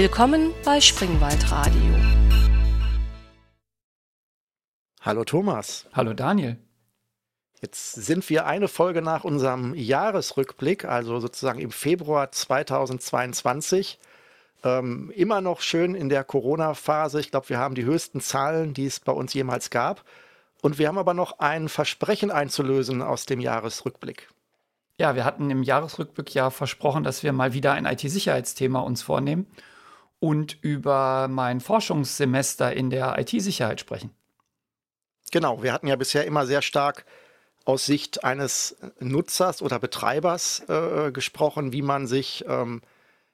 Willkommen bei Springwald Radio. Hallo Thomas. Hallo Daniel. Jetzt sind wir eine Folge nach unserem Jahresrückblick, also sozusagen im Februar 2022. Ähm, immer noch schön in der Corona-Phase. Ich glaube, wir haben die höchsten Zahlen, die es bei uns jemals gab. Und wir haben aber noch ein Versprechen einzulösen aus dem Jahresrückblick. Ja, wir hatten im Jahresrückblick ja versprochen, dass wir mal wieder ein IT-Sicherheitsthema uns vornehmen und über mein Forschungssemester in der IT-Sicherheit sprechen. Genau, wir hatten ja bisher immer sehr stark aus Sicht eines Nutzers oder Betreibers äh, gesprochen, wie man sich ähm,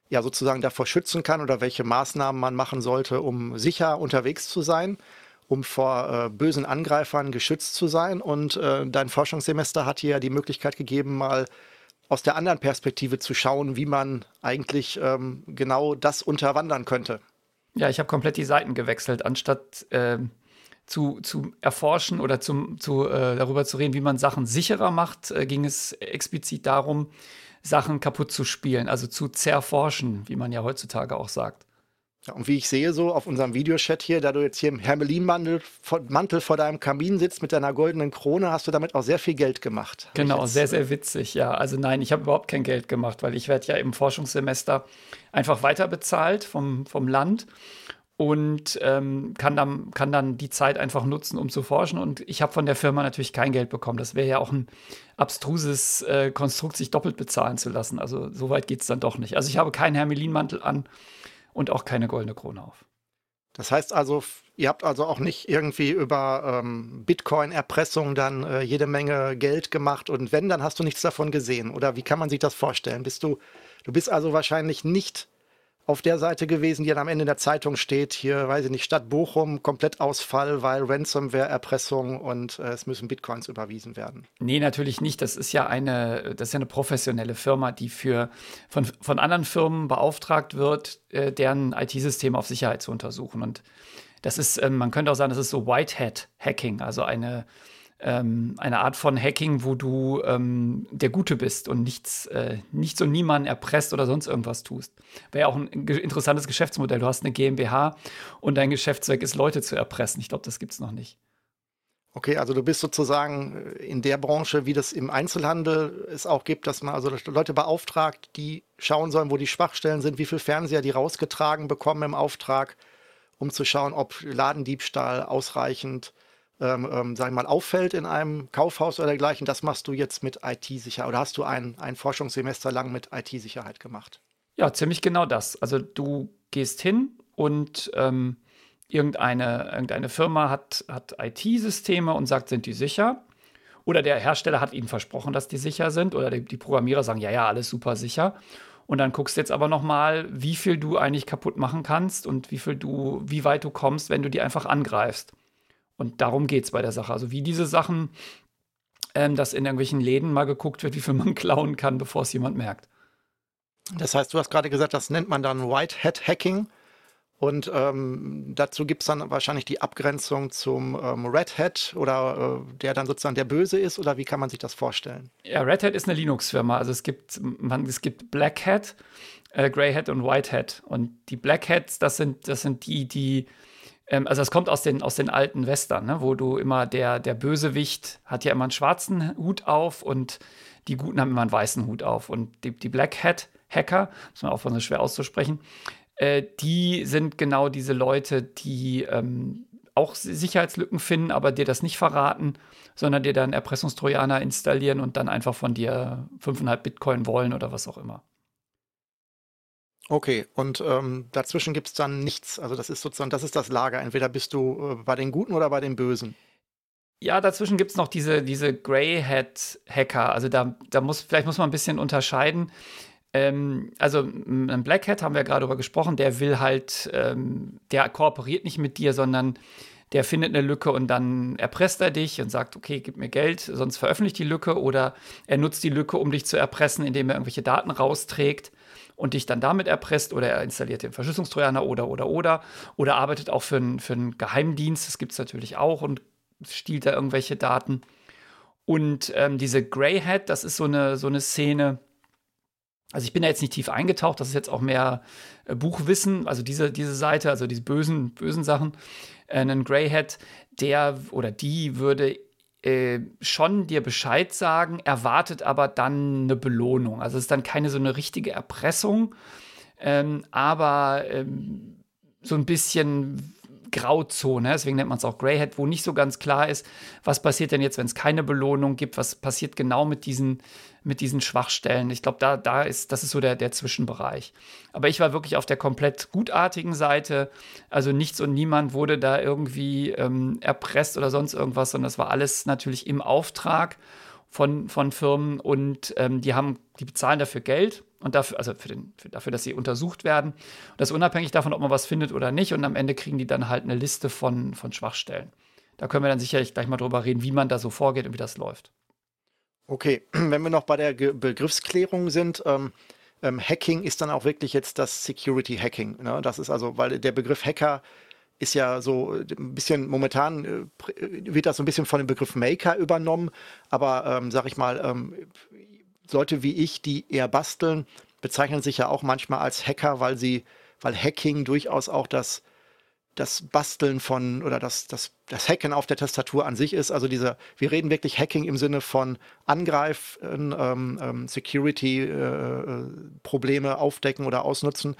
ja sozusagen davor schützen kann oder welche Maßnahmen man machen sollte, um sicher unterwegs zu sein, um vor äh, bösen Angreifern geschützt zu sein. Und äh, dein Forschungssemester hat dir ja die Möglichkeit gegeben, mal aus der anderen Perspektive zu schauen, wie man eigentlich ähm, genau das unterwandern könnte. Ja, ich habe komplett die Seiten gewechselt, anstatt ähm, zu, zu erforschen oder zum, zu, äh, darüber zu reden, wie man Sachen sicherer macht, äh, ging es explizit darum, Sachen kaputt zu spielen, also zu zerforschen, wie man ja heutzutage auch sagt. Ja, und wie ich sehe, so auf unserem Videochat hier, da du jetzt hier im Hermelinmantel Mantel vor deinem Kamin sitzt mit deiner goldenen Krone, hast du damit auch sehr viel Geld gemacht. Genau, sehr, sehr witzig, ja. Also nein, ich habe überhaupt kein Geld gemacht, weil ich werde ja im Forschungssemester einfach weiter bezahlt vom, vom Land und ähm, kann, dann, kann dann die Zeit einfach nutzen, um zu forschen. Und ich habe von der Firma natürlich kein Geld bekommen. Das wäre ja auch ein abstruses äh, Konstrukt, sich doppelt bezahlen zu lassen. Also so weit geht es dann doch nicht. Also ich habe keinen Hermelinmantel an und auch keine goldene Krone auf. Das heißt also, ihr habt also auch nicht irgendwie über ähm, Bitcoin-Erpressung dann äh, jede Menge Geld gemacht und wenn, dann hast du nichts davon gesehen. Oder wie kann man sich das vorstellen? Bist du, du bist also wahrscheinlich nicht auf der Seite gewesen, die dann am Ende in der Zeitung steht. Hier, weiß ich nicht, Stadt Bochum, Komplettausfall, weil Ransomware, Erpressung und äh, es müssen Bitcoins überwiesen werden. Nee, natürlich nicht. Das ist ja eine, das ist ja eine professionelle Firma, die für, von, von anderen Firmen beauftragt wird, äh, deren IT-Systeme auf Sicherheit zu untersuchen. Und das ist, äh, man könnte auch sagen, das ist so Whitehat-Hacking, also eine ähm, eine Art von Hacking, wo du ähm, der Gute bist und nichts, äh, nichts und niemanden erpresst oder sonst irgendwas tust. Wäre ja auch ein interessantes Geschäftsmodell. Du hast eine GmbH und dein Geschäftszweck ist, Leute zu erpressen. Ich glaube, das gibt es noch nicht. Okay, also du bist sozusagen in der Branche, wie das im Einzelhandel es auch gibt, dass man also Leute beauftragt, die schauen sollen, wo die Schwachstellen sind, wie viel Fernseher die rausgetragen bekommen im Auftrag, um zu schauen, ob Ladendiebstahl ausreichend ähm, ähm, sag ich mal, auffällt in einem Kaufhaus oder dergleichen, das machst du jetzt mit IT-Sicherheit oder hast du ein, ein Forschungssemester lang mit IT-Sicherheit gemacht? Ja, ziemlich genau das. Also du gehst hin und ähm, irgendeine, irgendeine Firma hat, hat IT-Systeme und sagt, sind die sicher? Oder der Hersteller hat ihnen versprochen, dass die sicher sind. Oder die, die Programmierer sagen, ja, ja, alles super sicher. Und dann guckst du jetzt aber noch mal, wie viel du eigentlich kaputt machen kannst und wie viel du, wie weit du kommst, wenn du die einfach angreifst. Und darum geht es bei der Sache. Also wie diese Sachen, ähm, dass in irgendwelchen Läden mal geguckt wird, wie viel man klauen kann, bevor es jemand merkt. Das heißt, du hast gerade gesagt, das nennt man dann White Hat Hacking. Und ähm, dazu gibt es dann wahrscheinlich die Abgrenzung zum ähm, Red Hat oder äh, der dann sozusagen der Böse ist oder wie kann man sich das vorstellen? Ja, Red Hat ist eine Linux-Firma. Also es gibt, man, es gibt Black Hat, äh, Grey Hat und White Hat. Und die Black Hats, das sind, das sind die, die ähm, also es kommt aus den, aus den alten Western, ne, wo du immer der, der Bösewicht hat ja immer einen schwarzen Hut auf und die Guten haben immer einen weißen Hut auf. Und die, die Black Hat Hacker, muss man das ist schwer auszusprechen, äh, die sind genau diese Leute, die ähm, auch Sicherheitslücken finden, aber dir das nicht verraten, sondern dir dann Erpressungstrojaner installieren und dann einfach von dir 5,5 Bitcoin wollen oder was auch immer. Okay, und ähm, dazwischen gibt es dann nichts. Also das ist sozusagen, das ist das Lager. Entweder bist du äh, bei den Guten oder bei den Bösen. Ja, dazwischen gibt es noch diese, diese Grey Hat Hacker. Also da, da muss, vielleicht muss man ein bisschen unterscheiden. Ähm, also ein Black Hat haben wir gerade darüber gesprochen, der will halt, ähm, der kooperiert nicht mit dir, sondern der findet eine Lücke und dann erpresst er dich und sagt, okay, gib mir Geld, sonst veröffentlicht die Lücke oder er nutzt die Lücke, um dich zu erpressen, indem er irgendwelche Daten rausträgt und dich dann damit erpresst oder er installiert den Verschlüsselungstrojaner oder, oder, oder. Oder arbeitet auch für, einen, für einen Geheimdienst, das gibt es natürlich auch und stiehlt da irgendwelche Daten. Und ähm, diese Grey Hat, das ist so eine, so eine Szene, Also ich bin da jetzt nicht tief eingetaucht, das ist jetzt auch mehr äh, Buchwissen, also diese, diese Seite, also diese bösen, bösen Sachen. Äh, ein Greyhead, der oder die würde äh, schon dir Bescheid sagen, erwartet aber dann eine Belohnung. Also es ist dann keine so eine richtige Erpressung, ähm, aber ähm, so ein bisschen Grauzone, deswegen nennt man es auch Greyhead, wo nicht so ganz klar ist, was passiert denn jetzt, wenn es keine Belohnung gibt, was passiert genau mit diesen, mit diesen Schwachstellen. Ich glaube, da, da ist, das ist so der, der Zwischenbereich. Aber ich war wirklich auf der komplett gutartigen Seite. Also nichts und niemand wurde da irgendwie ähm, erpresst oder sonst irgendwas, sondern das war alles natürlich im Auftrag von, von Firmen und ähm, die haben, die bezahlen dafür Geld und dafür, also für den, für, dafür, dass sie untersucht werden. Und das unabhängig davon, ob man was findet oder nicht. Und am Ende kriegen die dann halt eine Liste von, von Schwachstellen. Da können wir dann sicherlich gleich mal drüber reden, wie man da so vorgeht und wie das läuft. Okay, wenn wir noch bei der Ge Begriffsklärung sind, ähm, ähm, Hacking ist dann auch wirklich jetzt das Security Hacking. Ne? Das ist also, weil der Begriff Hacker ist ja so ein bisschen momentan äh, wird das so ein bisschen von dem Begriff Maker übernommen, aber ähm, sag ich mal, ähm, Leute wie ich, die eher basteln, bezeichnen sich ja auch manchmal als Hacker, weil sie, weil Hacking durchaus auch das, das Basteln von oder das, das, das Hacken auf der Tastatur an sich ist. Also diese, wir reden wirklich Hacking im Sinne von Angreifen, ähm, ähm, Security-Probleme äh, aufdecken oder ausnutzen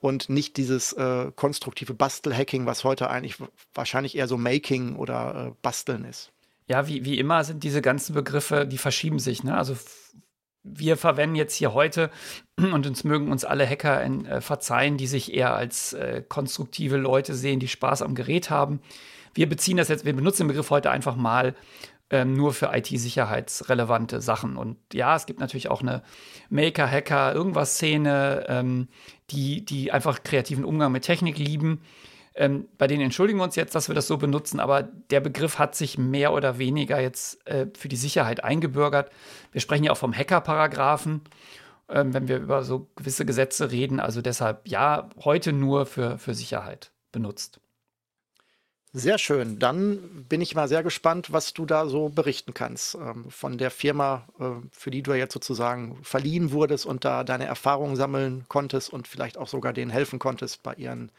und nicht dieses äh, konstruktive Bastel-Hacking, was heute eigentlich wahrscheinlich eher so Making oder äh, Basteln ist. Ja, wie, wie immer sind diese ganzen Begriffe, die verschieben sich. Ne? Also wir verwenden jetzt hier heute, und uns mögen uns alle Hacker äh, verzeihen, die sich eher als äh, konstruktive Leute sehen, die Spaß am Gerät haben. Wir beziehen das jetzt, wir benutzen den Begriff heute einfach mal ähm, nur für IT-sicherheitsrelevante Sachen. Und ja, es gibt natürlich auch eine Maker, Hacker, irgendwas Szene, ähm, die, die einfach kreativen Umgang mit Technik lieben. Ähm, bei denen entschuldigen wir uns jetzt, dass wir das so benutzen, aber der Begriff hat sich mehr oder weniger jetzt äh, für die Sicherheit eingebürgert. Wir sprechen ja auch vom Hacker-Paragraphen, ähm, wenn wir über so gewisse Gesetze reden. Also deshalb ja, heute nur für, für Sicherheit benutzt. Sehr schön. Dann bin ich mal sehr gespannt, was du da so berichten kannst ähm, von der Firma, äh, für die du jetzt sozusagen verliehen wurdest und da deine Erfahrungen sammeln konntest und vielleicht auch sogar denen helfen konntest bei ihren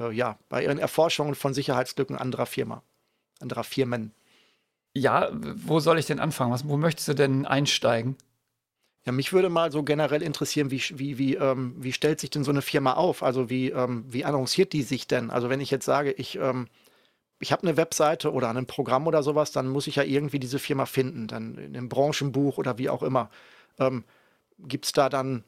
äh, ja, bei ihren Erforschungen von Sicherheitslücken anderer Firma, anderer Firmen. Ja, wo soll ich denn anfangen? Was, wo möchtest du denn einsteigen? Ja, mich würde mal so generell interessieren, wie, wie, wie, ähm, wie stellt sich denn so eine Firma auf? Also wie, ähm, wie annonciert die sich denn? Also wenn ich jetzt sage, ich, ähm, ich habe eine Webseite oder ein Programm oder sowas, dann muss ich ja irgendwie diese Firma finden, dann in einem Branchenbuch oder wie auch immer. Ähm, Gibt es da dann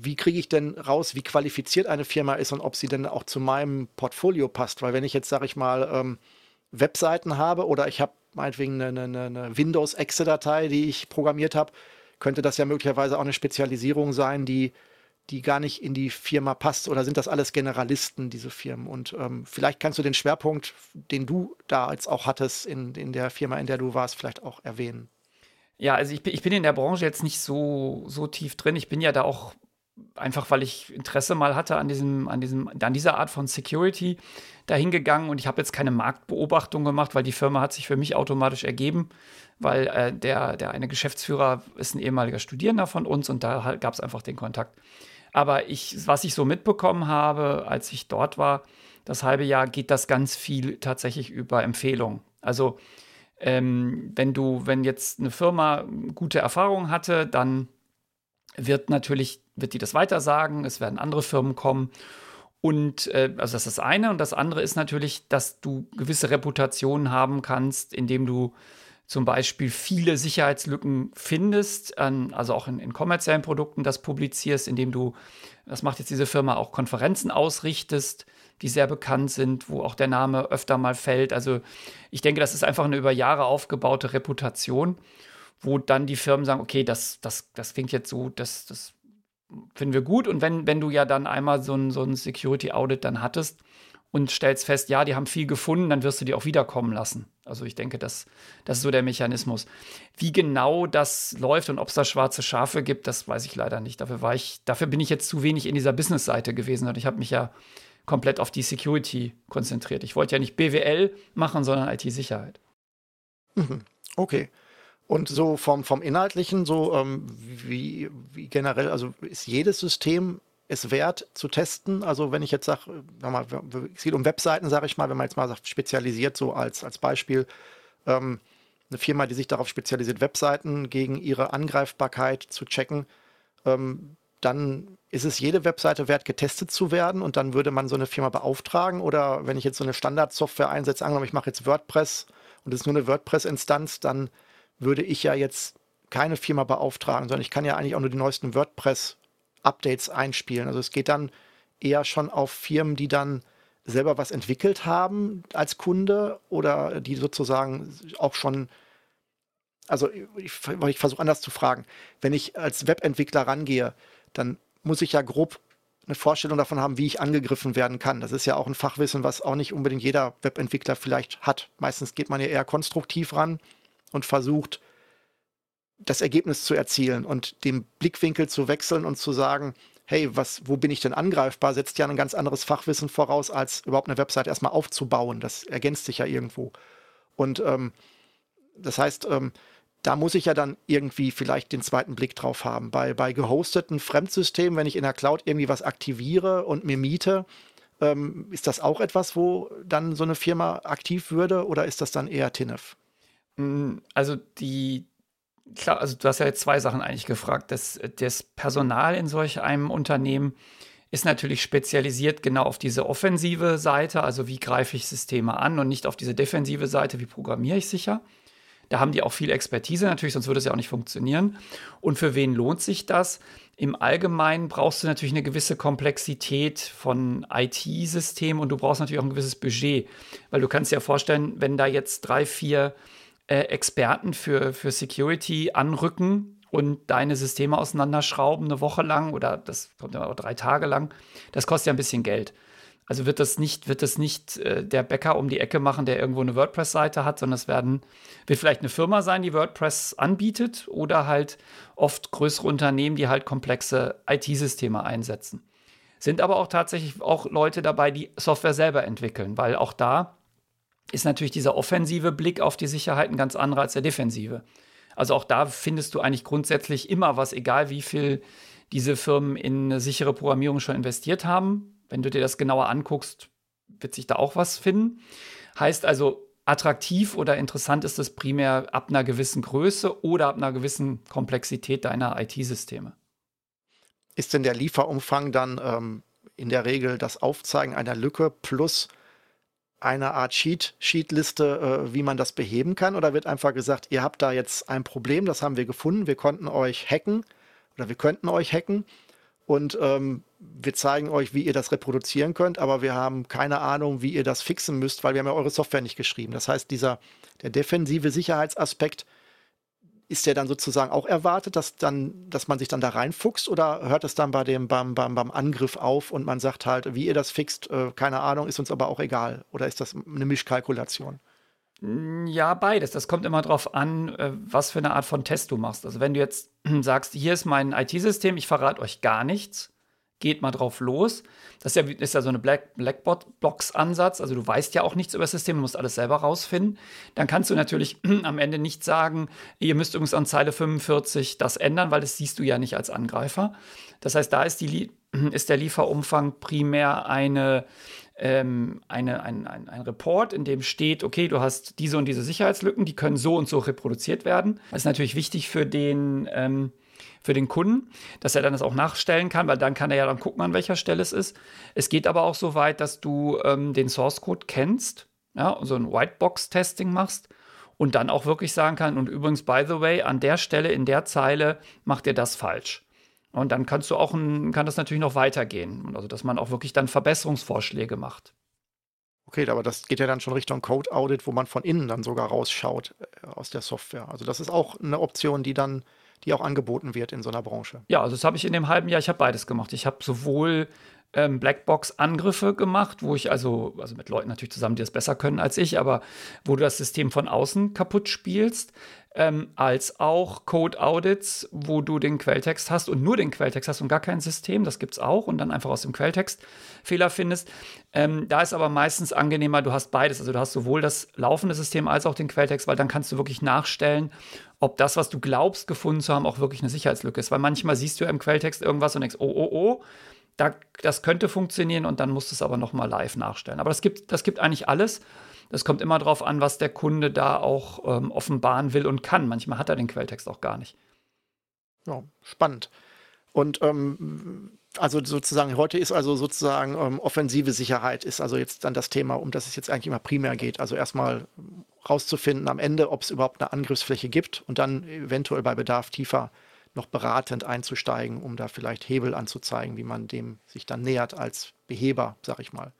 wie kriege ich denn raus, wie qualifiziert eine Firma ist und ob sie denn auch zu meinem Portfolio passt? Weil wenn ich jetzt, sage ich mal, ähm, Webseiten habe oder ich habe meinetwegen eine, eine, eine Windows-Exe-Datei, die ich programmiert habe, könnte das ja möglicherweise auch eine Spezialisierung sein, die, die gar nicht in die Firma passt. Oder sind das alles Generalisten, diese Firmen? Und ähm, vielleicht kannst du den Schwerpunkt, den du da jetzt auch hattest in, in der Firma, in der du warst, vielleicht auch erwähnen. Ja, also ich bin, ich bin in der Branche jetzt nicht so, so tief drin. Ich bin ja da auch einfach weil ich Interesse mal hatte an diesem, an diesem, an dieser Art von Security dahingegangen und ich habe jetzt keine Marktbeobachtung gemacht, weil die Firma hat sich für mich automatisch ergeben, weil äh, der, der eine Geschäftsführer ist ein ehemaliger Studierender von uns und da gab es einfach den Kontakt. Aber ich, was ich so mitbekommen habe, als ich dort war, das halbe Jahr, geht das ganz viel tatsächlich über Empfehlungen. Also ähm, wenn du, wenn jetzt eine Firma gute Erfahrungen hatte, dann wird natürlich, wird die das weiter sagen, es werden andere Firmen kommen. Und äh, also das ist das eine. Und das andere ist natürlich, dass du gewisse Reputationen haben kannst, indem du zum Beispiel viele Sicherheitslücken findest, an, also auch in, in, kommerziellen Produkten das publizierst, indem du, das macht jetzt diese Firma, auch Konferenzen ausrichtest, die sehr bekannt sind, wo auch der Name öfter mal fällt. Also ich denke, das ist einfach eine über Jahre aufgebaute Reputation wo dann die Firmen sagen, okay, das, das, das klingt jetzt so, das, das finden wir gut. Und wenn, wenn du ja dann einmal so ein, so ein Security-Audit dann hattest und stellst fest, ja, die haben viel gefunden, dann wirst du die auch wiederkommen lassen. Also ich denke, das, das ist so der Mechanismus. Wie genau das läuft und ob es da schwarze Schafe gibt, das weiß ich leider nicht. Dafür war ich, dafür bin ich jetzt zu wenig in dieser Business-Seite gewesen und ich habe mich ja komplett auf die Security konzentriert. Ich wollte ja nicht BWL machen, sondern IT-Sicherheit. Mhm. Okay. Und so vom, vom Inhaltlichen, so ähm, wie, wie generell, also ist jedes System es wert zu testen? Also wenn ich jetzt sage, es geht um Webseiten, sage ich mal, wenn man jetzt mal sagt, spezialisiert so als, als Beispiel, ähm, eine Firma, die sich darauf spezialisiert, Webseiten gegen ihre Angreifbarkeit zu checken, ähm, dann ist es jede Webseite wert, getestet zu werden und dann würde man so eine Firma beauftragen oder wenn ich jetzt so eine Standardsoftware einsetze, angenommen, ich mache jetzt WordPress und es ist nur eine WordPress-Instanz, dann würde ich ja jetzt keine Firma beauftragen, sondern ich kann ja eigentlich auch nur die neuesten WordPress-Updates einspielen. Also es geht dann eher schon auf Firmen, die dann selber was entwickelt haben als Kunde oder die sozusagen auch schon, also ich, ich versuche anders zu fragen, wenn ich als Webentwickler rangehe, dann muss ich ja grob eine Vorstellung davon haben, wie ich angegriffen werden kann. Das ist ja auch ein Fachwissen, was auch nicht unbedingt jeder Webentwickler vielleicht hat. Meistens geht man ja eher konstruktiv ran und versucht, das Ergebnis zu erzielen und den Blickwinkel zu wechseln und zu sagen, hey, was, wo bin ich denn angreifbar, setzt ja ein ganz anderes Fachwissen voraus, als überhaupt eine Website erstmal aufzubauen. Das ergänzt sich ja irgendwo. Und ähm, das heißt, ähm, da muss ich ja dann irgendwie vielleicht den zweiten Blick drauf haben. Bei, bei gehosteten Fremdsystemen, wenn ich in der Cloud irgendwie was aktiviere und mir miete, ähm, ist das auch etwas, wo dann so eine Firma aktiv würde oder ist das dann eher TINF? Mm, also die, klar, also du hast ja jetzt zwei Sachen eigentlich gefragt. Das, das Personal in solch einem Unternehmen ist natürlich spezialisiert genau auf diese offensive Seite, also wie greife ich Systeme an und nicht auf diese defensive Seite, wie programmiere ich sicher. Da haben die auch viel Expertise natürlich, sonst würde es ja auch nicht funktionieren. Und für wen lohnt sich das? Im Allgemeinen brauchst du natürlich eine gewisse Komplexität von IT-Systemen und du brauchst natürlich auch ein gewisses Budget, weil du kannst dir ja vorstellen, wenn da jetzt drei, vier äh, Experten für, für Security anrücken und deine Systeme auseinanderschrauben eine Woche lang oder das kommt ja auch drei Tage lang, das kostet ja ein bisschen Geld. Also wird das nicht, wird das nicht äh, der Bäcker um die Ecke machen, der irgendwo eine WordPress-Seite hat, sondern es werden, wird vielleicht eine Firma sein, die WordPress anbietet oder halt oft größere Unternehmen, die halt komplexe IT-Systeme einsetzen. Sind aber auch tatsächlich auch Leute dabei, die Software selber entwickeln, weil auch da ist natürlich dieser offensive Blick auf die Sicherheit ein ganz anderer als der defensive. Also auch da findest du eigentlich grundsätzlich immer was, egal wie viel diese Firmen in eine sichere Programmierung schon investiert haben. Wenn du dir das genauer anguckst, wird sich da auch was finden. Heißt also, attraktiv oder interessant ist es primär ab einer gewissen Größe oder ab einer gewissen Komplexität deiner IT-Systeme. Ist denn der Lieferumfang dann ähm, in der Regel das Aufzeigen einer Lücke plus eine Art Sheet, Sheetliste, äh, wie man das beheben kann? Oder wird einfach gesagt, ihr habt da jetzt ein Problem, das haben wir gefunden, wir konnten euch hacken oder wir könnten euch hacken und ähm, wir zeigen euch, wie ihr das reproduzieren könnt, aber wir haben keine Ahnung, wie ihr das fixen müsst, weil wir haben ja eure Software nicht geschrieben. Das heißt, dieser der defensive Sicherheitsaspekt ist der dann sozusagen auch erwartet, dass dann, dass man sich dann da reinfuchst oder hört es dann bei dem beim, beim, beim Angriff auf und man sagt halt, wie ihr das fixt, äh, keine Ahnung, ist uns aber auch egal. Oder ist das eine Mischkalkulation? Mm, ja, beides. Das kommt immer darauf an, äh, was für eine Art von Test du machst. Also wenn du jetzt sagst, hier ist mein IT-System, ich verrate euch gar nichts, geht mal drauf los. Das ist ja, ist ja so eine Black, Blackbox-Ansatz. Also du weißt ja auch nichts über das System, du musst alles selber rausfinden. Dann kannst du natürlich am Ende nicht sagen, ihr müsst übrigens an Zeile 45 das ändern, weil das siehst du ja nicht als Angreifer. Das heißt, da ist, die, ist der Lieferumfang primär eine, ähm, eine, ein, ein, ein Report, in dem steht, okay, du hast diese und diese Sicherheitslücken, die können so und so reproduziert werden. Das ist natürlich wichtig für den ähm, für den Kunden, dass er dann das auch nachstellen kann, weil dann kann er ja dann gucken, an welcher Stelle es ist. Es geht aber auch so weit, dass du ähm, den Source Code kennst, ja, so ein Whitebox-Testing machst und dann auch wirklich sagen kann, und übrigens, by the way, an der Stelle, in der Zeile macht ihr das falsch. Und dann kannst du auch, ein, kann das natürlich noch weitergehen. Also, dass man auch wirklich dann Verbesserungsvorschläge macht. Okay, aber das geht ja dann schon Richtung Code Audit, wo man von innen dann sogar rausschaut äh, aus der Software. Also das ist auch eine Option, die dann die auch angeboten wird in so einer Branche. Ja, also das habe ich in dem halben Jahr, ich habe beides gemacht. Ich habe sowohl ähm, Blackbox-Angriffe gemacht, wo ich also, also mit Leuten natürlich zusammen, die das besser können als ich, aber wo du das System von außen kaputt spielst, ähm, als auch Code-Audits, wo du den Quelltext hast und nur den Quelltext hast und gar kein System, das gibt es auch, und dann einfach aus dem Quelltext Fehler findest. Ähm, da ist aber meistens angenehmer, du hast beides. Also du hast sowohl das laufende System als auch den Quelltext, weil dann kannst du wirklich nachstellen, ob das, was du glaubst gefunden zu haben, auch wirklich eine Sicherheitslücke ist. Weil manchmal siehst du ja im Quelltext irgendwas und denkst, oh, oh, oh, da, das könnte funktionieren und dann musst du es aber noch mal live nachstellen. Aber das gibt, das gibt eigentlich alles. Das kommt immer darauf an, was der Kunde da auch ähm, offenbaren will und kann. Manchmal hat er den Quelltext auch gar nicht. Ja, spannend. Und ähm, also sozusagen, heute ist also sozusagen ähm, offensive Sicherheit, ist also jetzt dann das Thema, um das es jetzt eigentlich immer primär geht. Also erstmal rauszufinden am Ende, ob es überhaupt eine Angriffsfläche gibt und dann eventuell bei Bedarf tiefer noch beratend einzusteigen, um da vielleicht Hebel anzuzeigen, wie man dem sich dann nähert als Beheber, sag ich mal.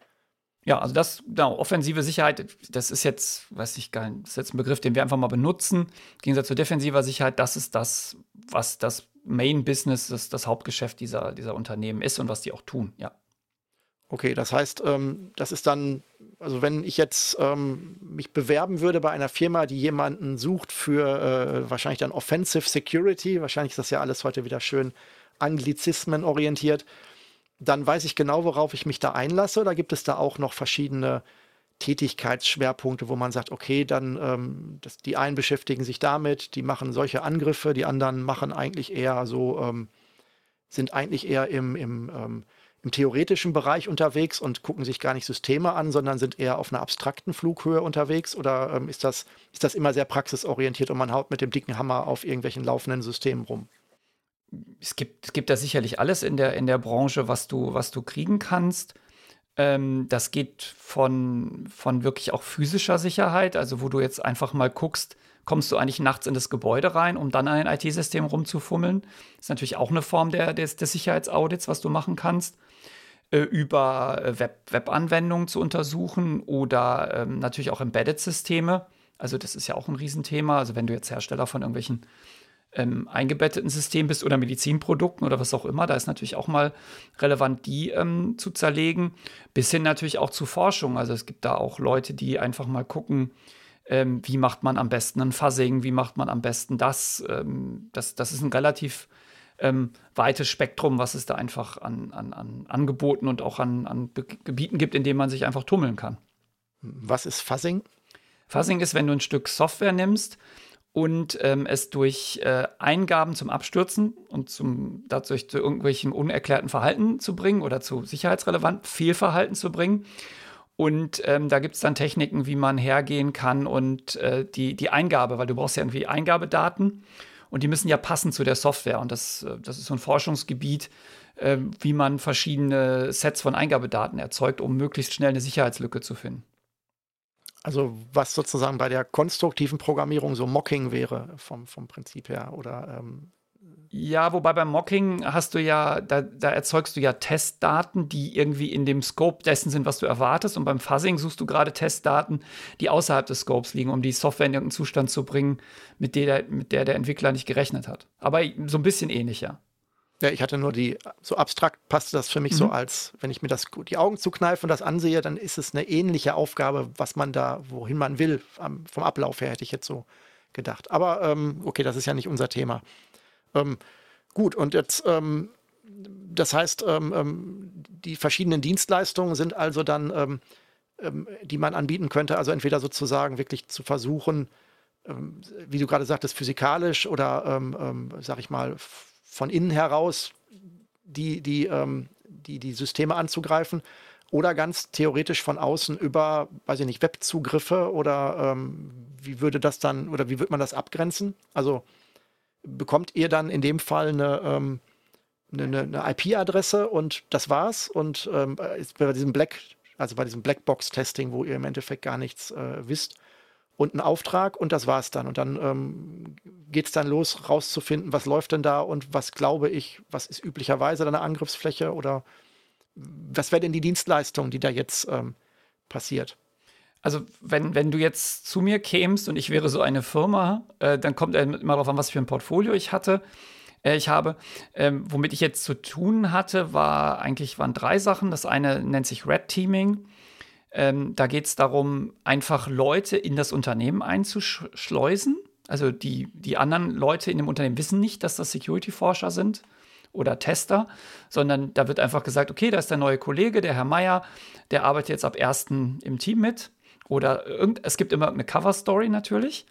Ja, also das, genau, offensive Sicherheit, das ist jetzt, weiß ich gar nicht, das ist jetzt ein Begriff, den wir einfach mal benutzen. Im Gegensatz zu defensiver Sicherheit, das ist das, was das Main Business, das, das Hauptgeschäft dieser, dieser Unternehmen ist und was die auch tun, ja. Okay, das heißt, ähm, das ist dann, also wenn ich jetzt ähm, mich bewerben würde bei einer Firma, die jemanden sucht für äh, wahrscheinlich dann Offensive Security, wahrscheinlich ist das ja alles heute wieder schön Anglizismen orientiert, dann weiß ich genau, worauf ich mich da einlasse, oder gibt es da auch noch verschiedene Tätigkeitsschwerpunkte, wo man sagt, okay, dann ähm, das, die einen beschäftigen sich damit, die machen solche Angriffe, die anderen machen eigentlich eher so, ähm, sind eigentlich eher im, im, ähm, im theoretischen Bereich unterwegs und gucken sich gar nicht Systeme an, sondern sind eher auf einer abstrakten Flughöhe unterwegs? Oder ähm, ist, das, ist das immer sehr praxisorientiert und man haut mit dem dicken Hammer auf irgendwelchen laufenden Systemen rum? Es gibt, es gibt da sicherlich alles in der, in der Branche, was du, was du kriegen kannst. Ähm, das geht von, von wirklich auch physischer Sicherheit, also wo du jetzt einfach mal guckst, kommst du eigentlich nachts in das Gebäude rein, um dann an den IT-System rumzufummeln. Das ist natürlich auch eine Form der, des, des Sicherheitsaudits, was du machen kannst. Äh, über äh, Web, Web-Anwendungen zu untersuchen oder ähm, natürlich auch Embedded-Systeme. Also das ist ja auch ein Riesenthema. Also wenn du jetzt Hersteller von irgendwelchen ähm, eingebetteten Systemen bist oder Medizinprodukten oder was auch immer, da ist natürlich auch mal relevant, die ähm, zu zerlegen, bis hin natürlich auch zu Forschung. Also es gibt da auch Leute, die einfach mal gucken, ähm, wie macht man am besten ein Fuzzing, wie macht man am besten das. Ähm, das, das ist ein relativ ähm, weites Spektrum, was es da einfach an, an, an Angeboten und auch an, an Gebieten gibt, in denen man sich einfach tummeln kann. Was ist Fuzzing? Fuzzing ist, wenn du ein Stück Software nimmst und ähm, es durch äh, Eingaben zum Abstürzen und zum, dadurch zu irgendwelchen unerklärten Verhalten zu bringen oder zu sicherheitsrelevanten Fehlverhalten zu bringen. Und ähm, da gibt es dann Techniken, wie man hergehen kann und äh, die, die Eingabe, weil du brauchst ja irgendwie Eingabedaten und die müssen ja passen zu der Software. Und das, äh, das ist so ein Forschungsgebiet, äh, wie man verschiedene Sets von Eingabedaten erzeugt, um möglichst schnell eine Sicherheitslücke zu finden. Also was sozusagen bei der konstruktiven Programmierung so Mocking wäre vom, vom Prinzip her oder ähm ja, wobei beim Mocking hast du ja, da, da, erzeugst du ja Testdaten, die irgendwie in dem Scope dessen sind, was du erwartest. Und beim Fuzzing suchst du gerade Testdaten, die außerhalb des Scopes liegen, um die Software in irgendeinen Zustand zu bringen, mit der, mit der der Entwickler nicht gerechnet hat. Aber so ein bisschen ähnlicher. Ja, ich hatte nur die, so abstrakt passte das für mich mhm. so als, wenn ich mir das die Augen zukneife und das ansehe, dann ist es eine ähnliche Aufgabe, was man da, wohin man will. Vom Ablauf her hätte ich jetzt so gedacht. Aber ähm, okay, das ist ja nicht unser Thema. Ähm, gut, und jetzt, ähm, das heißt, ähm, ähm, die verschiedenen Dienstleistungen sind also dann, ähm, die man anbieten könnte, also entweder sozusagen wirklich zu versuchen, wie du gerade sagtest, physikalisch oder, sag ich mal, von innen heraus die, die, ähm, die, die Systeme anzugreifen oder ganz theoretisch von außen über, weiß ich nicht, Webzugriffe oder ähm, wie würde das dann oder wie würde man das abgrenzen? Also bekommt ihr dann in dem Fall eine, ähm, eine, eine IP-Adresse und das war's und ähm, bei diesem Black, also bei diesem Blackbox-Testing, wo ihr im Endeffekt gar nichts äh, wisst, und einen Auftrag und das war's dann. Und dann ähm, geht es dann los, rauszufinden, was läuft denn da und was glaube ich, was ist üblicherweise eine Angriffsfläche oder was wäre denn die Dienstleistung, die da jetzt ähm, passiert? Also, wenn, wenn du jetzt zu mir kämst und ich wäre so eine Firma, äh, dann kommt immer darauf an, was für ein Portfolio ich hatte. Äh, ich habe, ähm, womit ich jetzt zu tun hatte, war eigentlich waren drei Sachen. Das eine nennt sich Red Teaming. Ähm, da geht es darum, einfach Leute in das Unternehmen einzuschleusen. Also die, die anderen Leute in dem Unternehmen wissen nicht, dass das Security-Forscher sind oder Tester, sondern da wird einfach gesagt, okay, da ist der neue Kollege, der Herr Meier, der arbeitet jetzt ab 1. im Team mit. Oder irgend, es gibt immer eine Cover-Story natürlich.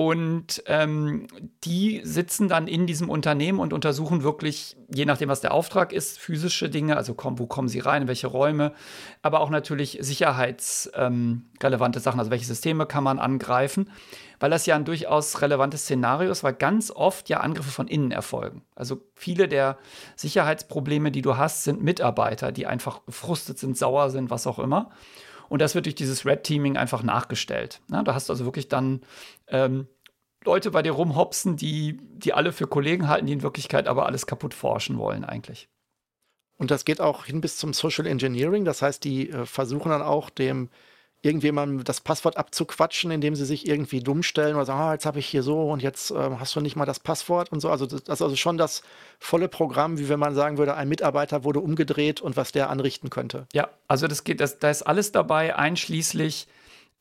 Und ähm, die sitzen dann in diesem Unternehmen und untersuchen wirklich, je nachdem, was der Auftrag ist, physische Dinge, also komm, wo kommen sie rein, in welche Räume, aber auch natürlich sicherheitsrelevante ähm, Sachen, also welche Systeme kann man angreifen, weil das ja ein durchaus relevantes Szenario ist, weil ganz oft ja Angriffe von innen erfolgen. Also viele der Sicherheitsprobleme, die du hast, sind Mitarbeiter, die einfach gefrustet sind, sauer sind, was auch immer. Und das wird durch dieses Red Teaming einfach nachgestellt. Ja, da hast du also wirklich dann ähm, Leute bei dir rumhopsen, die, die alle für Kollegen halten, die in Wirklichkeit aber alles kaputt forschen wollen eigentlich. Und das geht auch hin bis zum Social Engineering. Das heißt, die äh, versuchen dann auch dem irgendjemandem das Passwort abzuquatschen, indem sie sich irgendwie dumm stellen oder sagen, ah, jetzt habe ich hier so und jetzt äh, hast du nicht mal das Passwort und so. Also das ist also schon das volle Programm, wie wenn man sagen würde, ein Mitarbeiter wurde umgedreht und was der anrichten könnte. Ja, also das geht, das, da ist alles dabei, einschließlich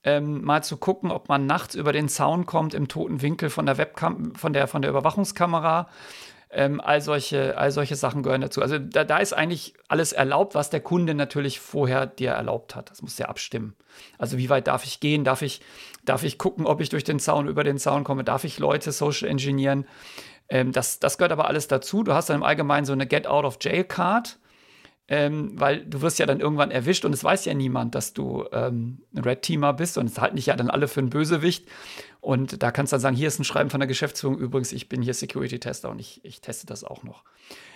ähm, mal zu gucken, ob man nachts über den Zaun kommt im toten Winkel von der Webcam, von der, von der Überwachungskamera ähm, all, solche, all solche Sachen gehören dazu. Also da, da ist eigentlich alles erlaubt, was der Kunde natürlich vorher dir erlaubt hat. Das muss der abstimmen. Also wie weit darf ich gehen? Darf ich, darf ich gucken, ob ich durch den Zaun, über den Zaun komme? Darf ich Leute social engineeren? Ähm, das, das gehört aber alles dazu. Du hast dann im Allgemeinen so eine Get-out-of-Jail-Card ähm, weil du wirst ja dann irgendwann erwischt und es weiß ja niemand, dass du ähm, ein Red Teamer bist und es halten dich ja dann alle für einen Bösewicht. Und da kannst du dann sagen, hier ist ein Schreiben von der Geschäftsführung, übrigens, ich bin hier Security-Tester und ich, ich teste das auch noch.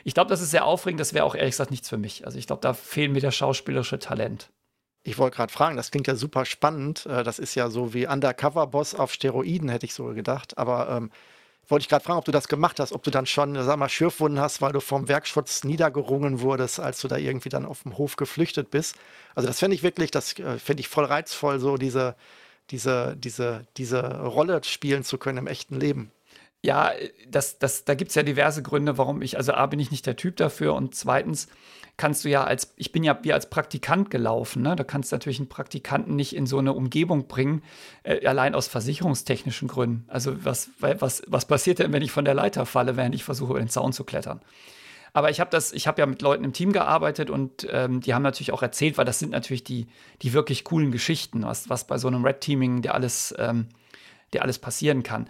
Ich glaube, das ist sehr aufregend, das wäre auch ehrlich gesagt nichts für mich. Also ich glaube, da fehlen mir das schauspielerische Talent. Ich wollte gerade fragen, das klingt ja super spannend. Äh, das ist ja so wie Undercover-Boss auf Steroiden, hätte ich so gedacht. Aber ähm, wollte ich gerade fragen, ob du das gemacht hast, ob du dann schon, sag mal, Schürfwunden hast, weil du vom Werkschutz niedergerungen wurdest, als du da irgendwie dann auf dem Hof geflüchtet bist. Also das fände ich wirklich, das äh, fände ich voll reizvoll, so diese, diese, diese, diese Rolle spielen zu können im echten Leben. Ja, das, das, da gibt es ja diverse Gründe, warum ich, also A, bin ich nicht der Typ dafür und zweitens kannst du ja als, ich bin ja wie als Praktikant gelaufen, ne? da kannst du natürlich einen Praktikanten nicht in so eine Umgebung bringen, äh, allein aus versicherungstechnischen Gründen. Also was, was, was passiert denn, wenn ich von der Leiter falle, während ich versuche, über den Zaun zu klettern? Aber ich habe das, ich habe ja mit Leuten im Team gearbeitet und ähm, die haben natürlich auch erzählt, weil das sind natürlich die, die wirklich coolen Geschichten, was, was bei so einem Red Teaming, der alles, ähm, der alles passieren kann.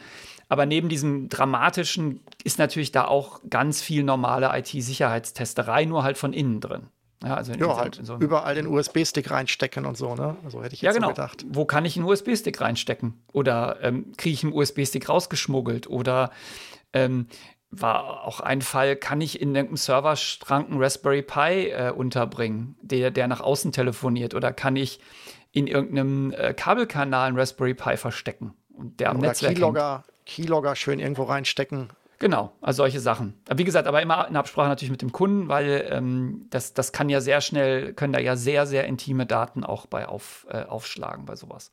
Aber neben diesem dramatischen ist natürlich da auch ganz viel normale IT-Sicherheitstesterei, nur halt von innen drin. Ja, also ja, halt so überall den USB-Stick reinstecken und so, ne? Also hätte ich jetzt ja, genau. so gedacht. Wo kann ich einen USB-Stick reinstecken? Oder ähm, kriege ich einen USB-Stick rausgeschmuggelt? Oder ähm, war auch ein Fall, kann ich in irgendeinem Serverstrang einen Raspberry Pi äh, unterbringen, der, der nach außen telefoniert? Oder kann ich in irgendeinem äh, Kabelkanal einen Raspberry Pi verstecken? Und der am Oder Netzwerk Keylogger, Keylogger schön irgendwo reinstecken. Genau, also solche Sachen. Wie gesagt, aber immer in Absprache natürlich mit dem Kunden, weil ähm, das, das kann ja sehr schnell, können da ja sehr, sehr intime Daten auch bei auf, äh, aufschlagen bei sowas.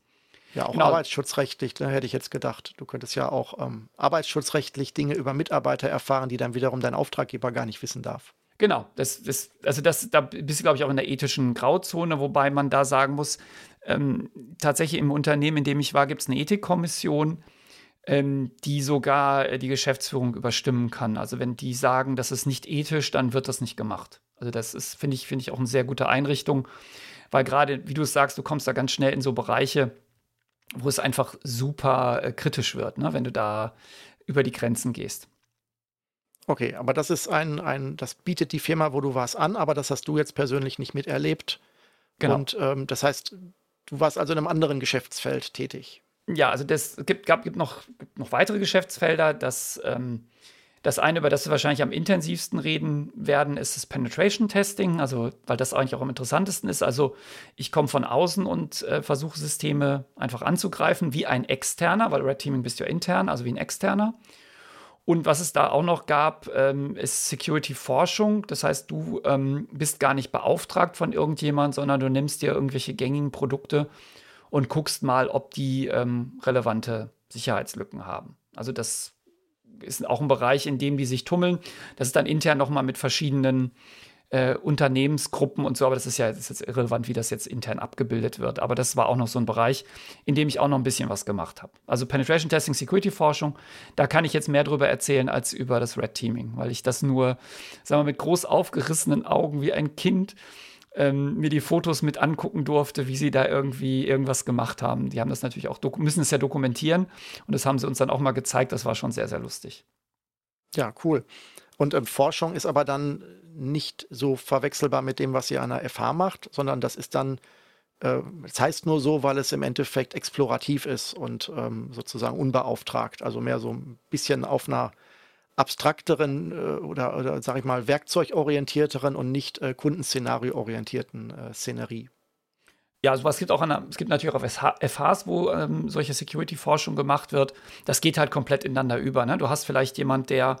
Ja, auch genau. arbeitsschutzrechtlich, da ne, hätte ich jetzt gedacht. Du könntest ja auch ähm, arbeitsschutzrechtlich Dinge über Mitarbeiter erfahren, die dann wiederum dein Auftraggeber gar nicht wissen darf. Genau, das, das, also das, da bist du, glaube ich, auch in der ethischen Grauzone, wobei man da sagen muss, ähm, tatsächlich im Unternehmen, in dem ich war, gibt es eine Ethikkommission, ähm, die sogar äh, die Geschäftsführung überstimmen kann. Also wenn die sagen, das ist nicht ethisch, dann wird das nicht gemacht. Also das ist, finde ich, finde ich auch eine sehr gute Einrichtung, weil gerade, wie du es sagst, du kommst da ganz schnell in so Bereiche, wo es einfach super äh, kritisch wird, ne? wenn du da über die Grenzen gehst. Okay, aber das ist ein, ein, das bietet die Firma, wo du warst, an, aber das hast du jetzt persönlich nicht miterlebt. Genau. Und ähm, das heißt, du warst also in einem anderen Geschäftsfeld tätig. Ja, also das gibt, gibt, noch, gibt noch weitere Geschäftsfelder. Das, ähm, das eine, über das wir wahrscheinlich am intensivsten reden werden, ist das Penetration Testing, also weil das eigentlich auch am interessantesten ist. Also ich komme von außen und äh, versuche Systeme einfach anzugreifen, wie ein externer, weil Red Teaming bist ja intern, also wie ein externer. Und was es da auch noch gab, ähm, ist Security-Forschung. Das heißt, du ähm, bist gar nicht beauftragt von irgendjemand, sondern du nimmst dir irgendwelche gängigen Produkte und guckst mal, ob die ähm, relevante Sicherheitslücken haben. Also das ist auch ein Bereich, in dem die sich tummeln. Das ist dann intern nochmal mit verschiedenen äh, Unternehmensgruppen und so, aber das ist ja das ist jetzt irrelevant, wie das jetzt intern abgebildet wird. Aber das war auch noch so ein Bereich, in dem ich auch noch ein bisschen was gemacht habe. Also Penetration Testing, Security Forschung, da kann ich jetzt mehr drüber erzählen als über das Red Teaming, weil ich das nur, sagen wir, mit groß aufgerissenen Augen wie ein Kind ähm, mir die Fotos mit angucken durfte, wie sie da irgendwie irgendwas gemacht haben. Die haben das natürlich auch, müssen es ja dokumentieren und das haben sie uns dann auch mal gezeigt. Das war schon sehr, sehr lustig. Ja, cool. Und ähm, Forschung ist aber dann nicht so verwechselbar mit dem, was ihr an der FH macht, sondern das ist dann, äh, es äh, heißt nur so, weil es im Endeffekt explorativ ist und ähm, sozusagen unbeauftragt. Also mehr so ein bisschen auf einer abstrakteren äh, oder, oder sag ich mal, werkzeugorientierteren und nicht äh, kundenszenario-orientierten äh, Szenerie. Ja, sowas gibt auch an, es gibt natürlich auch FHs, wo ähm, solche Security-Forschung gemacht wird. Das geht halt komplett ineinander über. Ne? Du hast vielleicht jemand, der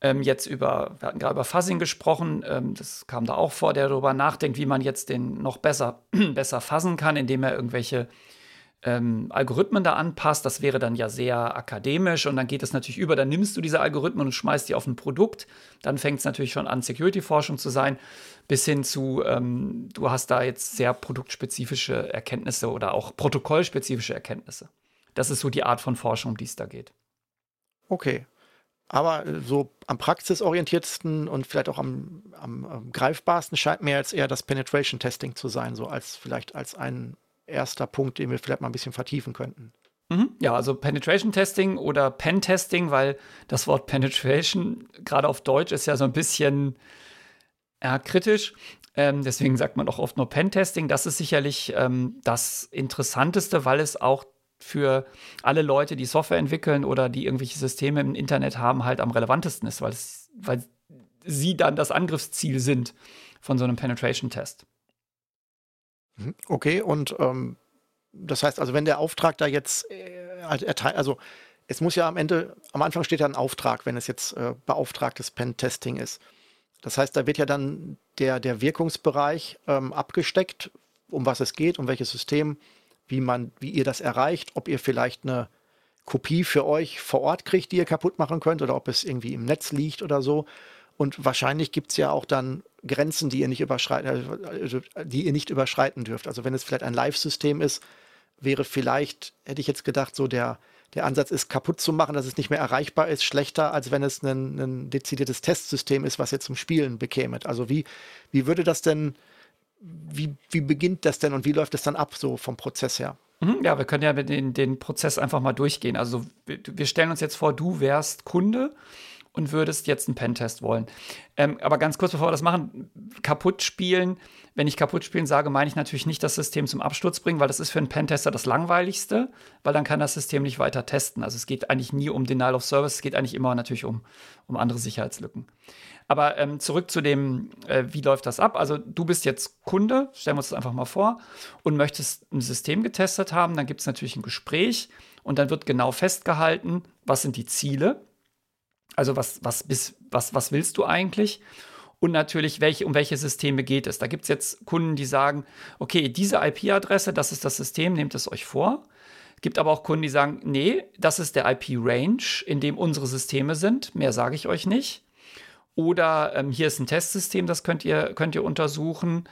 ähm, jetzt über, wir hatten gerade über Fuzzing gesprochen, ähm, das kam da auch vor, der darüber nachdenkt, wie man jetzt den noch besser, besser fuzzen kann, indem er irgendwelche ähm, Algorithmen da anpasst. Das wäre dann ja sehr akademisch und dann geht es natürlich über. Dann nimmst du diese Algorithmen und schmeißt die auf ein Produkt. Dann fängt es natürlich schon an, Security-Forschung zu sein, bis hin zu, ähm, du hast da jetzt sehr produktspezifische Erkenntnisse oder auch protokollspezifische Erkenntnisse. Das ist so die Art von Forschung, um die es da geht. Okay. Aber so am praxisorientiertesten und vielleicht auch am, am, am greifbarsten scheint mir jetzt eher das Penetration Testing zu sein, so als vielleicht als ein erster Punkt, den wir vielleicht mal ein bisschen vertiefen könnten. Mhm. Ja, also Penetration Testing oder Pen Testing, weil das Wort Penetration gerade auf Deutsch ist ja so ein bisschen ja, kritisch. Ähm, deswegen sagt man auch oft nur Pen Testing. Das ist sicherlich ähm, das Interessanteste, weil es auch für alle Leute, die Software entwickeln oder die irgendwelche Systeme im Internet haben, halt am relevantesten ist, weil, es, weil sie dann das Angriffsziel sind von so einem Penetration Test. Mhm. Okay, und ähm, das heißt also, wenn der Auftrag da jetzt äh, erteilt, also es muss ja am Ende, am Anfang steht ja ein Auftrag, wenn es jetzt äh, beauftragtes Pen-Testing ist. Das heißt, da wird ja dann der, der Wirkungsbereich ähm, abgesteckt, um was es geht, um welches System, wie man, wie ihr das erreicht, ob ihr vielleicht eine Kopie für euch vor Ort kriegt, die ihr kaputt machen könnt, oder ob es irgendwie im Netz liegt oder so. Und wahrscheinlich gibt es ja auch dann Grenzen, die ihr nicht überschreiten, also, die ihr nicht überschreiten dürft. Also wenn es vielleicht ein Live-System ist, wäre vielleicht, hätte ich jetzt gedacht, so der, der Ansatz ist, kaputt zu machen, dass es nicht mehr erreichbar ist, schlechter, als wenn es ein, ein dezidiertes Testsystem ist, was ihr zum Spielen bekämet. Also wie, wie würde das denn, wie, wie beginnt das denn und wie läuft es dann ab, so vom Prozess her? Mhm, ja, wir können ja den, den Prozess einfach mal durchgehen. Also wir stellen uns jetzt vor, du wärst Kunde und würdest jetzt einen Pentest wollen. Ähm, aber ganz kurz, bevor wir das machen, kaputt spielen. Wenn ich kaputt spielen sage, meine ich natürlich nicht das System zum Absturz bringen, weil das ist für einen Pentester das langweiligste, weil dann kann das System nicht weiter testen. Also es geht eigentlich nie um Denial of Service, es geht eigentlich immer natürlich um, um andere Sicherheitslücken. Aber ähm, zurück zu dem, äh, wie läuft das ab? Also du bist jetzt Kunde, stellen wir uns das einfach mal vor, und möchtest ein System getestet haben. Dann gibt es natürlich ein Gespräch und dann wird genau festgehalten, was sind die Ziele also was, was, bis, was, was willst du eigentlich? Und natürlich, welche, um welche Systeme geht es? Da gibt es jetzt Kunden, die sagen, okay, diese IP-Adresse, das ist das System, nehmt es euch vor. Gibt aber auch Kunden, die sagen, nee, das ist der IP-Range, in dem unsere Systeme sind. Mehr sage ich euch nicht. Oder ähm, hier ist ein Testsystem, das könnt ihr, könnt ihr untersuchen.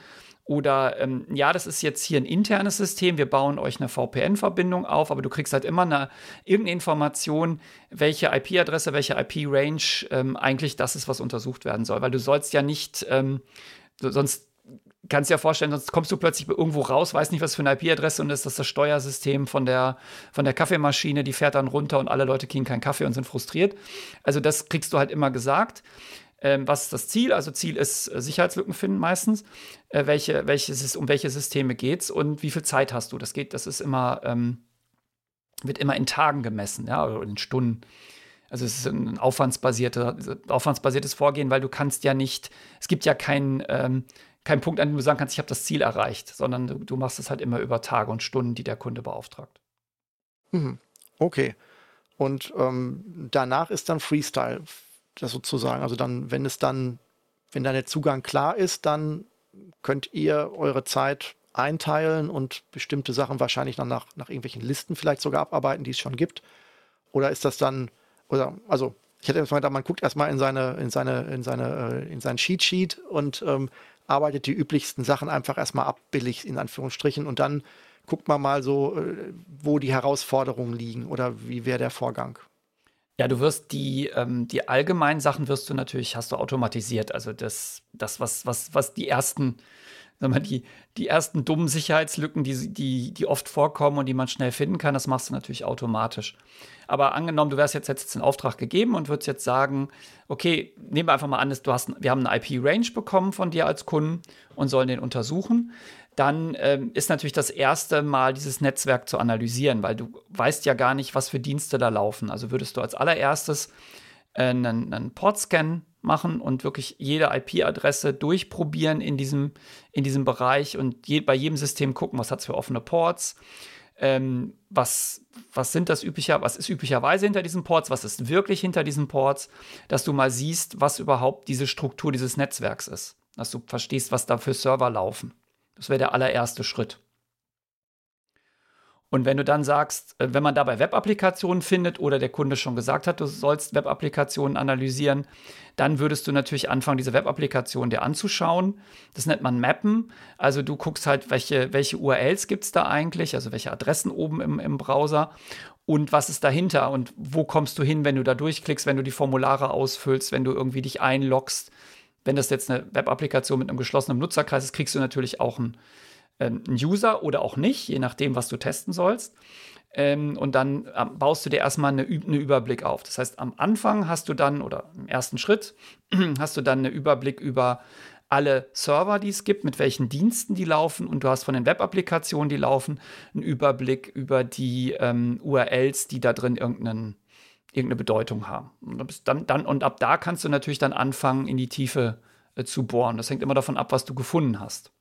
Oder ähm, ja, das ist jetzt hier ein internes System, wir bauen euch eine VPN-Verbindung auf, aber du kriegst halt immer eine, irgendeine Information, welche IP-Adresse, welche IP-Range ähm, eigentlich das ist, was untersucht werden soll. Weil du sollst ja nicht, ähm, sonst kannst du dir vorstellen, sonst kommst du plötzlich irgendwo raus, weißt nicht, was für eine IP-Adresse und ist das das Steuersystem von der, von der Kaffeemaschine, die fährt dann runter und alle Leute kriegen keinen Kaffee und sind frustriert. Also das kriegst du halt immer gesagt. Ähm, was ist das Ziel? Also Ziel ist äh, Sicherheitslücken finden meistens. Äh, welche, welches, um welche Systeme geht es und wie viel Zeit hast du? Das geht, das ist immer, ähm, wird immer in Tagen gemessen, ja, oder in Stunden. Also es ist ein aufwandsbasierte, aufwandsbasiertes Vorgehen, weil du kannst ja nicht, es gibt ja keinen ähm, kein Punkt, an dem du sagen kannst, ich habe das Ziel erreicht, sondern du, du machst es halt immer über Tage und Stunden, die der Kunde beauftragt. Mhm. Okay. Und ähm, danach ist dann Freestyle das sozusagen. Also dann, wenn es dann, wenn dann der Zugang klar ist, dann könnt ihr eure Zeit einteilen und bestimmte Sachen wahrscheinlich dann nach, nach irgendwelchen Listen vielleicht sogar abarbeiten, die es schon gibt. Oder ist das dann, oder, also, ich hätte mal gedacht, man guckt erstmal in seine, in seine, in seine, äh, in sein Cheat Sheet und ähm, arbeitet die üblichsten Sachen einfach erstmal ab, billig in Anführungsstrichen, und dann guckt man mal so, äh, wo die Herausforderungen liegen oder wie wäre der Vorgang. Ja, du wirst die, ähm, die allgemeinen Sachen wirst du natürlich, hast du automatisiert. Also das, das was, was, was die ersten sag mal, die, die ersten dummen Sicherheitslücken, die, die, die oft vorkommen und die man schnell finden kann, das machst du natürlich automatisch. Aber angenommen, du wärst jetzt, jetzt einen Auftrag gegeben und würdest jetzt sagen, okay, nehmen wir einfach mal an, du hast, wir haben eine IP-Range bekommen von dir als Kunden und sollen den untersuchen. Dann ähm, ist natürlich das erste Mal dieses Netzwerk zu analysieren, weil du weißt ja gar nicht, was für Dienste da laufen. Also würdest du als allererstes äh, einen, einen Port-Scan machen und wirklich jede IP-Adresse durchprobieren in diesem, in diesem Bereich und je, bei jedem System gucken, was hat es für offene Ports, ähm, was, was sind das üblicher, was ist üblicherweise hinter diesen Ports, was ist wirklich hinter diesen Ports, dass du mal siehst, was überhaupt diese Struktur dieses Netzwerks ist, dass du verstehst, was da für Server laufen. Das wäre der allererste Schritt. Und wenn du dann sagst, äh, wenn man dabei Web-Applikationen findet oder der Kunde schon gesagt hat, du sollst Web-Applikationen analysieren, dann würdest du natürlich anfangen, diese Web-Applikation dir anzuschauen. Das nennt man Mappen. Also du guckst halt, welche, welche URLs gibt es da eigentlich, also welche Adressen oben im, im Browser und was ist dahinter und wo kommst du hin, wenn du da durchklickst, wenn du die Formulare ausfüllst, wenn du irgendwie dich einloggst. Wenn das jetzt eine Web-Applikation mit einem geschlossenen Nutzerkreis ist, kriegst du natürlich auch ein ein User oder auch nicht, je nachdem, was du testen sollst. Ähm, und dann ähm, baust du dir erstmal einen eine Überblick auf. Das heißt, am Anfang hast du dann, oder im ersten Schritt, hast du dann einen Überblick über alle Server, die es gibt, mit welchen Diensten die laufen und du hast von den Web-Applikationen, die laufen, einen Überblick über die ähm, URLs, die da drin irgendeinen, irgendeine Bedeutung haben. Und, dann, dann, und ab da kannst du natürlich dann anfangen, in die Tiefe äh, zu bohren. Das hängt immer davon ab, was du gefunden hast.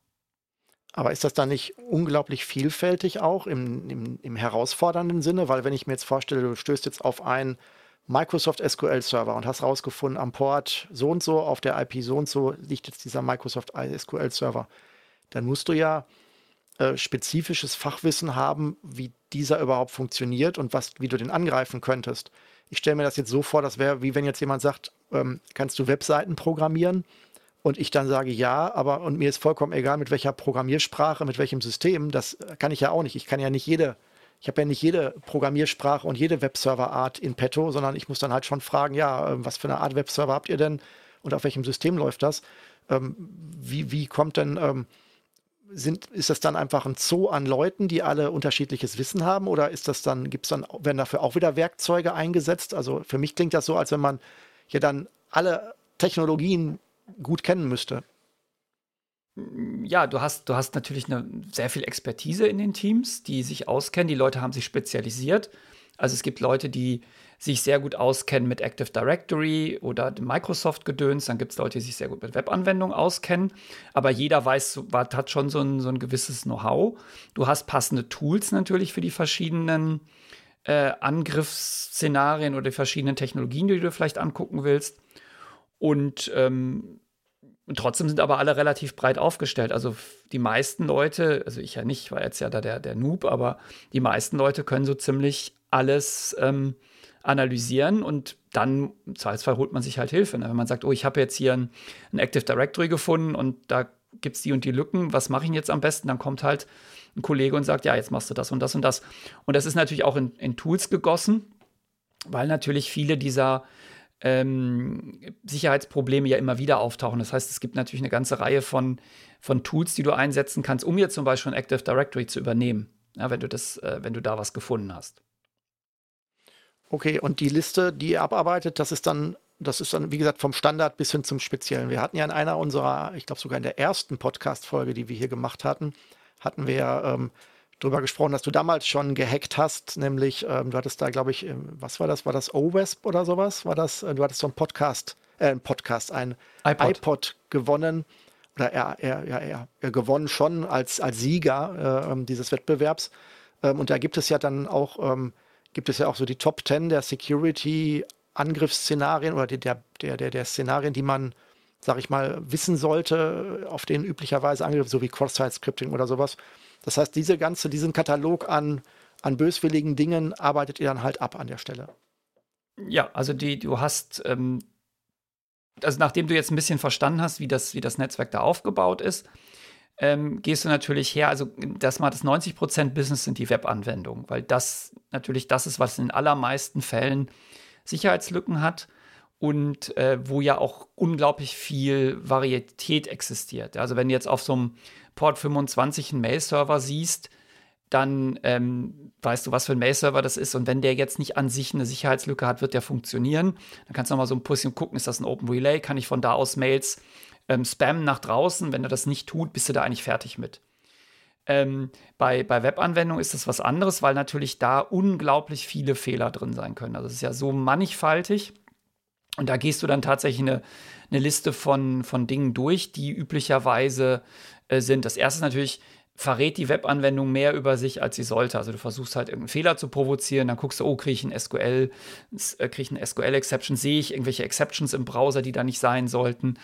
Aber ist das dann nicht unglaublich vielfältig auch im, im, im, herausfordernden Sinne? Weil wenn ich mir jetzt vorstelle, du stößt jetzt auf einen Microsoft SQL Server und hast rausgefunden, am Port so und so, auf der IP so und so liegt jetzt dieser Microsoft SQL Server, dann musst du ja äh, spezifisches Fachwissen haben, wie dieser überhaupt funktioniert und was, wie du den angreifen könntest. Ich stelle mir das jetzt so vor, das wäre wie wenn jetzt jemand sagt, ähm, kannst du Webseiten programmieren? Und ich dann sage ja, aber und mir ist vollkommen egal, mit welcher Programmiersprache, mit welchem System, das kann ich ja auch nicht. Ich kann ja nicht jede, ich habe ja nicht jede Programmiersprache und jede Webserverart in petto, sondern ich muss dann halt schon fragen, ja, ähm, was für eine Art Webserver habt ihr denn und auf welchem System läuft das? Ähm, wie, wie kommt denn, ähm, sind, ist das dann einfach ein Zoo an Leuten, die alle unterschiedliches Wissen haben oder ist das dann, gibt es dann, werden dafür auch wieder Werkzeuge eingesetzt? Also für mich klingt das so, als wenn man hier dann alle Technologien gut kennen müsste. Ja, du hast, du hast natürlich eine, sehr viel Expertise in den Teams, die sich auskennen. Die Leute haben sich spezialisiert. Also es gibt Leute, die sich sehr gut auskennen mit Active Directory oder dem Microsoft-Gedöns. Dann gibt es Leute, die sich sehr gut mit Webanwendungen auskennen. Aber jeder weiß, hat schon so ein, so ein gewisses Know-how. Du hast passende Tools natürlich für die verschiedenen äh, Angriffsszenarien oder die verschiedenen Technologien, die du vielleicht angucken willst. Und, ähm, trotzdem sind aber alle relativ breit aufgestellt. Also die meisten Leute, also ich ja nicht, ich war jetzt ja da der, der Noob, aber die meisten Leute können so ziemlich alles ähm, analysieren und dann im Zweifelsfall holt man sich halt Hilfe. Ne? Wenn man sagt, oh, ich habe jetzt hier ein, ein, Active Directory gefunden und da gibt es die und die Lücken, was mache ich jetzt am besten? Dann kommt halt ein Kollege und sagt, ja, jetzt machst du das und das und das. Und das ist natürlich auch in, in Tools gegossen, weil natürlich viele dieser ähm, Sicherheitsprobleme ja immer wieder auftauchen. Das heißt, es gibt natürlich eine ganze Reihe von, von Tools, die du einsetzen kannst, um jetzt zum Beispiel ein Active Directory zu übernehmen, ja, wenn, du das, äh, wenn du da was gefunden hast. Okay, und die Liste, die ihr abarbeitet, das ist dann, das ist dann, wie gesagt, vom Standard bis hin zum Speziellen. Wir hatten ja in einer unserer, ich glaube sogar in der ersten Podcast-Folge, die wir hier gemacht hatten, hatten wir ähm, drüber gesprochen, dass du damals schon gehackt hast, nämlich ähm, du hattest da, glaube ich, ähm, was war das? War das OWASP oder sowas? War das? Äh, du hattest so ein Podcast, äh, ein Podcast, ein iPod, iPod gewonnen oder er, er, ja, er, er gewonnen schon als, als Sieger äh, ähm, dieses Wettbewerbs. Ähm, und da gibt es ja dann auch, ähm, gibt es ja auch so die Top 10 der Security-Angriffsszenarien oder die, der, der, der, der Szenarien, die man, sag ich mal, wissen sollte, auf denen üblicherweise Angriffe, so wie Cross-Site-Scripting oder sowas. Das heißt, diese ganze, diesen Katalog an, an böswilligen Dingen arbeitet ihr dann halt ab an der Stelle. Ja, also die, du hast, ähm, also nachdem du jetzt ein bisschen verstanden hast, wie das, wie das Netzwerk da aufgebaut ist, ähm, gehst du natürlich her, also das mal das 90% Business sind die Webanwendungen, weil das natürlich das ist, was in allermeisten Fällen Sicherheitslücken hat und äh, wo ja auch unglaublich viel Varietät existiert. Also wenn du jetzt auf so einem Port 25 einen Mail-Server siehst, dann ähm, weißt du, was für ein Mail-Server das ist. Und wenn der jetzt nicht an sich eine Sicherheitslücke hat, wird der funktionieren. Dann kannst du noch mal so ein bisschen gucken, ist das ein Open Relay? Kann ich von da aus Mails ähm, spammen nach draußen? Wenn er das nicht tut, bist du da eigentlich fertig mit. Ähm, bei, bei Webanwendungen ist das was anderes, weil natürlich da unglaublich viele Fehler drin sein können. Also es ist ja so mannigfaltig. Und da gehst du dann tatsächlich eine, eine Liste von, von Dingen durch, die üblicherweise äh, sind. Das erste ist natürlich, verrät die Webanwendung mehr über sich, als sie sollte. Also du versuchst halt irgendeinen Fehler zu provozieren, dann guckst du, oh, kriege ich ein SQL, äh, kriege ich eine SQL-Exception, sehe ich irgendwelche Exceptions im Browser, die da nicht sein sollten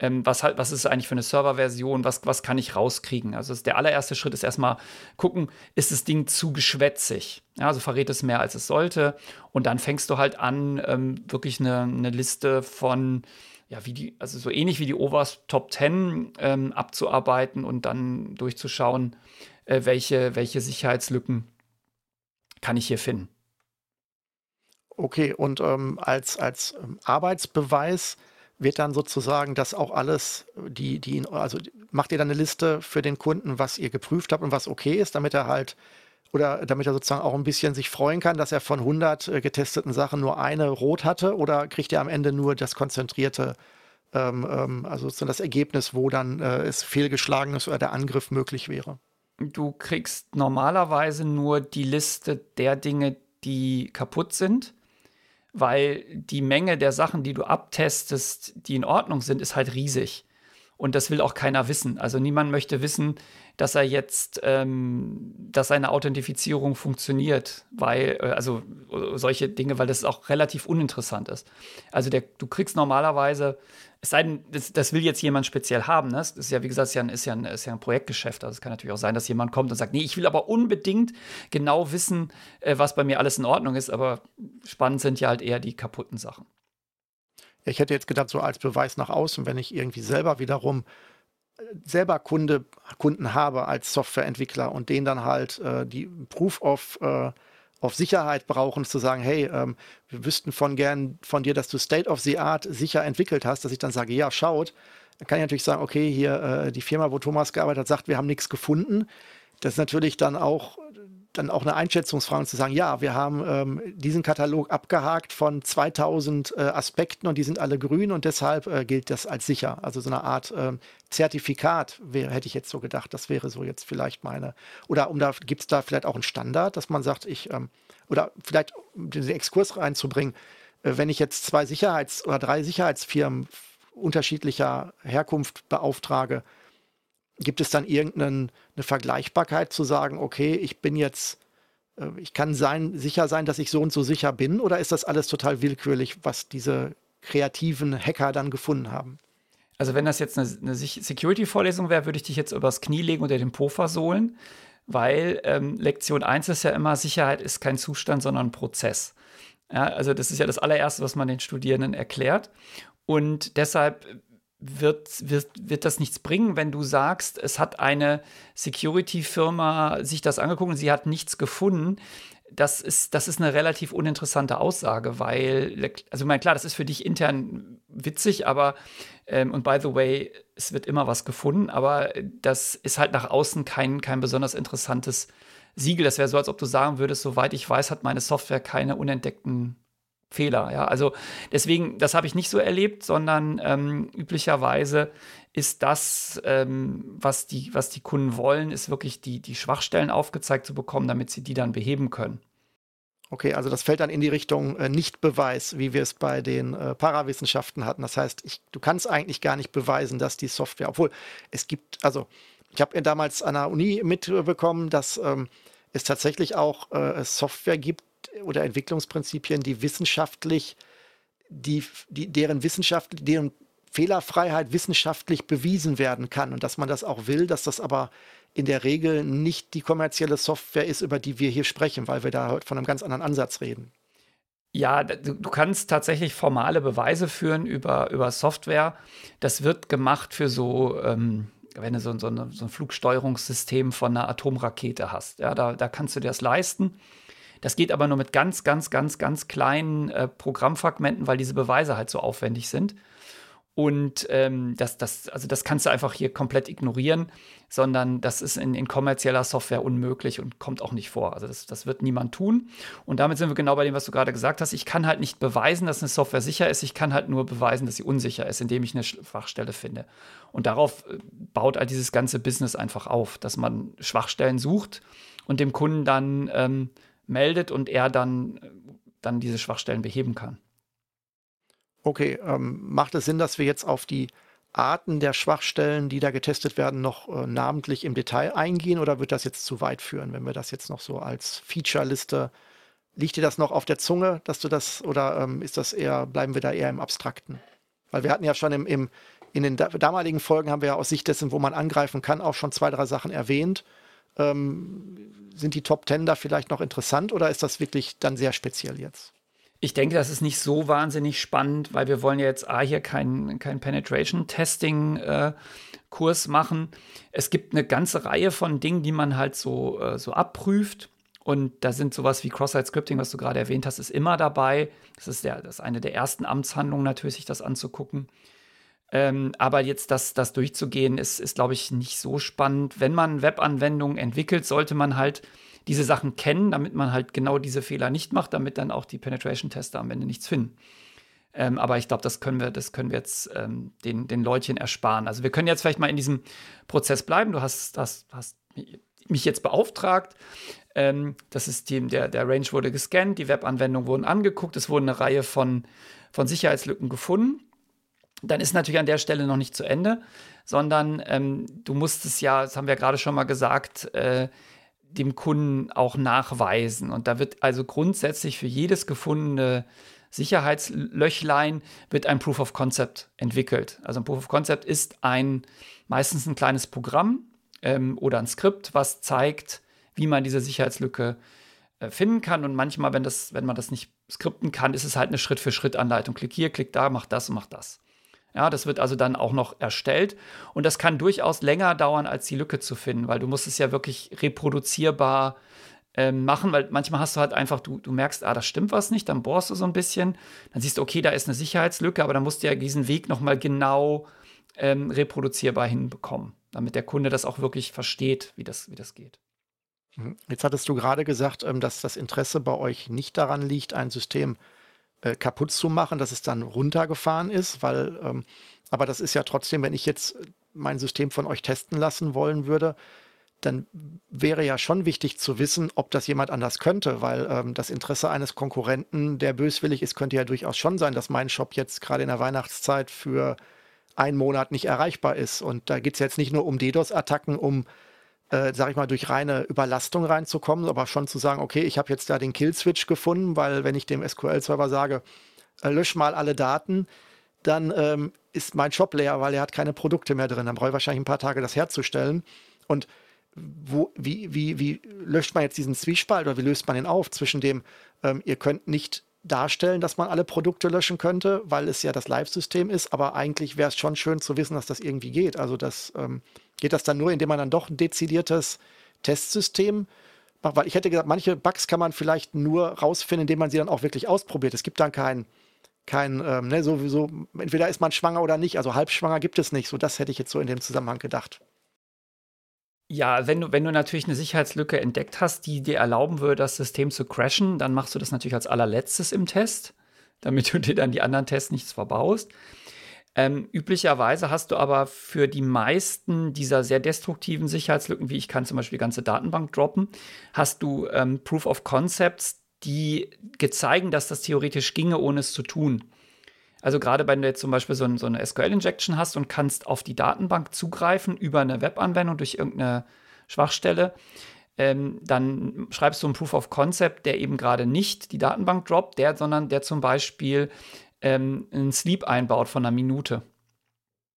ähm, was, halt, was ist eigentlich für eine Serverversion, was, was kann ich rauskriegen. Also der allererste Schritt ist erstmal gucken, ist das Ding zu geschwätzig? Ja, also verrät es mehr, als es sollte. Und dann fängst du halt an, ähm, wirklich eine, eine Liste von ja, wie die, also so ähnlich wie die OWASP Top 10 ähm, abzuarbeiten und dann durchzuschauen, äh, welche, welche Sicherheitslücken kann ich hier finden. Okay, und ähm, als, als ähm, Arbeitsbeweis wird dann sozusagen das auch alles, die, die, also macht ihr dann eine Liste für den Kunden, was ihr geprüft habt und was okay ist, damit er halt, oder damit er sozusagen auch ein bisschen sich freuen kann, dass er von 100 äh, getesteten Sachen nur eine rot hatte oder kriegt er am Ende nur das konzentrierte, ähm, ähm, also sozusagen das Ergebnis, wo dann äh, es fehlgeschlagen ist oder der Angriff möglich wäre? Du kriegst normalerweise nur die Liste der Dinge, die kaputt sind weil die Menge der Sachen, die du abtestest, die in Ordnung sind, ist halt riesig. Und das will auch keiner wissen. Also niemand möchte wissen, dass er jetzt, ähm, dass seine Authentifizierung funktioniert, weil, äh, also solche Dinge, weil das auch relativ uninteressant ist. Also der, du kriegst normalerweise es sei denn, das, das, will jetzt jemand speziell haben. Ne? Das ist ja, wie gesagt, ist ja, ein, ist, ja ein, ist ja ein Projektgeschäft. Also es kann natürlich auch sein, dass jemand kommt und sagt, nee, ich will aber unbedingt genau wissen, äh, was bei mir alles in Ordnung ist. Aber spannend sind ja halt eher die kaputten Sachen. Ich hätte jetzt gedacht, so als Beweis nach außen, wenn ich irgendwie selber wiederum äh, selber Kunde, Kunden habe als Softwareentwickler und denen dann halt äh, die Proof of äh, auf Sicherheit brauchen, zu sagen, hey, ähm, wir wüssten von gern von dir, dass du State of the Art sicher entwickelt hast, dass ich dann sage, ja, schaut, dann kann ich natürlich sagen, okay, hier äh, die Firma, wo Thomas gearbeitet hat, sagt, wir haben nichts gefunden. Das ist natürlich dann auch dann auch eine Einschätzungsfrage zu sagen, ja, wir haben ähm, diesen Katalog abgehakt von 2000 äh, Aspekten und die sind alle grün und deshalb äh, gilt das als sicher. Also so eine Art äh, Zertifikat wäre, hätte ich jetzt so gedacht, das wäre so jetzt vielleicht meine. Oder um da gibt es da vielleicht auch einen Standard, dass man sagt, ich, ähm, oder vielleicht um den Exkurs reinzubringen, äh, wenn ich jetzt zwei Sicherheits- oder drei Sicherheitsfirmen unterschiedlicher Herkunft beauftrage, gibt es dann irgendeine Vergleichbarkeit zu sagen, okay, ich bin jetzt, äh, ich kann sein, sicher sein, dass ich so und so sicher bin, oder ist das alles total willkürlich, was diese kreativen Hacker dann gefunden haben? Also wenn das jetzt eine, Security-Vorlesung wäre, würde ich dich jetzt übers Knie legen oder den Po versohlen, weil ähm, Lektion 1 ist ja immer, Sicherheit ist kein Zustand, sondern ein Prozess. Ja, also das ist ja das allererste, was man den Studierenden erklärt. Und deshalb wird, wird, wird das nichts bringen, wenn du sagst, es hat eine Security-Firma sich das angeguckt und sie hat nichts gefunden. Das ist, das ist eine relativ uninteressante Aussage, weil, also ich meine, klar, das ist für dich intern witzig, aber, ähm, und by the way, es wird immer was gefunden, aber das ist halt nach außen kein, kein besonders interessantes Siegel. Das wäre so, als ob du sagen würdest, soweit ich weiß, hat meine Software keine unentdeckten Fehler. Ja, also deswegen, das habe ich nicht so erlebt, sondern ähm, üblicherweise ist das, ähm, was, die, was die Kunden wollen, ist wirklich die, die Schwachstellen aufgezeigt zu bekommen, damit sie die dann beheben können. Okay, also das fällt dann in die Richtung äh, Nichtbeweis, wie wir es bei den äh, Parawissenschaften hatten. Das heißt, ich, du kannst eigentlich gar nicht beweisen, dass die Software, obwohl es gibt, also ich habe damals an der Uni mitbekommen, dass ähm, es tatsächlich auch äh, Software gibt, oder Entwicklungsprinzipien, die wissenschaftlich, die, die, deren Wissenschaft, deren Fehlerfreiheit wissenschaftlich bewiesen werden kann und dass man das auch will, dass das aber in der Regel nicht die kommerzielle Software ist, über die wir hier sprechen, weil wir da heute von einem ganz anderen Ansatz reden. Ja, du, du kannst tatsächlich formale Beweise führen über, über Software. Das wird gemacht für so, ähm, wenn du so, so, eine, so, ein Flugsteuerungssystem von einer Atomrakete hast. Ja, da, da kannst du dir das leisten. Das geht aber nur mit ganz, ganz, ganz, ganz kleinen äh, Programmfragmenten, weil diese Beweise halt so aufwendig sind. Und ähm, das, das, also das kannst du einfach hier komplett ignorieren, sondern das ist in, in kommerzieller Software unmöglich und kommt auch nicht vor. Also das, das wird niemand tun. Und damit sind wir genau bei dem, was du gerade gesagt hast. Ich kann halt nicht beweisen, dass eine Software sicher ist. Ich kann halt nur beweisen, dass sie unsicher ist, indem ich eine Schwachstelle finde. Und darauf äh, baut all dieses ganze Business einfach auf, dass man Schwachstellen sucht und dem Kunden dann ähm, meldet und er dann, dann diese Schwachstellen beheben kann. Okay, ähm, macht es Sinn, dass wir jetzt auf die Arten der Schwachstellen, die da getestet werden, noch äh, namentlich im Detail eingehen oder wird das jetzt zu weit führen, wenn wir das jetzt noch so als Feature-Liste, liegt dir das noch auf der Zunge, dass du das oder ähm, ist das eher, bleiben wir da eher im Abstrakten? Weil wir hatten ja schon im, im in den da damaligen Folgen haben wir ja aus Sicht dessen, wo man angreifen kann, auch schon zwei, drei Sachen erwähnt. Ähm, sind die Top Ten da vielleicht noch interessant oder ist das wirklich dann sehr speziell jetzt? Ich denke, das ist nicht so wahnsinnig spannend, weil wir wollen ja jetzt A, hier keinen kein Penetration-Testing-Kurs äh, machen. Es gibt eine ganze Reihe von Dingen, die man halt so, äh, so abprüft. Und da sind sowas wie Cross-Site-Scripting, was du gerade erwähnt hast, ist immer dabei. Das ist, der, das ist eine der ersten Amtshandlungen natürlich, sich das anzugucken. Ähm, aber jetzt das, das durchzugehen, ist, ist glaube ich, nicht so spannend. Wenn man Webanwendungen entwickelt, sollte man halt diese Sachen kennen, damit man halt genau diese Fehler nicht macht, damit dann auch die Penetration-Tester am Ende nichts finden. Ähm, aber ich glaube, das können wir, das können wir jetzt ähm, den, den Leutchen ersparen. Also wir können jetzt vielleicht mal in diesem Prozess bleiben. Du hast, hast, hast mich jetzt beauftragt. Ähm, das System, der, der Range wurde gescannt, die Webanwendungen wurden angeguckt, es wurden eine Reihe von, von Sicherheitslücken gefunden. Dann ist natürlich an der Stelle noch nicht zu Ende, sondern ähm, du musst es ja, das haben wir gerade schon mal gesagt, äh, dem Kunden auch nachweisen. Und da wird also grundsätzlich für jedes gefundene Sicherheitslöchlein wird ein Proof of Concept entwickelt. Also ein Proof of Concept ist ein meistens ein kleines Programm ähm, oder ein Skript, was zeigt, wie man diese Sicherheitslücke äh, finden kann. Und manchmal, wenn, das, wenn man das nicht skripten kann, ist es halt eine Schritt-für-Schritt-Anleitung. Klick hier, klick da, mach das und mach das. Ja, das wird also dann auch noch erstellt und das kann durchaus länger dauern, als die Lücke zu finden, weil du musst es ja wirklich reproduzierbar ähm, machen, weil manchmal hast du halt einfach, du, du merkst, ah, da stimmt was nicht, dann bohrst du so ein bisschen, dann siehst du, okay, da ist eine Sicherheitslücke, aber dann musst du ja diesen Weg nochmal genau ähm, reproduzierbar hinbekommen, damit der Kunde das auch wirklich versteht, wie das, wie das geht. Mhm. Jetzt hattest du gerade gesagt, ähm, dass das Interesse bei euch nicht daran liegt, ein System zu äh, kaputt zu machen, dass es dann runtergefahren ist, weil, ähm, aber das ist ja trotzdem, wenn ich jetzt mein System von euch testen lassen wollen würde, dann wäre ja schon wichtig zu wissen, ob das jemand anders könnte, weil ähm, das Interesse eines Konkurrenten, der böswillig ist, könnte ja durchaus schon sein, dass mein Shop jetzt gerade in der Weihnachtszeit für einen Monat nicht erreichbar ist. Und da geht es jetzt nicht nur um DDoS-Attacken, um äh, sag ich mal, durch reine Überlastung reinzukommen, aber schon zu sagen, okay, ich habe jetzt da den Kill-Switch gefunden, weil wenn ich dem SQL-Server sage, äh, lösch mal alle Daten, dann ähm, ist mein Shop leer, weil er hat keine Produkte mehr drin. Dann brauche ich wahrscheinlich ein paar Tage, das herzustellen. Und wo, wie, wie, wie löscht man jetzt diesen Zwiespalt oder wie löst man den auf zwischen dem, ähm, ihr könnt nicht darstellen, dass man alle Produkte löschen könnte, weil es ja das Live-System ist, aber eigentlich wäre es schon schön zu wissen, dass das irgendwie geht. Also das ähm, geht das dann nur, indem man dann doch ein dezidiertes Testsystem macht, weil ich hätte gesagt, manche Bugs kann man vielleicht nur rausfinden, indem man sie dann auch wirklich ausprobiert. Es gibt dann kein, kein, ähm, ne, sowieso, entweder ist man schwanger oder nicht, also halbschwanger gibt es nicht. So, das hätte ich jetzt so in dem Zusammenhang gedacht. Ja, wenn du, wenn du natürlich eine Sicherheitslücke entdeckt hast, die dir erlauben würde, das System zu crashen, dann machst du das natürlich als allerletztes im Test, damit du dir dann die anderen Tests nichts verbaust. Ähm, üblicherweise hast du aber für die meisten dieser sehr destruktiven Sicherheitslücken, wie ich kann zum Beispiel die ganze Datenbank droppen, hast du ähm, Proof of Concepts, die gezeigen, dass das theoretisch ginge, ohne es zu tun. Also gerade wenn du jetzt zum Beispiel so, ein, so eine SQL-Injection hast und kannst auf die Datenbank zugreifen über eine Webanwendung durch irgendeine Schwachstelle, ähm, dann schreibst du einen Proof of Concept, der eben gerade nicht die Datenbank droppt, der, sondern der zum Beispiel ähm, einen Sleep einbaut von einer Minute.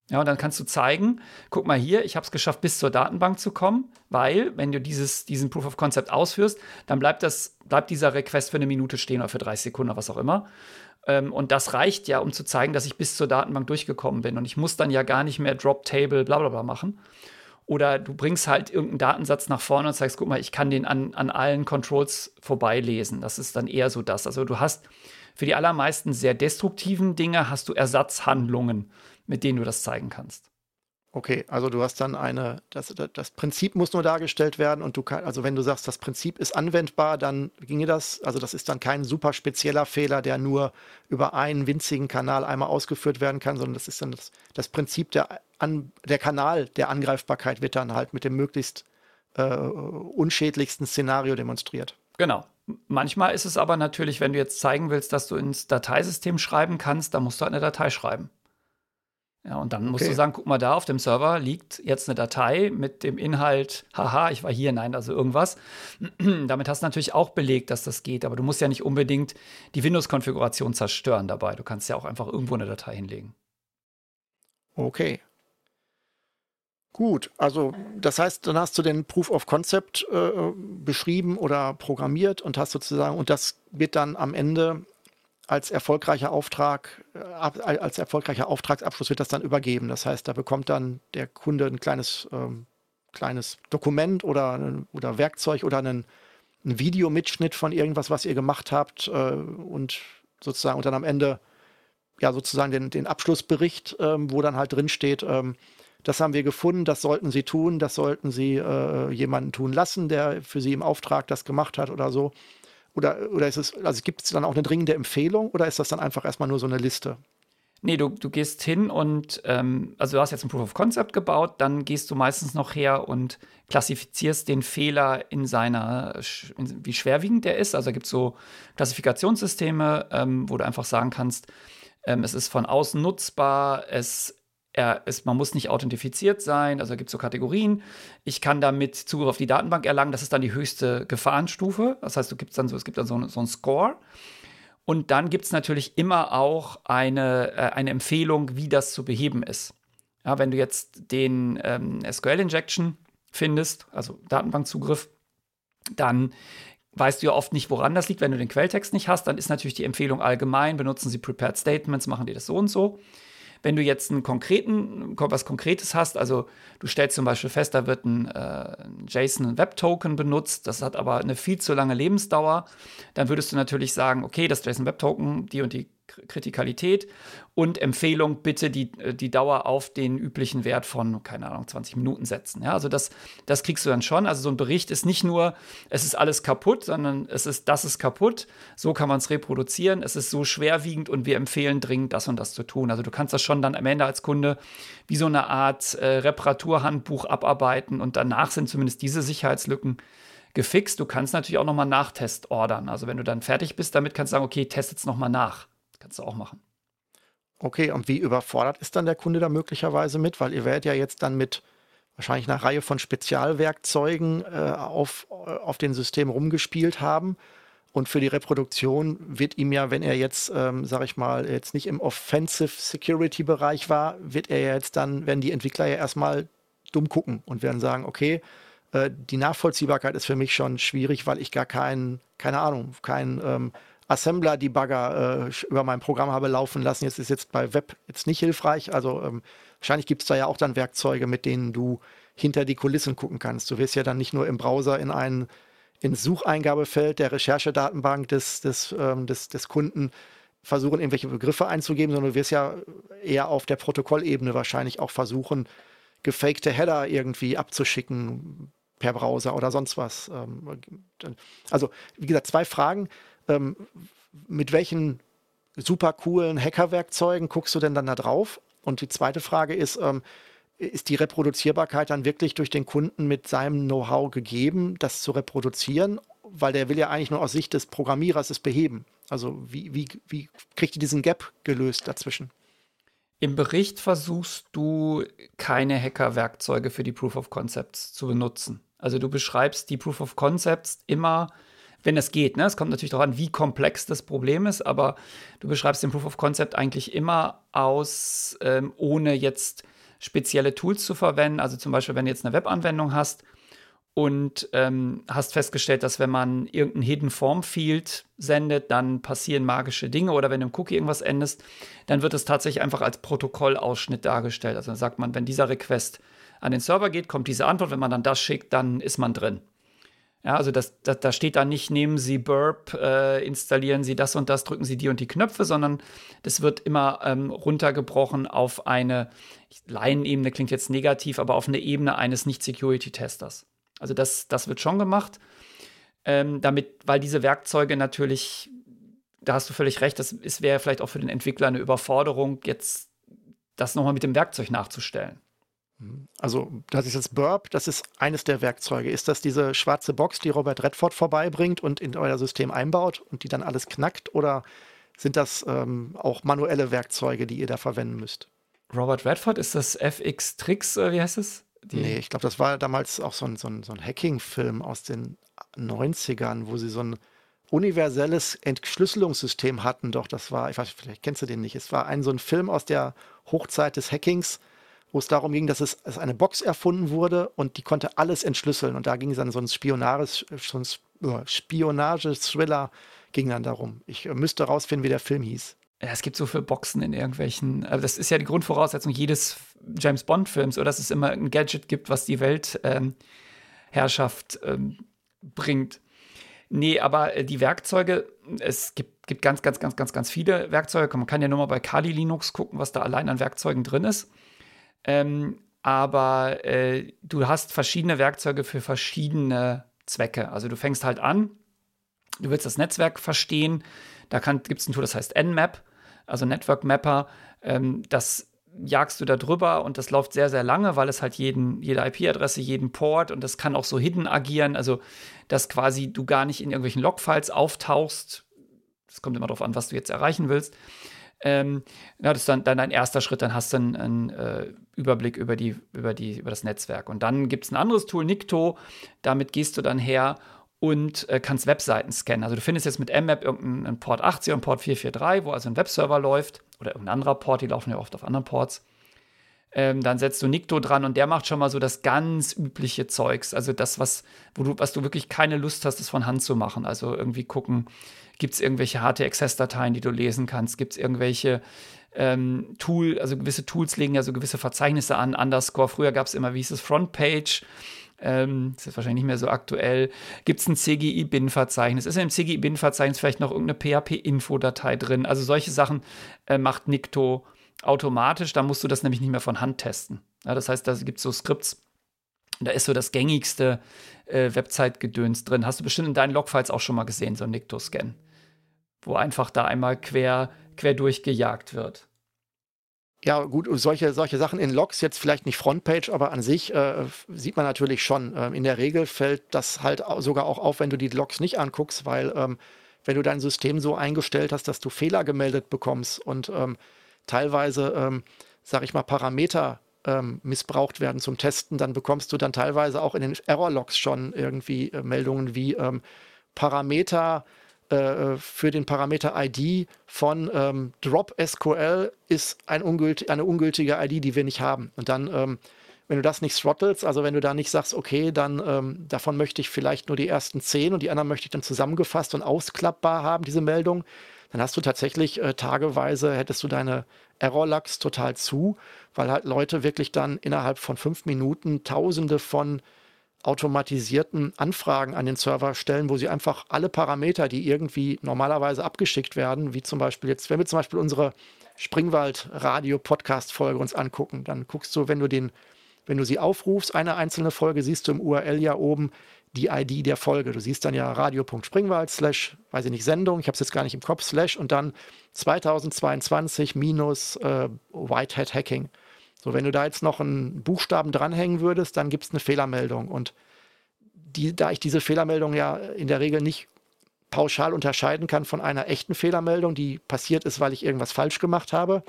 Ja, und dann kannst du zeigen, guck mal hier, ich habe es geschafft, bis zur Datenbank zu kommen, weil, wenn du dieses, diesen Proof of Concept ausführst, dann bleibt, das, bleibt dieser Request für eine Minute stehen oder für 30 Sekunden oder was auch immer. Ähm, und das reicht ja, um zu zeigen, dass ich bis zur Datenbank durchgekommen bin. Und ich muss dann ja gar nicht mehr Drop Table, bla bla bla machen. Oder du bringst halt irgendeinen Datensatz nach vorne und sagst, guck mal, ich kann den an, an allen Controls vorbeilesen. Das ist dann eher so das. Also du hast Für die allermeisten sehr destruktiven Dinge hast du Ersatzhandlungen, mit denen du das zeigen kannst. Okay, also du hast dann eine, das, das Prinzip muss nur dargestellt werden und du kannst, also wenn du sagst, das Prinzip ist anwendbar, dann ginge das, also das ist dann kein super spezieller Fehler, der nur über einen winzigen Kanal einmal ausgeführt werden kann, sondern das ist dann das, das Prinzip der, an, der Kanal der Angreifbarkeit wird dann halt mit dem möglichst äh, unschädlichsten Szenario demonstriert. Genau. Manchmal ist es aber natürlich, wenn du jetzt zeigen willst, dass du ins Dateisystem schreiben kannst, dann musst du halt eine Datei schreiben. Ja, und dann musst okay. du sagen, guck mal, da auf dem Server liegt jetzt eine Datei mit dem Inhalt, haha, ich war hier, nein, also irgendwas. Damit hast du natürlich auch belegt, dass das geht, aber du musst ja nicht unbedingt die Windows-Konfiguration zerstören dabei. Du kannst ja auch einfach irgendwo eine Datei hinlegen. Okay. Gut, also das heißt, dann hast du den Proof of Concept äh, beschrieben oder programmiert und hast sozusagen, und das wird dann am Ende als erfolgreicher Auftrag, äh, als erfolgreicher Auftragsabschluss wird das dann übergeben. Das heißt, da bekommt dann der Kunde ein kleines, ähm, kleines Dokument oder, oder Werkzeug oder einen, einen Videomitschnitt von irgendwas, was ihr gemacht habt äh, und sozusagen und dann am Ende ja sozusagen den, den Abschlussbericht, ähm, wo dann halt drin steht, ähm, das haben wir gefunden, das sollten Sie tun, das sollten Sie äh, jemanden tun lassen, der für Sie im Auftrag das gemacht hat oder so. Oder, oder ist es, also gibt es dann auch eine dringende Empfehlung oder ist das dann einfach erstmal nur so eine Liste? Nee, du, du gehst hin und, ähm, also du hast jetzt ein Proof of Concept gebaut, dann gehst du meistens noch her und klassifizierst den Fehler in seiner, in, wie schwerwiegend der ist. Also gibt es so Klassifikationssysteme, ähm, wo du einfach sagen kannst, ähm, es ist von außen nutzbar, es er ist, man muss nicht authentifiziert sein, also gibt es so Kategorien. Ich kann damit Zugriff auf die Datenbank erlangen, das ist dann die höchste Gefahrenstufe. Das heißt, du gibt's dann so, es gibt dann so, so einen Score. Und dann gibt es natürlich immer auch eine, äh, eine Empfehlung, wie das zu beheben ist. Ja, wenn du jetzt den ähm, SQL-Injection findest, also Datenbankzugriff, dann weißt du ja oft nicht, woran das liegt. Wenn du den Quelltext nicht hast, dann ist natürlich die Empfehlung allgemein, benutzen Sie Prepared Statements, machen die das so und so. Wenn du jetzt einen konkreten, was Konkretes hast, also du stellst zum Beispiel fest, da wird ein, äh, JSON Web Token benutzt, das hat aber eine viel zu lange Lebensdauer, dann würdest du natürlich sagen, okay, das JSON Web Token, die und die Kritikalität und Empfehlung, bitte die, äh, die Dauer auf den üblichen Wert von, keine Ahnung, 20 Minuten setzen. Ja, also das, das kriegst du dann schon. Also so ein Bericht ist nicht nur, es ist alles kaputt, sondern es ist, das ist kaputt, so kann man es reproduzieren, es ist so schwerwiegend und wir empfehlen dringend, das und das zu tun. Also du kannst das schon dann am Ende als Kunde wie so eine Art äh, Reparaturhandbuch abarbeiten und danach sind zumindest diese Sicherheitslücken gefixt. Du kannst natürlich auch nochmal Nachtest ordern. Also wenn du dann fertig bist damit, kannst du sagen, okay, test jetzt nochmal nach. Kannst du auch machen. Okay, und wie überfordert ist dann der Kunde da möglicherweise mit? Weil ihr werdet ja jetzt dann mit wahrscheinlich einer Reihe von Spezialwerkzeugen äh, auf, äh, auf den System rumgespielt haben. Und für die Reproduktion wird ihm ja, wenn er jetzt, ähm, sag ich mal, jetzt nicht im Offensive Security Bereich war, wird er ja jetzt dann, werden die Entwickler ja erstmal dumm gucken und werden sagen, okay, äh, die Nachvollziehbarkeit ist für mich schon schwierig, weil ich gar keinen, keine Ahnung, keinen ähm, Assembler-Debugger äh, über mein Programm habe laufen lassen. Jetzt ist jetzt bei Web jetzt nicht hilfreich. Also ähm, wahrscheinlich gibt es da ja auch dann Werkzeuge, mit denen du hinter die Kulissen gucken kannst. Du wirst ja dann nicht nur im Browser in ein ins Sucheingabefeld der Recherchedatenbank des, des, ähm, des, des Kunden versuchen, irgendwelche Begriffe einzugeben, sondern du wirst ja eher auf der Protokollebene wahrscheinlich auch versuchen, gefakte Header irgendwie abzuschicken per Browser oder sonst was. Ähm, also, wie gesagt, zwei Fragen ähm, mit welchen super coolen Hackerwerkzeugen guckst du denn dann da drauf? Und die zweite Frage ist, ähm, ist die Reproduzierbarkeit dann wirklich durch den Kunden mit seinem Know-how gegeben, das zu reproduzieren? Weil der will ja eigentlich nur aus Sicht des Programmierers es beheben. Also wie, wie, wie kriegt ihr diesen Gap gelöst dazwischen? Im Bericht versuchst du keine Hackerwerkzeuge für die Proof of Concepts zu benutzen. Also du beschreibst die Proof of Concepts immer wenn es geht. Ne? Es kommt natürlich darauf an, wie komplex das Problem ist, aber du beschreibst den Proof of Concept eigentlich immer aus, ähm, ohne jetzt spezielle Tools zu verwenden. Also zum Beispiel, wenn du jetzt eine Webanwendung hast und ähm, hast festgestellt, dass wenn man irgendein Hidden Form Field sendet, dann passieren magische Dinge oder wenn du im Cookie irgendwas endest, dann wird es tatsächlich einfach als Protokollausschnitt dargestellt. Also dann sagt man, wenn dieser Request an den Server geht, kommt diese Antwort. Wenn man dann das schickt, dann ist man drin. Ja, also das, das, da steht da nicht, nehmen Sie Burp, äh, installieren Sie das und das, drücken Sie die und die Knöpfe, sondern das wird immer ähm, runtergebrochen auf eine Laienebene, klingt jetzt negativ, aber auf eine Ebene eines Nicht-Security-Testers. Also das, das wird schon gemacht, ähm, damit, weil diese Werkzeuge natürlich, da hast du völlig recht, das wäre vielleicht auch für den Entwickler eine Überforderung, jetzt das nochmal mit dem Werkzeug nachzustellen. Also, das ist jetzt Burp, das ist eines der Werkzeuge. Ist das diese schwarze Box, die Robert Redford vorbeibringt und in euer System einbaut und die dann alles knackt? Oder sind das ähm, auch manuelle Werkzeuge, die ihr da verwenden müsst? Robert Redford, ist das FX Tricks, äh, wie heißt es? Die nee, ich glaube, das war damals auch so ein, so ein, so ein Hacking-Film aus den 90ern, wo sie so ein universelles Entschlüsselungssystem hatten. Doch, das war, ich weiß, vielleicht kennst du den nicht. Es war ein so ein Film aus der Hochzeit des Hackings wo es darum ging, dass es, es eine Box erfunden wurde und die konnte alles entschlüsseln. Und da ging es dann so ein Spionage, so ein Spionage-Thriller ging dann darum. Ich äh, müsste rausfinden, wie der Film hieß. Ja, es gibt so viele Boxen in irgendwelchen. Also das ist ja die Grundvoraussetzung jedes James Bond-Films, oder dass es immer ein Gadget gibt, was die Weltherrschaft ähm, ähm, bringt. Nee, aber äh, die Werkzeuge, es gibt, gibt ganz, ganz, ganz, ganz, ganz viele Werkzeuge. Man kann ja nur mal bei Kali Linux gucken, was da allein an Werkzeugen drin ist. Ähm, aber äh, du hast verschiedene Werkzeuge für verschiedene Zwecke. Also du fängst halt an, du willst das Netzwerk verstehen. Da gibt es ein Tool, das heißt Nmap, also Network Mapper. Ähm, das jagst du da drüber und das läuft sehr, sehr lange, weil es halt jeden, jede IP-Adresse, jeden Port und das kann auch so hidden agieren, also dass quasi du gar nicht in irgendwelchen Logfiles auftauchst. Das kommt immer darauf an, was du jetzt erreichen willst. Ähm, ja, das ist dann, dann ein erster Schritt, dann hast du einen, einen äh, Überblick über, die, über, die, über das Netzwerk. Und dann gibt es ein anderes Tool, Nikto, damit gehst du dann her und äh, kannst Webseiten scannen. Also du findest jetzt mit Mmap irgendeinen Port 80 und Port 443, wo also ein Webserver läuft oder irgendein anderer Port, die laufen ja oft auf anderen Ports. Ähm, dann setzt du Nikto dran und der macht schon mal so das ganz übliche Zeugs. Also das, was, wo du, was du wirklich keine Lust hast, das von Hand zu machen. Also irgendwie gucken, Gibt es irgendwelche HT-Access-Dateien, die du lesen kannst? Gibt es irgendwelche ähm, Tool, also gewisse Tools legen ja so gewisse Verzeichnisse an, Underscore. Früher gab es immer, wie hieß es, Frontpage. Ähm, das ist wahrscheinlich nicht mehr so aktuell. Gibt es ein CGI-Bin-Verzeichnis? Ist in dem CGI-Bin-Verzeichnis vielleicht noch irgendeine PHP-Info-Datei drin? Also solche Sachen äh, macht Nikto automatisch. Da musst du das nämlich nicht mehr von Hand testen. Ja, das heißt, da gibt es so Skripts. Da ist so das gängigste äh, Website-Gedöns drin. Hast du bestimmt in deinen Logfiles auch schon mal gesehen, so ein Nikto-Scan wo einfach da einmal quer, quer durchgejagt wird. Ja, gut, solche, solche Sachen in Logs, jetzt vielleicht nicht Frontpage, aber an sich äh, sieht man natürlich schon. Ähm, in der Regel fällt das halt sogar auch auf, wenn du die Logs nicht anguckst, weil ähm, wenn du dein System so eingestellt hast, dass du Fehler gemeldet bekommst und ähm, teilweise, ähm, sag ich mal, Parameter ähm, missbraucht werden zum Testen, dann bekommst du dann teilweise auch in den Error-Logs schon irgendwie äh, Meldungen wie ähm, Parameter äh, für den Parameter ID von ähm, Drop SQL ist ein ungült eine ungültige ID, die wir nicht haben. Und dann, ähm, wenn du das nicht throttelst, also wenn du da nicht sagst, okay, dann ähm, davon möchte ich vielleicht nur die ersten zehn und die anderen möchte ich dann zusammengefasst und ausklappbar haben, diese Meldung, dann hast du tatsächlich äh, tageweise, hättest du deine Error-Logs total zu, weil halt Leute wirklich dann innerhalb von fünf Minuten tausende von automatisierten Anfragen an den Server stellen, wo sie einfach alle Parameter, die irgendwie normalerweise abgeschickt werden, wie zum Beispiel jetzt, wenn wir zum Beispiel unsere Springwald-Radio-Podcast-Folge uns angucken, dann guckst du, wenn du den, wenn du sie aufrufst, eine einzelne Folge, siehst du im URL ja oben die ID der Folge. Du siehst dann ja radio.springwald slash, weiß ich nicht, Sendung, ich habe es jetzt gar nicht im Kopf, slash und dann 2022 minus äh, Whitehead Hacking. So, wenn du da jetzt noch einen Buchstaben dranhängen würdest, dann gibt es eine Fehlermeldung. Und die, da ich diese Fehlermeldung ja in der Regel nicht pauschal unterscheiden kann von einer echten Fehlermeldung, die passiert ist, weil ich irgendwas falsch gemacht habe,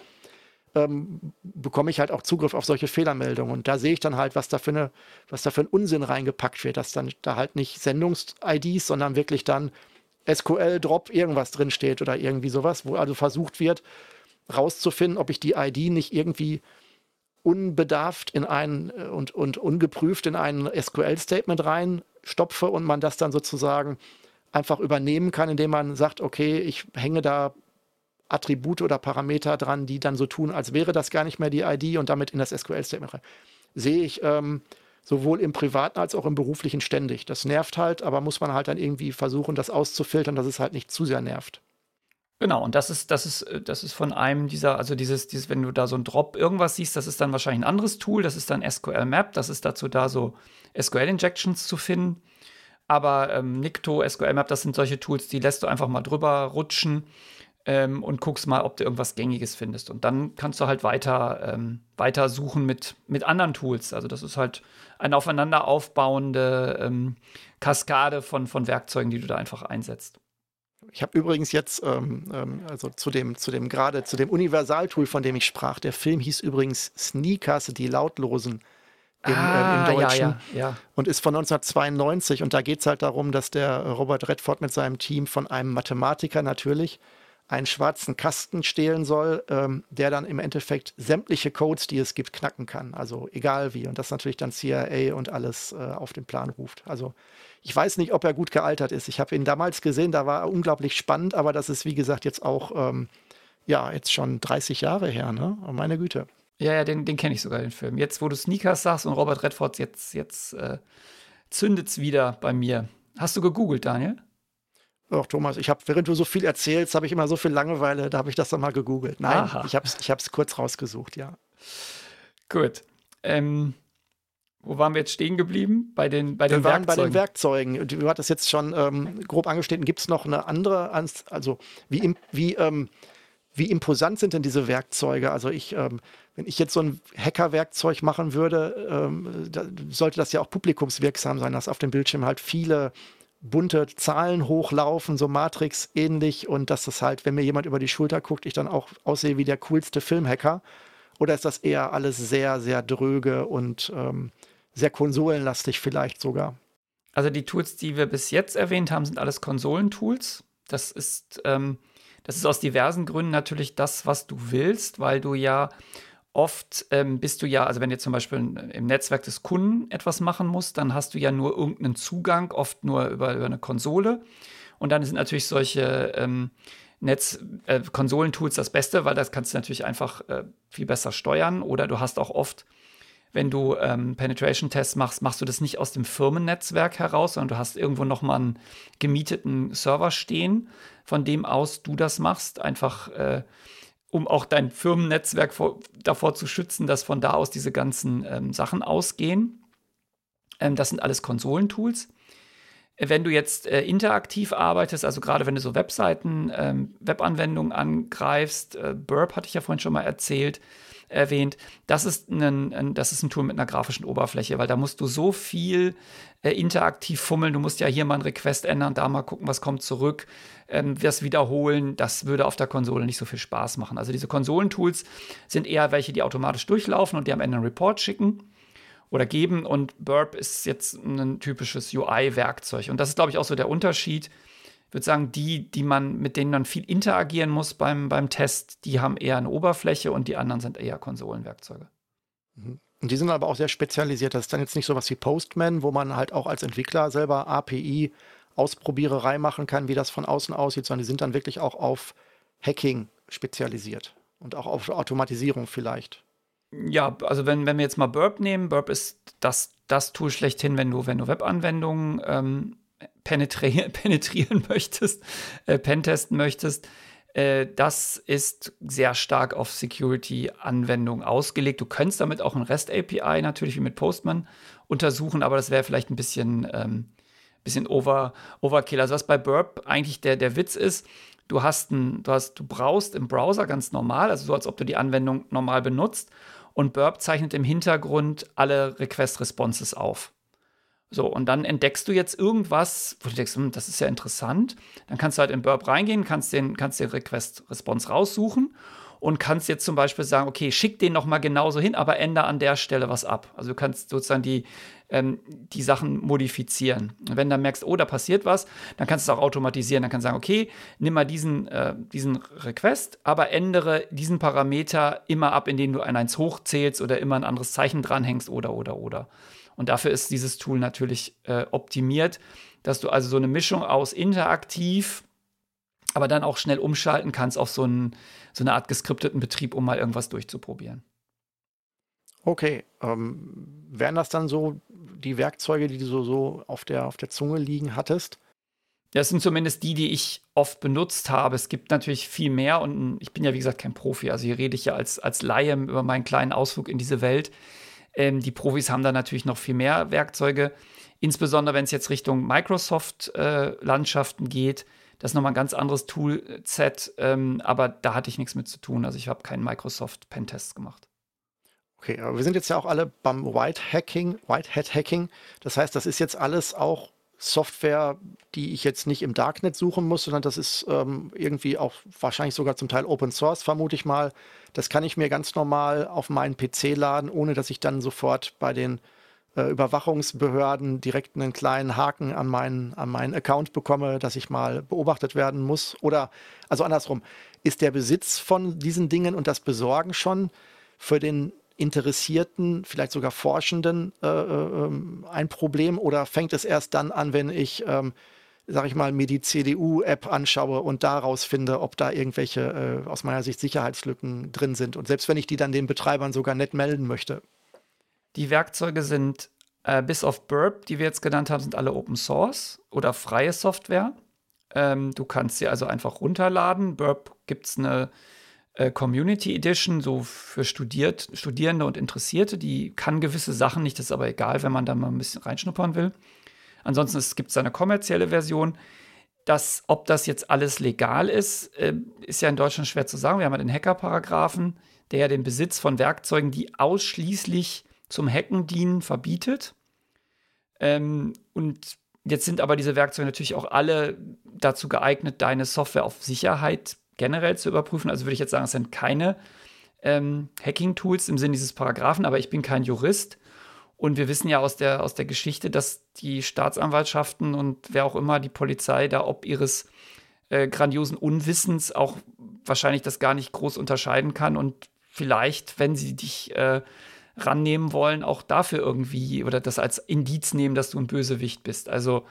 ähm, bekomme ich halt auch Zugriff auf solche Fehlermeldungen. Und da sehe ich dann halt, was da für, eine, was da für ein Unsinn reingepackt wird, dass dann da halt nicht Sendungs-IDs, sondern wirklich dann SQL-Drop irgendwas drinsteht oder irgendwie sowas, wo also versucht wird, rauszufinden, ob ich die ID nicht irgendwie unbedarft in einen äh, und, und ungeprüft in ein SQL-Statement reinstopfe und man das dann sozusagen einfach übernehmen kann, indem man sagt, okay, ich hänge da Attribute oder Parameter dran, die dann so tun, als wäre das gar nicht mehr die ID und damit in das SQL-Statement rein. Sehe ich ähm, sowohl im privaten als auch im beruflichen ständig. Das nervt halt, aber muss man halt dann irgendwie versuchen, das auszufiltern, dass es halt nicht zu sehr nervt. Genau, und das ist, das ist, das ist von einem dieser, also dieses, dieses, wenn du da so ein Drop irgendwas siehst, das ist dann wahrscheinlich ein anderes Tool, das ist dann SQL Map, das ist dazu da, so SQL-Injections zu finden. Aber ähm, Nikto, SQL Map, das sind solche Tools, die lässt du einfach mal drüber rutschen ähm, und guckst mal, ob du irgendwas Gängiges findest. Und dann kannst du halt weiter, ähm, weiter suchen mit, mit anderen Tools. Also das ist halt eine aufeinander aufbauende ähm, Kaskade von, von Werkzeugen, die du da einfach einsetzt. Ich habe übrigens jetzt, ähm, ähm, also zu dem, zu dem gerade, zu dem Universaltool, von dem ich sprach, der Film hieß übrigens Sneakers, die Lautlosen im, ah, äh, im Deutschen ja, ja, ja. und ist von 1992 und da geht es halt darum, dass der Robert Redford mit seinem Team von einem Mathematiker natürlich einen schwarzen Kasten stehlen soll, ähm, der dann im Endeffekt sämtliche Codes, die es gibt, knacken kann. Also egal wie. Und das natürlich dann CIA und alles äh, auf den Plan ruft. Also ich weiß nicht, ob er gut gealtert ist. Ich habe ihn damals gesehen, da war er unglaublich spannend, aber das ist, wie gesagt, jetzt auch, ähm, ja, jetzt schon 30 Jahre her, ne? Oh, meine Güte. Ja, ja, den, den kenne ich sogar, den Film. Jetzt, wo du Sneakers sagst und Robert Redford, jetzt, jetzt äh, zündet es wieder bei mir. Hast du gegoogelt, Daniel? Doch, Thomas, ich habe, während du so viel erzählst, habe ich immer so viel Langeweile, da habe ich das dann mal gegoogelt. Nein, Aha. ich habe es ich kurz rausgesucht, ja. Gut. Ähm, wo waren wir jetzt stehen geblieben? Bei den, bei den wir waren Werkzeugen. bei den Werkzeugen. Du hattest jetzt schon ähm, grob angeschnitten. Gibt es noch eine andere, also wie, wie, ähm, wie imposant sind denn diese Werkzeuge? Also ich, ähm, wenn ich jetzt so ein Hacker-Werkzeug machen würde, ähm, da sollte das ja auch publikumswirksam sein, dass auf dem Bildschirm halt viele bunte Zahlen hochlaufen, so Matrix ähnlich und dass das halt, wenn mir jemand über die Schulter guckt, ich dann auch aussehe wie der coolste Filmhacker? Oder ist das eher alles sehr, sehr dröge und ähm, sehr konsolenlastig vielleicht sogar? Also die Tools, die wir bis jetzt erwähnt haben, sind alles Konsolentools. Das ist, ähm, das ist aus diversen Gründen natürlich das, was du willst, weil du ja oft ähm, bist du ja, also wenn du zum Beispiel im Netzwerk des Kunden etwas machen musst, dann hast du ja nur irgendeinen Zugang, oft nur über, über eine Konsole. Und dann sind natürlich solche ähm, Netz, äh, Konsolentools das Beste, weil das kannst du natürlich einfach äh, viel besser steuern. Oder du hast auch oft, wenn du ähm, Penetration-Tests machst, machst du das nicht aus dem Firmennetzwerk heraus, sondern du hast irgendwo nochmal einen gemieteten Server stehen, von dem aus du das machst. Einfach äh, um auch dein Firmennetzwerk vor, davor zu schützen, dass von da aus diese ganzen ähm, Sachen ausgehen. Ähm, das sind alles Konsolentools. Wenn du jetzt äh, interaktiv arbeitest, also gerade wenn du so Webseiten, ähm, Webanwendungen angreifst, äh, Burp hatte ich ja vorhin schon mal erzählt, erwähnt, das ist, ein, das ist ein Tool mit einer grafischen Oberfläche, weil da musst du so viel äh, interaktiv fummeln. Du musst ja hier mal einen Request ändern, da mal gucken, was kommt zurück, ähm, das wiederholen. Das würde auf der Konsole nicht so viel Spaß machen. Also diese Konsolentools sind eher welche, die automatisch durchlaufen und die am Ende einen Report schicken oder geben. Und Burp ist jetzt ein typisches UI-Werkzeug. Und das ist, glaube ich, auch so der Unterschied würde sagen, die, die man, mit denen man viel interagieren muss beim, beim Test, die haben eher eine Oberfläche und die anderen sind eher Konsolenwerkzeuge. Mhm. Und die sind aber auch sehr spezialisiert. Das ist dann jetzt nicht so was wie Postman, wo man halt auch als Entwickler selber API Ausprobiererei machen kann, wie das von außen aussieht, sondern die sind dann wirklich auch auf Hacking spezialisiert und auch auf Automatisierung vielleicht. Ja, also wenn, wenn wir jetzt mal Burp nehmen, Burp ist das, das Tool schlechthin, wenn du, wenn du Webanwendungen ähm, penetrieren, penetrieren möchtest, äh, pentesten möchtest, äh, das ist sehr stark auf Security-Anwendungen ausgelegt. Du könntest damit auch ein REST-API natürlich wie mit Postman untersuchen, aber das wäre vielleicht ein bisschen, ähm, bisschen over, Overkill. Also was bei Burp eigentlich der, der Witz ist, du hast ein, du hast, du brauchst im Browser ganz normal, also so als ob du die Anwendung normal benutzt. Und Burp zeichnet im Hintergrund alle Request-Responses auf. So, und dann entdeckst du jetzt irgendwas, wo du denkst, hm, das ist ja interessant. Dann kannst du halt in Burp reingehen, kannst den, kannst den Request-Response raussuchen und kannst jetzt zum Beispiel sagen, okay, schick den noch mal genauso hin, aber ändere an der Stelle was ab. Also du kannst sozusagen die, ähm, die Sachen modifizieren. Und wenn du dann merkst, oh, da passiert was, dann kannst du es auch automatisieren. Dann kannst du sagen, okay, nimm mal diesen, äh, diesen Request, aber ändere diesen Parameter immer ab, indem du ein 1 hochzählst oder immer ein anderes Zeichen dranhängst oder, oder, oder. Und dafür ist dieses Tool natürlich äh, optimiert, dass du also so eine Mischung aus interaktiv, aber dann auch schnell umschalten kannst auf so, ein, so eine Art geskripteten Betrieb, um mal irgendwas durchzuprobieren. Okay, ähm, wären das dann so die Werkzeuge, die du so, so auf, der, auf der Zunge liegen hattest? Das sind zumindest die, die ich oft benutzt habe. Es gibt natürlich viel mehr und ich bin ja, wie gesagt, kein Profi. Also hier rede ich ja als, als Laie über meinen kleinen Ausflug in diese Welt. Ähm, die Profis haben da natürlich noch viel mehr Werkzeuge, insbesondere wenn es jetzt Richtung Microsoft-Landschaften äh, geht. Das ist nochmal ein ganz anderes Toolset, ähm, aber da hatte ich nichts mit zu tun. Also ich habe keinen Microsoft-Pentest gemacht. Okay, aber wir sind jetzt ja auch alle beim White Hacking, White Hat Hacking. Das heißt, das ist jetzt alles auch Software, die ich jetzt nicht im Darknet suchen muss, sondern das ist ähm, irgendwie auch wahrscheinlich sogar zum Teil Open Source, vermute ich mal. Das kann ich mir ganz normal auf meinen PC laden, ohne dass ich dann sofort bei den äh, Überwachungsbehörden direkt einen kleinen Haken an meinen, an meinen Account bekomme, dass ich mal beobachtet werden muss. Oder, also andersrum, ist der Besitz von diesen Dingen und das Besorgen schon für den Interessierten, vielleicht sogar Forschenden äh, äh, ein Problem oder fängt es erst dann an, wenn ich, ähm, sag ich mal, mir die CDU-App anschaue und daraus finde, ob da irgendwelche äh, aus meiner Sicht Sicherheitslücken drin sind und selbst wenn ich die dann den Betreibern sogar nicht melden möchte? Die Werkzeuge sind äh, bis auf Burp, die wir jetzt genannt haben, sind alle Open Source oder freie Software. Ähm, du kannst sie also einfach runterladen. Burp gibt es eine äh, Community Edition, so für Studiert, Studierende und Interessierte. Die kann gewisse Sachen nicht, das ist aber egal, wenn man da mal ein bisschen reinschnuppern will. Ansonsten gibt es eine kommerzielle Version. Das, ob das jetzt alles legal ist, äh, ist ja in Deutschland schwer zu sagen. Wir haben ja den Hacker-Paragraphen, der ja den Besitz von Werkzeugen, die ausschließlich zum Hacken dienen, verbietet. Ähm, und jetzt sind aber diese Werkzeuge natürlich auch alle dazu geeignet, deine Software auf Sicherheit generell zu überprüfen. Also würde ich jetzt sagen, es sind keine ähm, Hacking-Tools im Sinne dieses Paragraphen, aber ich bin kein Jurist. Und wir wissen ja aus der, aus der Geschichte, dass die Staatsanwaltschaften und wer auch immer, die Polizei, da ob ihres äh, grandiosen Unwissens auch wahrscheinlich das gar nicht groß unterscheiden kann und vielleicht, wenn sie dich äh, rannehmen wollen, auch dafür irgendwie oder das als Indiz nehmen, dass du ein Bösewicht bist. Also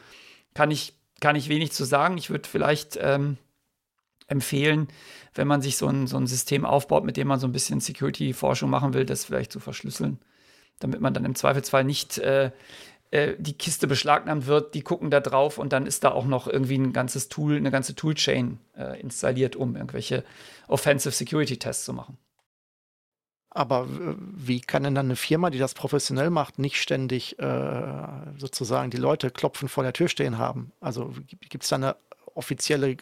kann ich, kann ich wenig zu sagen. Ich würde vielleicht ähm, empfehlen, wenn man sich so ein, so ein System aufbaut, mit dem man so ein bisschen Security-Forschung machen will, das vielleicht zu verschlüsseln, damit man dann im Zweifelsfall nicht äh, äh, die Kiste beschlagnahmt wird, die gucken da drauf und dann ist da auch noch irgendwie ein ganzes Tool, eine ganze Toolchain äh, installiert, um irgendwelche Offensive Security Tests zu machen. Aber wie kann denn dann eine Firma, die das professionell macht, nicht ständig äh, sozusagen die Leute klopfen vor der Tür stehen haben? Also gibt es da eine offizielle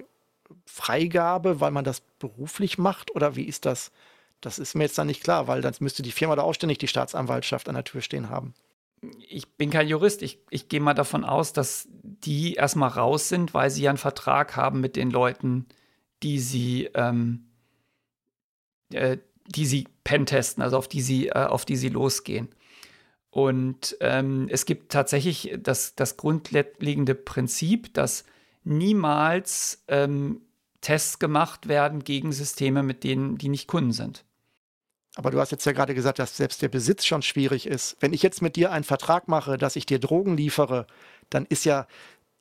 Freigabe, weil man das beruflich macht oder wie ist das? Das ist mir jetzt dann nicht klar, weil dann müsste die Firma da auch ständig die Staatsanwaltschaft an der Tür stehen haben. Ich bin kein Jurist. Ich, ich gehe mal davon aus, dass die erstmal raus sind, weil sie ja einen Vertrag haben mit den Leuten, die sie, ähm, äh, die sie pentesten, also auf die sie, äh, auf die sie losgehen. Und ähm, es gibt tatsächlich das, das grundlegende Prinzip, dass niemals ähm, Tests gemacht werden gegen Systeme, mit denen die nicht Kunden sind. Aber du hast jetzt ja gerade gesagt, dass selbst der Besitz schon schwierig ist. Wenn ich jetzt mit dir einen Vertrag mache, dass ich dir Drogen liefere, dann ist ja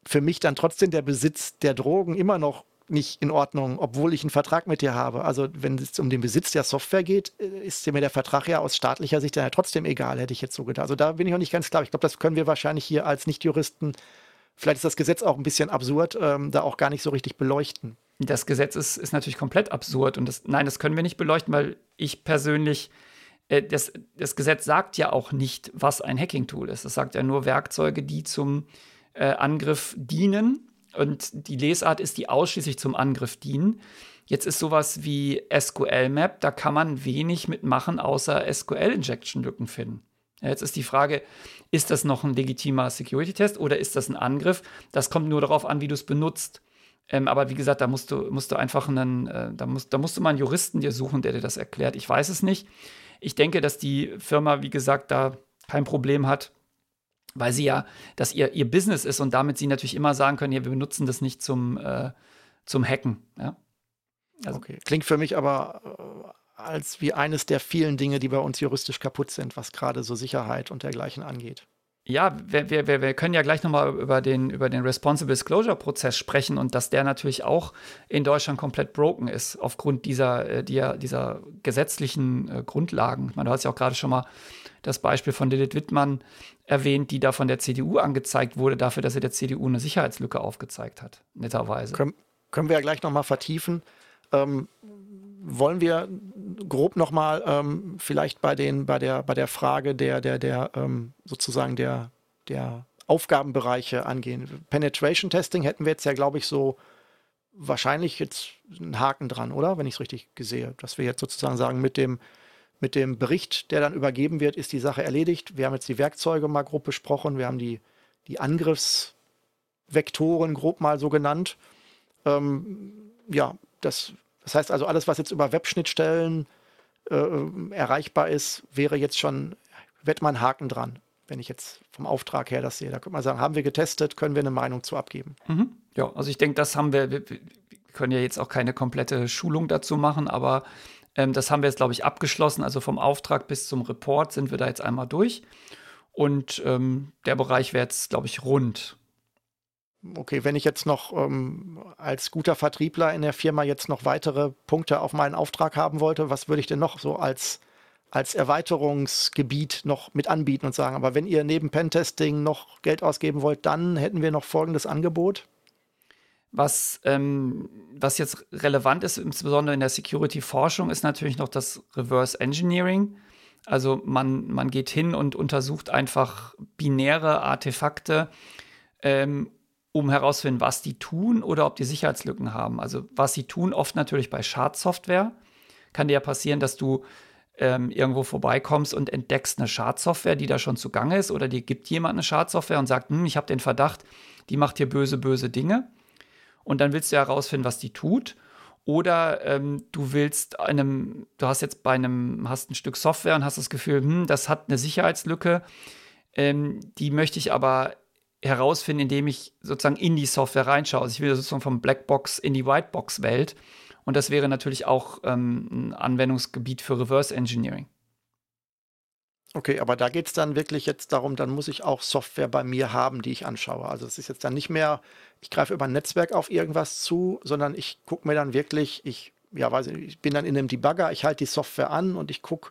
für mich dann trotzdem der Besitz der Drogen immer noch nicht in Ordnung, obwohl ich einen Vertrag mit dir habe. Also wenn es um den Besitz der Software geht, äh, ist mir der Vertrag ja aus staatlicher Sicht dann ja trotzdem egal, hätte ich jetzt so gedacht. Also da bin ich noch nicht ganz klar. Ich glaube, das können wir wahrscheinlich hier als Nichtjuristen vielleicht ist das Gesetz auch ein bisschen absurd, ähm, da auch gar nicht so richtig beleuchten. Das Gesetz ist, ist natürlich komplett absurd und das, nein, das können wir nicht beleuchten, weil ich persönlich, äh, das, das Gesetz sagt ja auch nicht, was ein Hacking-Tool ist. Es sagt ja nur Werkzeuge, die zum äh, Angriff dienen und die Lesart ist, die ausschließlich zum Angriff dienen. Jetzt ist sowas wie SQL-Map, da kann man wenig mitmachen, außer SQL-Injection-Lücken finden. Jetzt ist die Frage, ist das noch ein legitimer Security-Test oder ist das ein Angriff? Das kommt nur darauf an, wie du es benutzt. Ähm, aber wie gesagt, da musst du, musst du einfach einen, äh, da, musst, da musst du mal einen Juristen dir suchen, der dir das erklärt. Ich weiß es nicht. Ich denke, dass die Firma, wie gesagt, da kein Problem hat, weil sie ja, dass ihr, ihr Business ist und damit sie natürlich immer sagen können, ja, wir benutzen das nicht zum, äh, zum Hacken. Ja? Also, okay. Klingt für mich aber als wie eines der vielen Dinge, die bei uns juristisch kaputt sind, was gerade so Sicherheit und dergleichen angeht. Ja, wir, wir, wir können ja gleich nochmal über den, über den Responsible Disclosure-Prozess sprechen und dass der natürlich auch in Deutschland komplett broken ist, aufgrund dieser, äh, dieser, dieser gesetzlichen äh, Grundlagen. Ich meine, du hast ja auch gerade schon mal das Beispiel von Lilith Wittmann erwähnt, die da von der CDU angezeigt wurde, dafür, dass sie der CDU eine Sicherheitslücke aufgezeigt hat, netterweise. Können, können wir ja gleich nochmal vertiefen. Ähm, wollen wir grob nochmal ähm, vielleicht bei, den, bei, der, bei der Frage der, der, der ähm, sozusagen der, der Aufgabenbereiche angehen. Penetration Testing hätten wir jetzt ja, glaube ich, so wahrscheinlich jetzt einen Haken dran, oder? Wenn ich es richtig sehe. Dass wir jetzt sozusagen sagen, mit dem, mit dem Bericht, der dann übergeben wird, ist die Sache erledigt. Wir haben jetzt die Werkzeuge mal grob besprochen. Wir haben die, die Angriffsvektoren grob mal so genannt. Ähm, ja, das das heißt also, alles, was jetzt über Webschnittstellen äh, erreichbar ist, wäre jetzt schon, wird man Haken dran, wenn ich jetzt vom Auftrag her das sehe. Da könnte man sagen, haben wir getestet, können wir eine Meinung zu abgeben. Mhm. Ja, also ich denke, das haben wir, wir, wir, können ja jetzt auch keine komplette Schulung dazu machen, aber ähm, das haben wir jetzt, glaube ich, abgeschlossen. Also vom Auftrag bis zum Report sind wir da jetzt einmal durch. Und ähm, der Bereich wäre jetzt, glaube ich, rund okay, wenn ich jetzt noch ähm, als guter Vertriebler in der Firma jetzt noch weitere Punkte auf meinen Auftrag haben wollte, was würde ich denn noch so als, als Erweiterungsgebiet noch mit anbieten und sagen, aber wenn ihr neben Pentesting noch Geld ausgeben wollt, dann hätten wir noch folgendes Angebot? Was, ähm, was jetzt relevant ist, insbesondere in der Security-Forschung, ist natürlich noch das Reverse Engineering. Also man, man geht hin und untersucht einfach binäre Artefakte ähm, um herauszufinden, was die tun oder ob die Sicherheitslücken haben. Also was sie tun, oft natürlich bei Schadsoftware. Kann dir ja passieren, dass du ähm, irgendwo vorbeikommst und entdeckst eine Schadsoftware, die da schon zugange ist, oder dir gibt jemand eine Schadsoftware und sagt, hm, ich habe den Verdacht, die macht hier böse, böse Dinge. Und dann willst du herausfinden, was die tut. Oder ähm, du willst einem, du hast jetzt bei einem, hast ein Stück Software und hast das Gefühl, hm, das hat eine Sicherheitslücke, ähm, die möchte ich aber herausfinden, indem ich sozusagen in die Software reinschaue. Also ich will sozusagen vom Blackbox in die Whitebox-Welt. Und das wäre natürlich auch ähm, ein Anwendungsgebiet für Reverse Engineering. Okay, aber da geht es dann wirklich jetzt darum, dann muss ich auch Software bei mir haben, die ich anschaue. Also es ist jetzt dann nicht mehr, ich greife über ein Netzwerk auf irgendwas zu, sondern ich gucke mir dann wirklich, ich, ja, weiß ich, ich bin dann in einem Debugger, ich halte die Software an und ich gucke,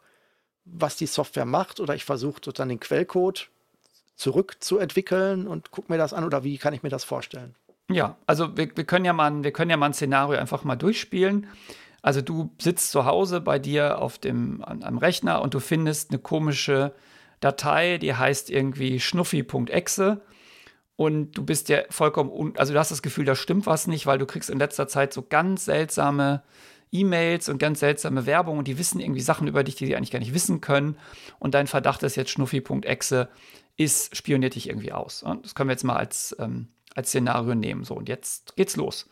was die Software macht oder ich versuche sozusagen den Quellcode zurückzuentwickeln und guck mir das an oder wie kann ich mir das vorstellen? Ja, also wir, wir, können ja mal, wir können ja mal ein Szenario einfach mal durchspielen. Also du sitzt zu Hause bei dir auf dem, am Rechner und du findest eine komische Datei, die heißt irgendwie schnuffi.exe und du bist ja vollkommen, also du hast das Gefühl, da stimmt was nicht, weil du kriegst in letzter Zeit so ganz seltsame E-Mails und ganz seltsame Werbung und die wissen irgendwie Sachen über dich, die sie eigentlich gar nicht wissen können und dein Verdacht ist jetzt schnuffi.exe ist, spioniert dich irgendwie aus. Und das können wir jetzt mal als, ähm, als Szenario nehmen. So, und jetzt geht's los.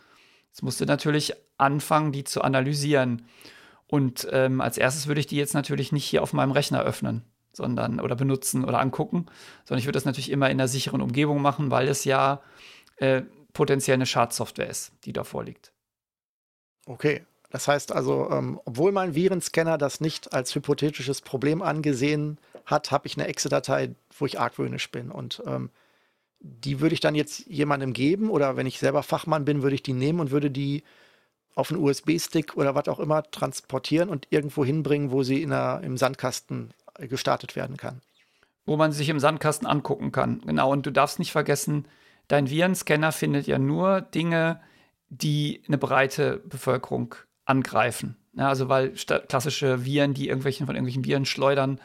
Jetzt musst du natürlich anfangen, die zu analysieren. Und ähm, als erstes würde ich die jetzt natürlich nicht hier auf meinem Rechner öffnen, sondern oder benutzen oder angucken, sondern ich würde das natürlich immer in einer sicheren Umgebung machen, weil es ja äh, potenziell eine Schadsoftware ist, die da vorliegt. Okay, das heißt also, ähm, obwohl mein Virenscanner das nicht als hypothetisches Problem angesehen hat, habe ich eine Exe-Datei, wo ich argwöhnisch bin. Und ähm, die würde ich dann jetzt jemandem geben oder wenn ich selber Fachmann bin, würde ich die nehmen und würde die auf einen USB-Stick oder was auch immer transportieren und irgendwo hinbringen, wo sie in einer, im Sandkasten gestartet werden kann. Wo man sich im Sandkasten angucken kann. Genau. Und du darfst nicht vergessen, dein Virenscanner findet ja nur Dinge, die eine breite Bevölkerung angreifen. Ja, also weil klassische Viren, die irgendwelchen von irgendwelchen Viren schleudern,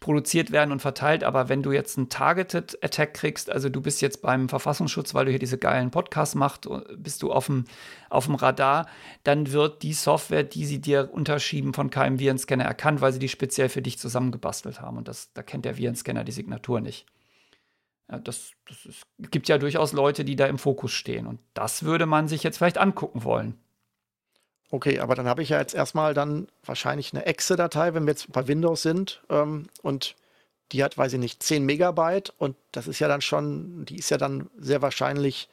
produziert werden und verteilt. Aber wenn du jetzt einen Targeted Attack kriegst, also du bist jetzt beim Verfassungsschutz, weil du hier diese geilen Podcasts machst, bist du auf dem, auf dem Radar, dann wird die Software, die sie dir unterschieben, von keinem Virenscanner erkannt, weil sie die speziell für dich zusammengebastelt haben. Und das, da kennt der Virenscanner die Signatur nicht. Ja, das, das ist, gibt ja durchaus Leute, die da im Fokus stehen. Und das würde man sich jetzt vielleicht angucken wollen. Okay, aber dann habe ich ja jetzt erstmal dann wahrscheinlich eine Exe-Datei, wenn wir jetzt bei Windows sind. Ähm, und die hat, weiß ich nicht, 10 Megabyte. Und das ist ja dann schon, die ist ja dann sehr wahrscheinlich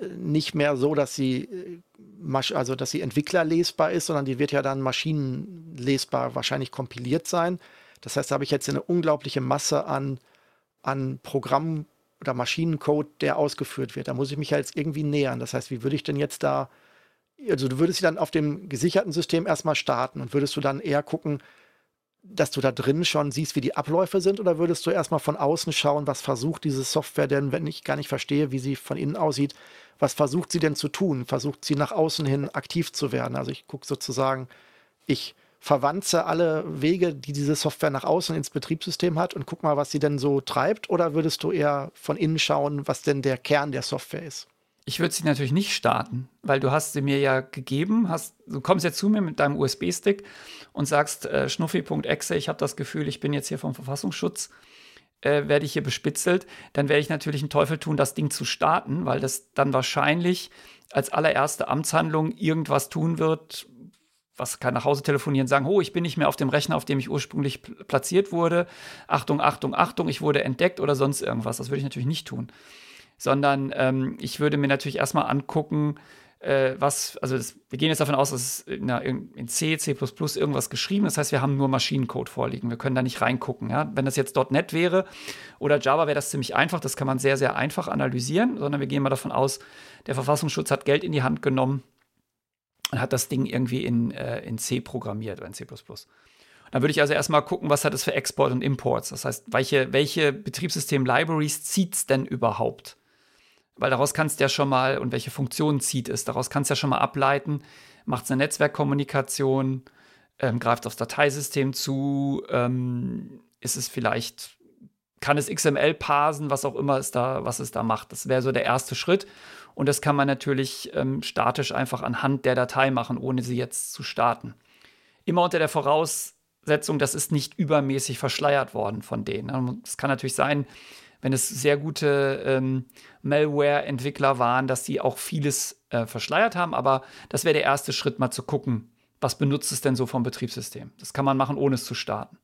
äh, nicht mehr so, dass sie, äh, also dass sie entwicklerlesbar ist, sondern die wird ja dann maschinenlesbar wahrscheinlich kompiliert sein. Das heißt, da habe ich jetzt eine unglaubliche Masse an an Programm oder Maschinencode, der ausgeführt wird. Da muss ich mich ja jetzt irgendwie nähern. Das heißt, wie würde ich denn jetzt da, also du würdest sie dann auf dem gesicherten System erstmal starten und würdest du dann eher gucken, dass du da drin schon siehst, wie die Abläufe sind, oder würdest du erstmal von außen schauen, was versucht diese Software denn, wenn ich gar nicht verstehe, wie sie von innen aussieht, was versucht sie denn zu tun? Versucht sie nach außen hin aktiv zu werden? Also ich gucke sozusagen, ich verwanze alle Wege, die diese Software nach außen ins Betriebssystem hat und guck mal, was sie denn so treibt, oder würdest du eher von innen schauen, was denn der Kern der Software ist? Ich würde sie natürlich nicht starten, weil du hast sie mir ja gegeben, hast, du kommst jetzt zu mir mit deinem USB-Stick und sagst, äh, schnuffi.exe, ich habe das Gefühl, ich bin jetzt hier vom Verfassungsschutz, äh, werde ich hier bespitzelt, dann werde ich natürlich einen Teufel tun, das Ding zu starten, weil das dann wahrscheinlich als allererste Amtshandlung irgendwas tun wird, was kann nach Hause telefonieren, sagen, oh, ich bin nicht mehr auf dem Rechner, auf dem ich ursprünglich platziert wurde. Achtung, Achtung, Achtung, ich wurde entdeckt oder sonst irgendwas. Das würde ich natürlich nicht tun sondern ähm, ich würde mir natürlich erstmal angucken, äh, was, also das, wir gehen jetzt davon aus, dass es in, in, C, C irgendwas geschrieben ist. Das heißt, wir haben nur Maschinencode vorliegen. Wir können da nicht reingucken. Ja? Wenn das jetzt .NET wäre oder Java, wäre das ziemlich einfach. Das kann man sehr, sehr einfach analysieren, sondern wir gehen mal davon aus, der Verfassungsschutz hat Geld in die Hand genommen und hat das Ding irgendwie in, äh, in C programmiert oder in C++. Dann würde ich also erstmal gucken, was hat es für Export und Imports. Das heißt, welche, welche Betriebssystem-Libraries zieht es denn überhaupt? Weil daraus kannst du ja schon mal, und welche Funktionen zieht es, daraus kannst du ja schon mal ableiten, macht es eine Netzwerkkommunikation, ähm, greift aufs Dateisystem zu, ähm, ist es vielleicht, kann es XML parsen, was auch immer es da, was es da macht. Das wäre so der erste Schritt. Und das kann man natürlich ähm, statisch einfach anhand der Datei machen, ohne sie jetzt zu starten. Immer unter der Voraussetzung, das ist nicht übermäßig verschleiert worden von denen. Es kann natürlich sein, wenn es sehr gute ähm, Malware-Entwickler waren, dass sie auch vieles äh, verschleiert haben. Aber das wäre der erste Schritt, mal zu gucken, was benutzt es denn so vom Betriebssystem. Das kann man machen, ohne es zu starten.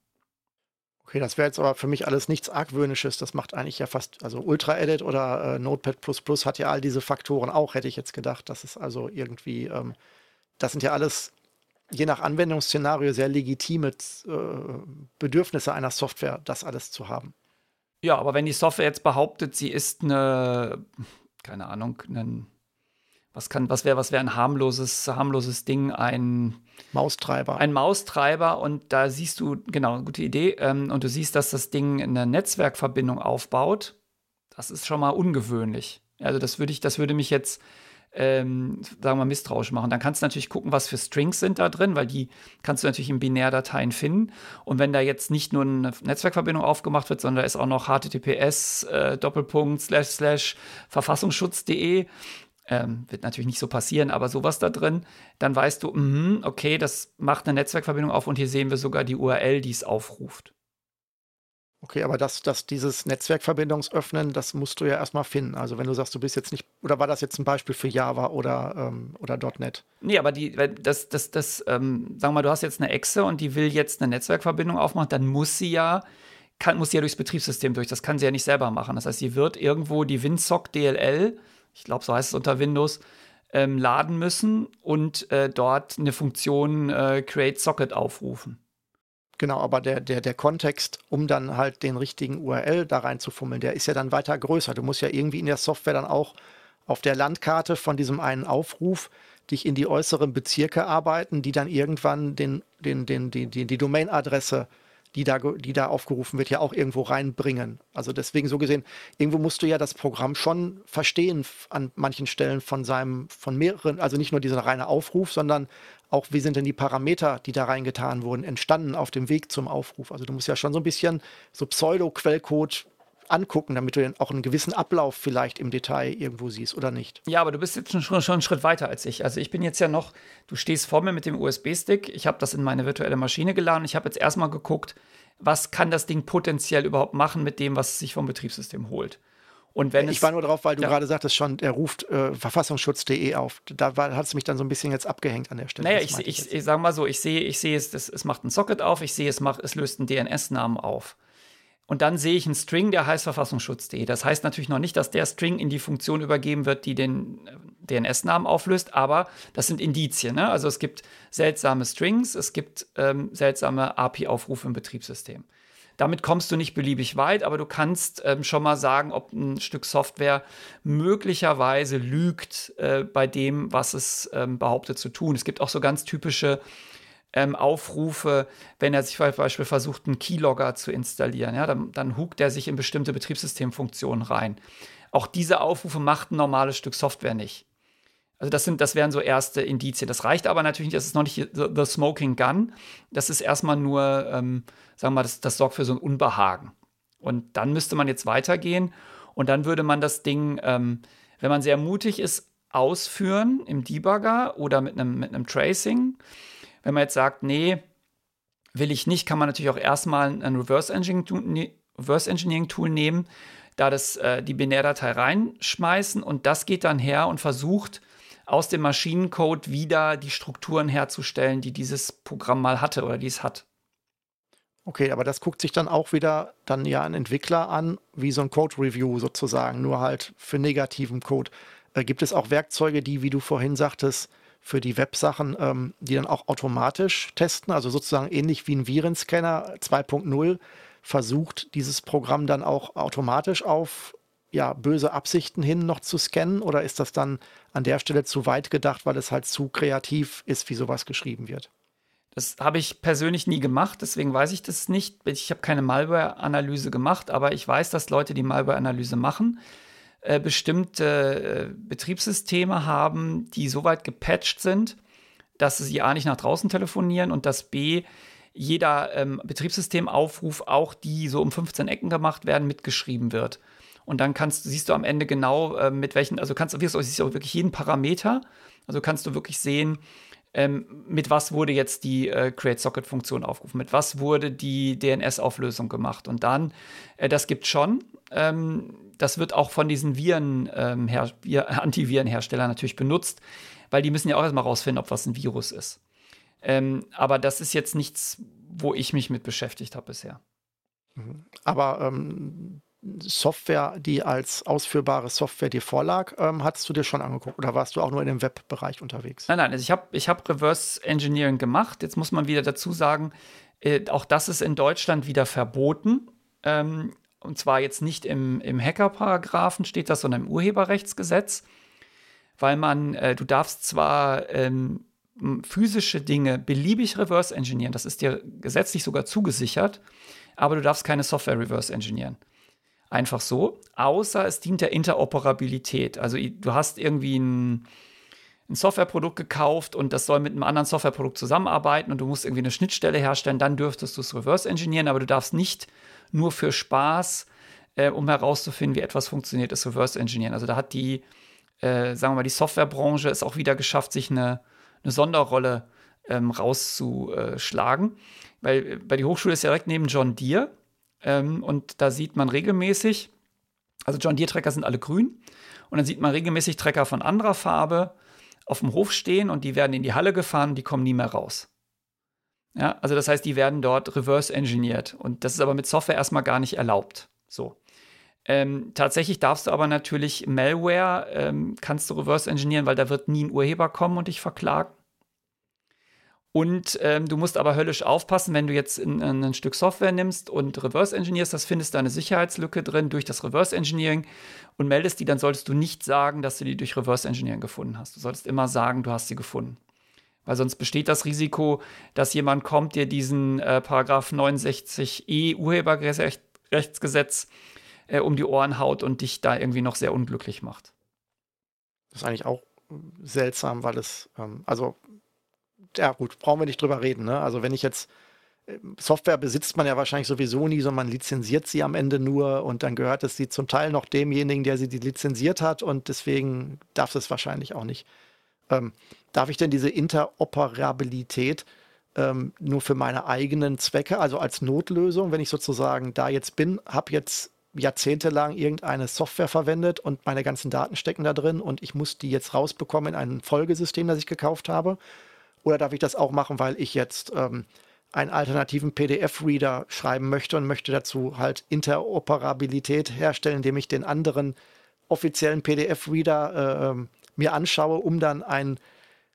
Okay, das wäre jetzt aber für mich alles nichts Argwöhnisches. Das macht eigentlich ja fast, also Ultra-Edit oder äh, Notepad hat ja all diese Faktoren auch, hätte ich jetzt gedacht. Das ist also irgendwie, ähm, das sind ja alles je nach Anwendungsszenario sehr legitime äh, Bedürfnisse einer Software, das alles zu haben. Ja, aber wenn die Software jetzt behauptet, sie ist eine, keine Ahnung, ein, was kann, was wäre, was wäre ein harmloses, harmloses Ding, ein Maustreiber. Ein Maustreiber und da siehst du, genau, gute Idee, ähm, und du siehst, dass das Ding eine Netzwerkverbindung aufbaut. Das ist schon mal ungewöhnlich. Also das würde ich, das würde mich jetzt ähm, sagen wir, misstrauisch machen. Dann kannst du natürlich gucken, was für Strings sind da drin, weil die kannst du natürlich in Binärdateien finden. Und wenn da jetzt nicht nur eine Netzwerkverbindung aufgemacht wird, sondern da ist auch noch https äh, Doppelpunkt slash slash verfassungsschutz.de, ähm, wird natürlich nicht so passieren, aber sowas da drin, dann weißt du, mh, okay, das macht eine Netzwerkverbindung auf und hier sehen wir sogar die URL, die es aufruft. Okay, aber das, das, dieses Netzwerkverbindungsöffnen, das musst du ja erstmal finden. Also wenn du sagst, du bist jetzt nicht, oder war das jetzt ein Beispiel für Java oder, ähm, oder .NET? Nee, aber die, das, das, das, ähm, sagen wir mal, du hast jetzt eine Exe und die will jetzt eine Netzwerkverbindung aufmachen, dann muss sie ja, kann, muss sie ja durchs Betriebssystem durch. Das kann sie ja nicht selber machen. Das heißt, sie wird irgendwo die WinSock DLL, ich glaube, so heißt es unter Windows, ähm, laden müssen und äh, dort eine Funktion äh, Create Socket aufrufen. Genau, aber der, der, der Kontext, um dann halt den richtigen URL da reinzufummeln, der ist ja dann weiter größer. Du musst ja irgendwie in der Software dann auch auf der Landkarte von diesem einen Aufruf dich in die äußeren Bezirke arbeiten, die dann irgendwann den, den, den, die, die, die Domainadresse die da, die da aufgerufen wird, ja auch irgendwo reinbringen. Also deswegen so gesehen, irgendwo musst du ja das Programm schon verstehen an manchen Stellen von seinem, von mehreren, also nicht nur dieser reine Aufruf, sondern auch, wie sind denn die Parameter, die da reingetan wurden, entstanden auf dem Weg zum Aufruf. Also du musst ja schon so ein bisschen so Pseudo-Quellcode angucken, damit du auch einen gewissen Ablauf vielleicht im Detail irgendwo siehst oder nicht. Ja, aber du bist jetzt schon, schon einen Schritt weiter als ich. Also ich bin jetzt ja noch, du stehst vor mir mit dem USB-Stick, ich habe das in meine virtuelle Maschine geladen, ich habe jetzt erstmal geguckt, was kann das Ding potenziell überhaupt machen mit dem, was es sich vom Betriebssystem holt. Und wenn ich war nur drauf, weil du ja. gerade sagtest schon, er ruft äh, verfassungsschutz.de auf. Da hat es mich dann so ein bisschen jetzt abgehängt an der Stelle. Naja, ich, ich, ich, ich sage mal so, ich sehe, ich sehe es, das, es macht ein Socket auf, ich sehe, es, macht, es löst einen DNS-Namen auf. Und dann sehe ich einen String, der heißt verfassungsschutz.de. Das heißt natürlich noch nicht, dass der String in die Funktion übergeben wird, die den äh, DNS-Namen auflöst, aber das sind Indizien. Ne? Also es gibt seltsame Strings, es gibt ähm, seltsame API-Aufrufe im Betriebssystem. Damit kommst du nicht beliebig weit, aber du kannst ähm, schon mal sagen, ob ein Stück Software möglicherweise lügt äh, bei dem, was es ähm, behauptet zu tun. Es gibt auch so ganz typische ähm, Aufrufe, wenn er sich zum Beispiel versucht, einen Keylogger zu installieren, ja, dann, dann hukt er sich in bestimmte Betriebssystemfunktionen rein. Auch diese Aufrufe macht ein normales Stück Software nicht. Also das sind, das wären so erste Indizien. Das reicht aber natürlich nicht, das ist noch nicht the, the smoking gun. Das ist erstmal nur, ähm, sagen wir mal, das, das sorgt für so ein Unbehagen. Und dann müsste man jetzt weitergehen und dann würde man das Ding, ähm, wenn man sehr mutig ist, ausführen im Debugger oder mit einem, mit einem Tracing. Wenn man jetzt sagt, nee, will ich nicht, kann man natürlich auch erstmal ein Reverse Engineering, ne, Reverse Engineering Tool nehmen, da das äh, die Binärdatei reinschmeißen und das geht dann her und versucht aus dem Maschinencode wieder die Strukturen herzustellen, die dieses Programm mal hatte oder die es hat. Okay, aber das guckt sich dann auch wieder dann ja ein Entwickler an, wie so ein Code-Review sozusagen, nur halt für negativen Code. Äh, gibt es auch Werkzeuge, die, wie du vorhin sagtest, für die Websachen, ähm, die dann auch automatisch testen, also sozusagen ähnlich wie ein Virenscanner 2.0 versucht dieses Programm dann auch automatisch auf ja, böse Absichten hin noch zu scannen oder ist das dann an der Stelle zu weit gedacht, weil es halt zu kreativ ist, wie sowas geschrieben wird? Das habe ich persönlich nie gemacht, deswegen weiß ich das nicht. Ich habe keine Malware-Analyse gemacht, aber ich weiß, dass Leute die Malware-Analyse machen, äh, bestimmte äh, Betriebssysteme haben, die so weit gepatcht sind, dass sie A nicht nach draußen telefonieren und dass B jeder ähm, Betriebssystemaufruf, auch die so um 15 Ecken gemacht werden, mitgeschrieben wird. Und dann kannst, siehst du am Ende genau, äh, mit welchen, also kannst du siehst du wirklich jeden Parameter. Also kannst du wirklich sehen, ähm, mit was wurde jetzt die äh, Create-Socket-Funktion aufgerufen, mit was wurde die DNS-Auflösung gemacht. Und dann, äh, das gibt schon, ähm, das wird auch von diesen Viren, ähm, Antivirenherstellern natürlich benutzt, weil die müssen ja auch erstmal rausfinden, ob was ein Virus ist. Ähm, aber das ist jetzt nichts, wo ich mich mit beschäftigt habe bisher. Mhm. Aber ähm, Software, die als ausführbare Software dir vorlag, ähm, hattest du dir schon angeguckt oder warst du auch nur in dem Webbereich unterwegs? Nein, nein, also ich habe ich hab Reverse Engineering gemacht. Jetzt muss man wieder dazu sagen, äh, auch das ist in Deutschland wieder verboten. Ähm, und zwar jetzt nicht im, im Hacker-Paragraphen steht das, sondern im Urheberrechtsgesetz, weil man, äh, du darfst zwar ähm, physische Dinge beliebig reverse engineeren, das ist dir gesetzlich sogar zugesichert, aber du darfst keine Software reverse engineeren. Einfach so, außer es dient der Interoperabilität. Also du hast irgendwie ein, ein Softwareprodukt gekauft und das soll mit einem anderen Softwareprodukt zusammenarbeiten und du musst irgendwie eine Schnittstelle herstellen, dann dürftest du es reverse engineeren, aber du darfst nicht nur für Spaß, äh, um herauszufinden, wie etwas funktioniert, es reverse engineeren. Also da hat die, äh, sagen wir mal, die Softwarebranche es auch wieder geschafft, sich eine, eine Sonderrolle ähm, rauszuschlagen. Weil äh, bei die Hochschule ist ja direkt neben John Deere ähm, und da sieht man regelmäßig, also John Deere Trecker sind alle grün. Und dann sieht man regelmäßig Trecker von anderer Farbe auf dem Hof stehen und die werden in die Halle gefahren und die kommen nie mehr raus. Ja, also das heißt, die werden dort reverse engineert. Und das ist aber mit Software erstmal gar nicht erlaubt. So. Ähm, tatsächlich darfst du aber natürlich Malware, ähm, kannst du reverse engineeren, weil da wird nie ein Urheber kommen und dich verklagen. Und ähm, du musst aber höllisch aufpassen, wenn du jetzt in, in ein Stück Software nimmst und reverse engineerst, das findest du eine Sicherheitslücke drin durch das Reverse Engineering und meldest die, dann solltest du nicht sagen, dass du die durch Reverse Engineering gefunden hast. Du solltest immer sagen, du hast sie gefunden. Weil sonst besteht das Risiko, dass jemand kommt, dir diesen äh, Paragraph 69e Urheberrechtsgesetz äh, um die Ohren haut und dich da irgendwie noch sehr unglücklich macht. Das ist eigentlich auch seltsam, weil es, ähm, also ja gut, brauchen wir nicht drüber reden. Ne? Also wenn ich jetzt äh, Software besitzt man ja wahrscheinlich sowieso nie, sondern man lizenziert sie am Ende nur und dann gehört es sie zum Teil noch demjenigen, der sie lizenziert hat und deswegen darf es wahrscheinlich auch nicht. Ähm, darf ich denn diese Interoperabilität ähm, nur für meine eigenen Zwecke, also als Notlösung, wenn ich sozusagen da jetzt bin, habe jetzt jahrzehntelang irgendeine Software verwendet und meine ganzen Daten stecken da drin und ich muss die jetzt rausbekommen in ein Folgesystem, das ich gekauft habe? Oder darf ich das auch machen, weil ich jetzt ähm, einen alternativen PDF-Reader schreiben möchte und möchte dazu halt Interoperabilität herstellen, indem ich den anderen offiziellen PDF-Reader äh, ähm, mir anschaue, um dann ein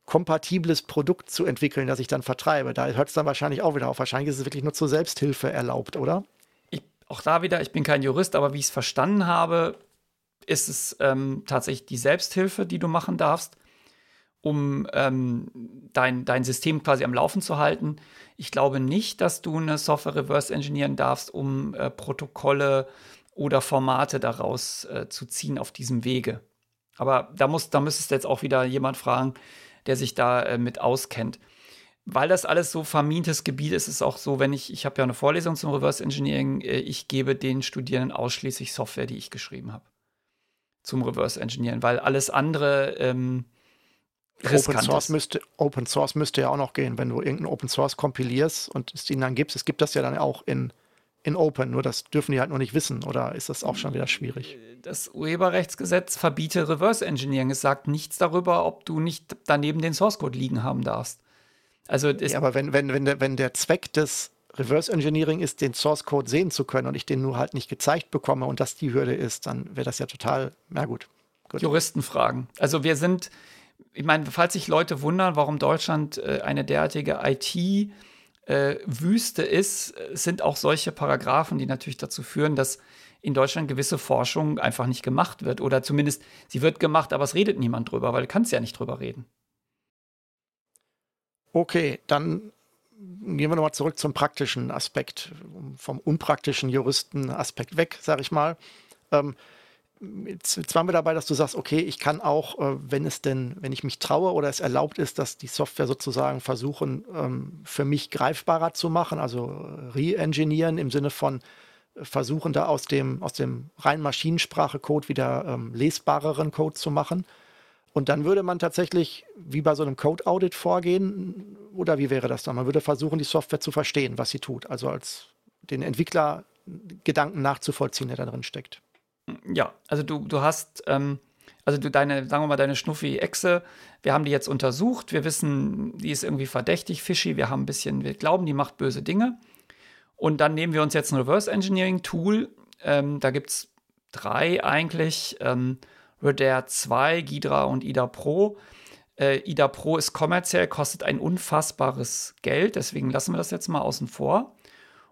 kompatibles Produkt zu entwickeln, das ich dann vertreibe. Da hört es dann wahrscheinlich auch wieder auf. Wahrscheinlich ist es wirklich nur zur Selbsthilfe erlaubt, oder? auch da wieder, ich bin kein Jurist, aber wie ich es verstanden habe, ist es ähm, tatsächlich die Selbsthilfe, die du machen darfst, um ähm, dein, dein System quasi am Laufen zu halten. Ich glaube nicht, dass du eine Software reverse engineeren darfst, um äh, Protokolle oder Formate daraus äh, zu ziehen auf diesem Wege. Aber da, muss, da müsstest jetzt auch wieder jemand fragen, der sich da äh, mit auskennt. Weil das alles so vermintes Gebiet ist, ist es auch so, wenn ich, ich habe ja eine Vorlesung zum Reverse Engineering, äh, ich gebe den Studierenden ausschließlich Software, die ich geschrieben habe. Zum Reverse Engineering, weil alles andere ähm, Open Source, müsste, Open Source müsste ja auch noch gehen, wenn du irgendeinen Open Source kompilierst und es ihnen dann gibst. Es gibt das ja dann auch in, in Open, nur das dürfen die halt nur nicht wissen oder ist das auch schon wieder schwierig? Das Urheberrechtsgesetz verbietet Reverse Engineering. Es sagt nichts darüber, ob du nicht daneben den Source Code liegen haben darfst. Also ja, aber wenn, wenn, wenn, der, wenn der Zweck des Reverse Engineering ist, den Source Code sehen zu können und ich den nur halt nicht gezeigt bekomme und das die Hürde ist, dann wäre das ja total, na gut. gut. Juristenfragen. Also wir sind, ich meine, falls sich Leute wundern, warum Deutschland äh, eine derartige IT-Wüste äh, ist, sind auch solche Paragraphen, die natürlich dazu führen, dass in Deutschland gewisse Forschung einfach nicht gemacht wird. Oder zumindest sie wird gemacht, aber es redet niemand drüber, weil du kannst ja nicht drüber reden. Okay, dann gehen wir nochmal zurück zum praktischen Aspekt, vom unpraktischen Juristenaspekt weg, sage ich mal. Ähm, jetzt, waren wir dabei, dass du sagst, okay, ich kann auch, äh, wenn es denn, wenn ich mich traue oder es erlaubt ist, dass die Software sozusagen versuchen, ähm, für mich greifbarer zu machen, also re-engineeren im Sinne von äh, versuchen, da aus dem, aus dem rein Maschinensprache-Code wieder ähm, lesbareren Code zu machen. Und dann würde man tatsächlich wie bei so einem Code-Audit vorgehen, oder wie wäre das dann? Man würde versuchen, die Software zu verstehen, was sie tut, also als den Entwickler Gedanken nachzuvollziehen, der da drin steckt. Ja, also du, du hast, ähm, also du deine, sagen wir mal, deine Schnuffi-Echse, wir haben die jetzt untersucht, wir wissen, die ist irgendwie verdächtig, fishy, wir haben ein bisschen, wir glauben, die macht böse Dinge. Und dann nehmen wir uns jetzt ein Reverse Engineering Tool, ähm, da gibt es drei eigentlich. Ähm, Redair 2, Ghidra und IDA Pro. Äh, IDA Pro ist kommerziell, kostet ein unfassbares Geld, deswegen lassen wir das jetzt mal außen vor.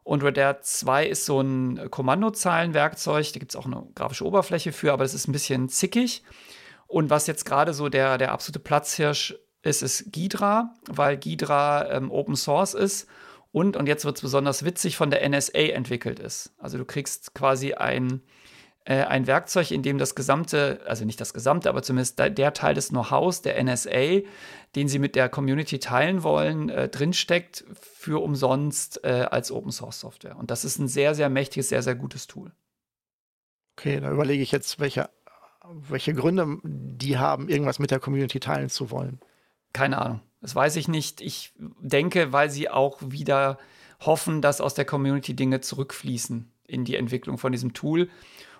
Und Redair 2 ist so ein Kommandozeilenwerkzeug, da gibt es auch eine grafische Oberfläche für, aber es ist ein bisschen zickig. Und was jetzt gerade so der, der absolute Platzhirsch ist, ist Ghidra, weil Ghidra ähm, Open Source ist und, und jetzt wird es besonders witzig, von der NSA entwickelt ist. Also du kriegst quasi ein äh, ein Werkzeug, in dem das gesamte, also nicht das gesamte, aber zumindest der Teil des Know-hows der NSA, den sie mit der Community teilen wollen, äh, drinsteckt für umsonst äh, als Open Source Software. Und das ist ein sehr, sehr mächtiges, sehr, sehr gutes Tool. Okay, da überlege ich jetzt, welche, welche Gründe die haben, irgendwas mit der Community teilen zu wollen. Keine Ahnung. Das weiß ich nicht. Ich denke, weil sie auch wieder hoffen, dass aus der Community Dinge zurückfließen in die Entwicklung von diesem Tool.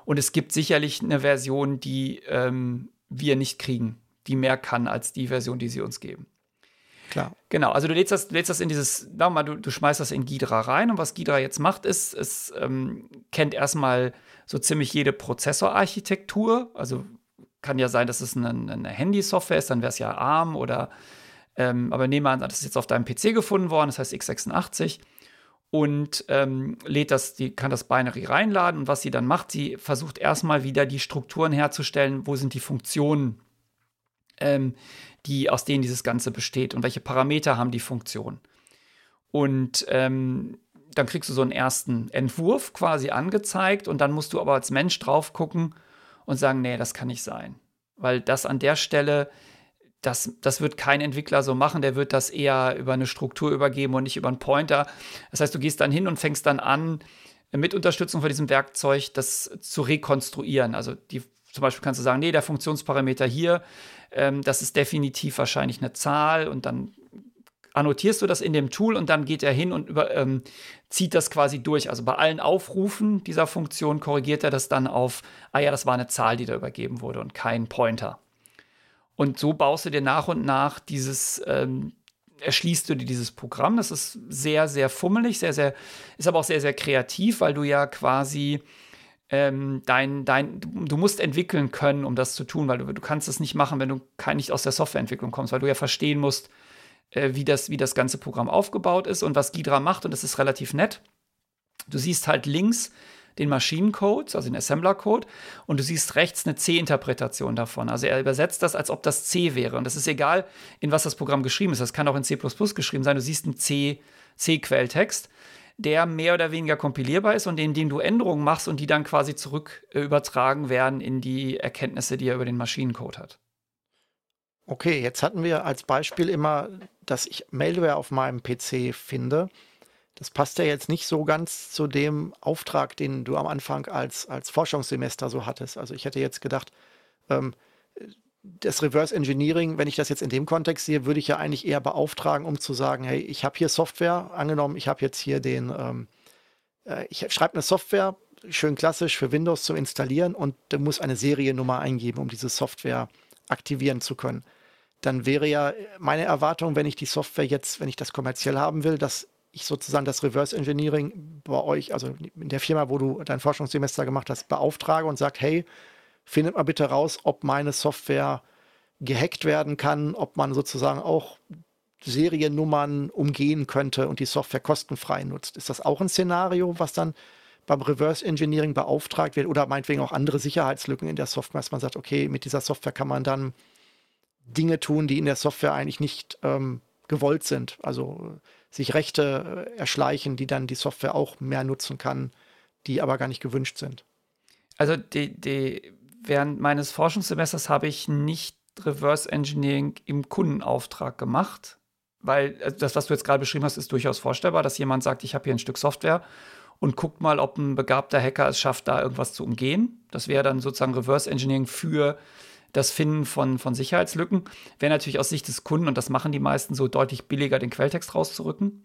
Und es gibt sicherlich eine Version, die ähm, wir nicht kriegen, die mehr kann als die Version, die sie uns geben. Klar. Genau, also du lädst das, lädst das in dieses, mal, du, du schmeißt das in Ghidra rein und was Ghidra jetzt macht, ist, es ähm, kennt erstmal so ziemlich jede Prozessorarchitektur. Also kann ja sein, dass es eine, eine Handy-Software ist, dann wäre es ja ARM oder, ähm, aber nehmen wir an, das ist jetzt auf deinem PC gefunden worden, das heißt x86 und ähm, lädt das, die kann das Binary reinladen und was sie dann macht, sie versucht erstmal wieder die Strukturen herzustellen, wo sind die Funktionen, ähm, die aus denen dieses Ganze besteht und welche Parameter haben die Funktionen. Und ähm, dann kriegst du so einen ersten Entwurf quasi angezeigt und dann musst du aber als Mensch drauf gucken und sagen, nee, das kann nicht sein. Weil das an der Stelle das, das wird kein Entwickler so machen, der wird das eher über eine Struktur übergeben und nicht über einen Pointer. Das heißt, du gehst dann hin und fängst dann an, mit Unterstützung von diesem Werkzeug das zu rekonstruieren. Also die, zum Beispiel kannst du sagen, nee, der Funktionsparameter hier, ähm, das ist definitiv wahrscheinlich eine Zahl und dann annotierst du das in dem Tool und dann geht er hin und über, ähm, zieht das quasi durch. Also bei allen Aufrufen dieser Funktion korrigiert er das dann auf, ah ja, das war eine Zahl, die da übergeben wurde und kein Pointer. Und so baust du dir nach und nach dieses, ähm, erschließt du dir dieses Programm. Das ist sehr, sehr fummelig, sehr, sehr, ist aber auch sehr, sehr kreativ, weil du ja quasi ähm, dein, dein, du musst entwickeln können, um das zu tun, weil du, du kannst es nicht machen, wenn du kein, nicht aus der Softwareentwicklung kommst, weil du ja verstehen musst, äh, wie, das, wie das ganze Programm aufgebaut ist und was Ghidra macht. Und das ist relativ nett. Du siehst halt links den Maschinencode, also den Assembler-Code, und du siehst rechts eine C-Interpretation davon. Also er übersetzt das, als ob das C wäre. Und das ist egal, in was das Programm geschrieben ist. Das kann auch in C geschrieben sein. Du siehst einen C-Quelltext, der mehr oder weniger kompilierbar ist und in dem du Änderungen machst und die dann quasi zurück äh, übertragen werden in die Erkenntnisse, die er über den Maschinencode hat. Okay, jetzt hatten wir als Beispiel immer, dass ich Malware auf meinem PC finde. Das passt ja jetzt nicht so ganz zu dem Auftrag, den du am Anfang als, als Forschungssemester so hattest. Also ich hätte jetzt gedacht, ähm, das Reverse Engineering, wenn ich das jetzt in dem Kontext sehe, würde ich ja eigentlich eher beauftragen, um zu sagen, hey, ich habe hier Software, angenommen, ich habe jetzt hier den, ähm, äh, ich schreibe eine Software, schön klassisch für Windows zum Installieren und du musst eine Seriennummer eingeben, um diese Software aktivieren zu können. Dann wäre ja meine Erwartung, wenn ich die Software jetzt, wenn ich das kommerziell haben will, dass ich sozusagen das Reverse Engineering bei euch, also in der Firma, wo du dein Forschungssemester gemacht hast, beauftrage und sage, hey, findet mal bitte raus, ob meine Software gehackt werden kann, ob man sozusagen auch Seriennummern umgehen könnte und die Software kostenfrei nutzt. Ist das auch ein Szenario, was dann beim Reverse Engineering beauftragt wird oder meinetwegen auch andere Sicherheitslücken in der Software, dass man sagt, okay, mit dieser Software kann man dann Dinge tun, die in der Software eigentlich nicht ähm, gewollt sind. Also sich Rechte äh, erschleichen, die dann die Software auch mehr nutzen kann, die aber gar nicht gewünscht sind. Also die, die, während meines Forschungssemesters habe ich nicht Reverse Engineering im Kundenauftrag gemacht, weil also das, was du jetzt gerade beschrieben hast, ist durchaus vorstellbar, dass jemand sagt, ich habe hier ein Stück Software und guckt mal, ob ein begabter Hacker es schafft, da irgendwas zu umgehen. Das wäre dann sozusagen Reverse Engineering für das Finden von, von Sicherheitslücken. Wäre natürlich aus Sicht des Kunden, und das machen die meisten so, deutlich billiger, den Quelltext rauszurücken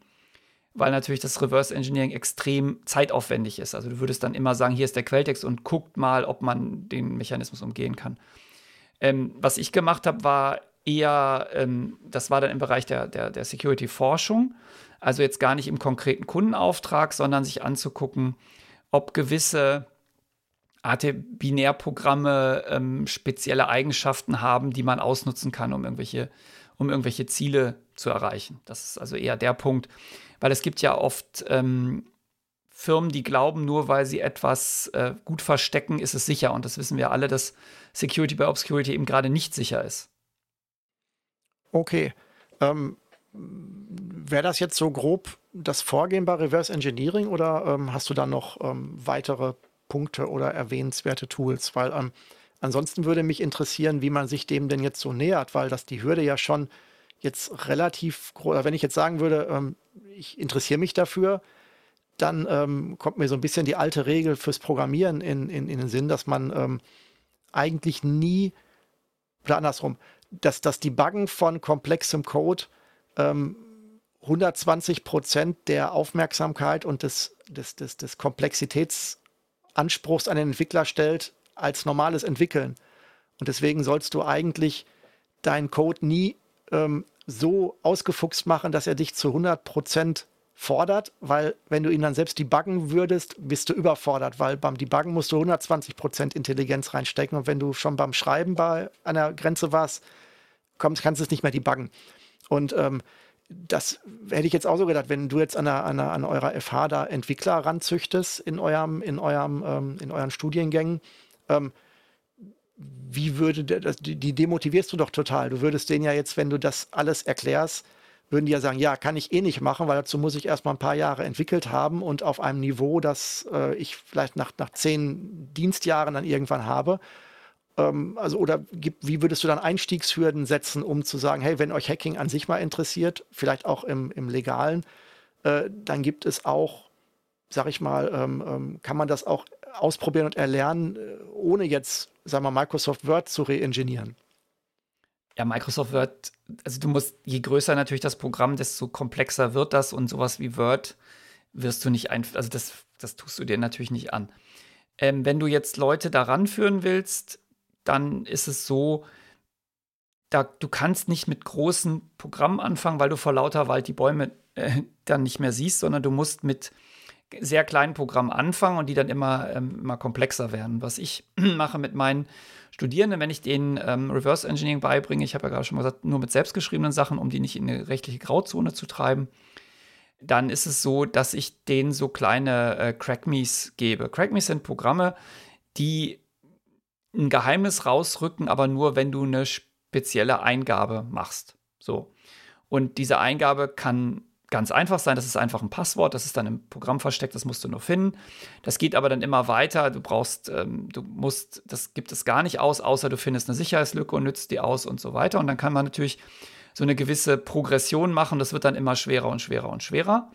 weil natürlich das Reverse Engineering extrem zeitaufwendig ist. Also du würdest dann immer sagen, hier ist der Quelltext und guckt mal, ob man den Mechanismus umgehen kann. Ähm, was ich gemacht habe, war eher, ähm, das war dann im Bereich der, der, der Security-Forschung, also jetzt gar nicht im konkreten Kundenauftrag, sondern sich anzugucken, ob gewisse AT-Binärprogramme ähm, spezielle Eigenschaften haben, die man ausnutzen kann, um irgendwelche, um irgendwelche Ziele zu erreichen. Das ist also eher der Punkt, weil es gibt ja oft ähm, Firmen, die glauben, nur weil sie etwas äh, gut verstecken, ist es sicher. Und das wissen wir alle, dass Security by Obscurity eben gerade nicht sicher ist. Okay. Ähm, Wäre das jetzt so grob das Vorgehen bei Reverse Engineering oder ähm, hast du da noch ähm, weitere Punkte oder erwähnenswerte Tools? Weil ähm, ansonsten würde mich interessieren, wie man sich dem denn jetzt so nähert, weil das die Hürde ja schon jetzt relativ groß, wenn ich jetzt sagen würde, ähm, ich interessiere mich dafür, dann ähm, kommt mir so ein bisschen die alte Regel fürs Programmieren in, in, in den Sinn, dass man ähm, eigentlich nie, oder andersrum, dass das Debuggen von komplexem Code ähm, 120 Prozent der Aufmerksamkeit und des, des, des, des Komplexitätsanspruchs an den Entwickler stellt als normales Entwickeln. Und deswegen sollst du eigentlich deinen Code nie ähm, so ausgefuchst machen, dass er dich zu 100 Prozent fordert, weil wenn du ihn dann selbst debuggen würdest, bist du überfordert, weil beim Debuggen musst du 120 Prozent Intelligenz reinstecken und wenn du schon beim Schreiben bei einer Grenze warst, kommst, kannst du es nicht mehr debuggen. Und ähm, das hätte ich jetzt auch so gedacht, wenn du jetzt an, einer, an, einer, an eurer FH da Entwickler ranzüchtest in eurem, in eurem, ähm, in euren Studiengängen, ähm, wie würde der, das, die, die demotivierst du doch total. Du würdest denen ja jetzt, wenn du das alles erklärst, würden die ja sagen, ja, kann ich eh nicht machen, weil dazu muss ich erstmal ein paar Jahre entwickelt haben und auf einem Niveau, das äh, ich vielleicht nach, nach zehn Dienstjahren dann irgendwann habe. Ähm, also, oder gibt, wie würdest du dann Einstiegshürden setzen, um zu sagen, hey, wenn euch Hacking an sich mal interessiert, vielleicht auch im, im Legalen, äh, dann gibt es auch, sag ich mal, ähm, ähm, kann man das auch ausprobieren und erlernen, äh, ohne jetzt, sagen wir, Microsoft Word zu reingenieren. Ja, Microsoft Word, also du musst, je größer natürlich das Programm, desto komplexer wird das und sowas wie Word wirst du nicht einfach, also das, das tust du dir natürlich nicht an. Ähm, wenn du jetzt Leute daran führen willst, dann ist es so, da, du kannst nicht mit großen Programmen anfangen, weil du vor lauter Wald die Bäume äh, dann nicht mehr siehst, sondern du musst mit sehr kleinen Programmen anfangen und die dann immer, ähm, immer komplexer werden. Was ich mache mit meinen Studierenden, wenn ich denen ähm, Reverse Engineering beibringe, ich habe ja gerade schon mal gesagt, nur mit selbstgeschriebenen Sachen, um die nicht in eine rechtliche Grauzone zu treiben, dann ist es so, dass ich denen so kleine äh, Crackmes gebe. Crackmes sind Programme, die ein Geheimnis rausrücken, aber nur, wenn du eine spezielle Eingabe machst. So. Und diese Eingabe kann ganz einfach sein. Das ist einfach ein Passwort, das ist dann im Programm versteckt, das musst du nur finden. Das geht aber dann immer weiter. Du brauchst, ähm, du musst, das gibt es gar nicht aus, außer du findest eine Sicherheitslücke und nützt die aus und so weiter. Und dann kann man natürlich so eine gewisse Progression machen. Das wird dann immer schwerer und schwerer und schwerer.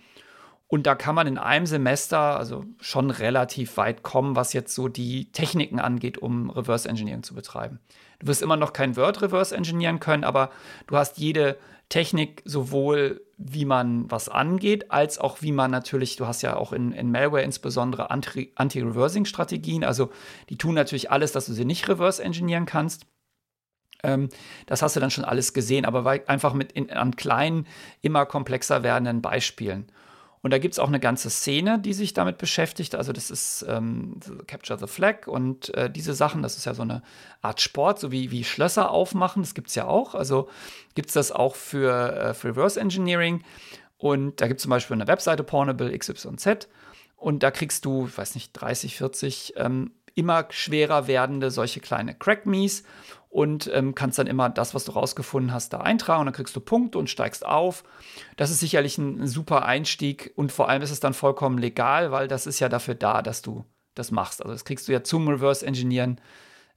Und da kann man in einem Semester also schon relativ weit kommen, was jetzt so die Techniken angeht, um Reverse Engineering zu betreiben. Du wirst immer noch kein Word Reverse Engineeren können, aber du hast jede Technik sowohl, wie man was angeht, als auch wie man natürlich, du hast ja auch in, in Malware insbesondere Anti-Reversing-Strategien, also die tun natürlich alles, dass du sie nicht reverse engineeren kannst. Ähm, das hast du dann schon alles gesehen, aber einfach mit in, an kleinen, immer komplexer werdenden Beispielen. Und da gibt es auch eine ganze Szene, die sich damit beschäftigt. Also das ist ähm, Capture the Flag und äh, diese Sachen, das ist ja so eine Art Sport, so wie, wie Schlösser aufmachen, das gibt es ja auch. Also gibt es das auch für, äh, für Reverse Engineering. Und da gibt es zum Beispiel eine Webseite Pornable XYZ. Und da kriegst du, ich weiß nicht, 30, 40 ähm, immer schwerer werdende solche kleine Crack-Mies und ähm, kannst dann immer das, was du rausgefunden hast, da eintragen und dann kriegst du Punkte und steigst auf. Das ist sicherlich ein, super Einstieg und vor allem ist es dann vollkommen legal, weil das ist ja dafür da, dass du das machst. Also das kriegst du ja zum Reverse Engineeren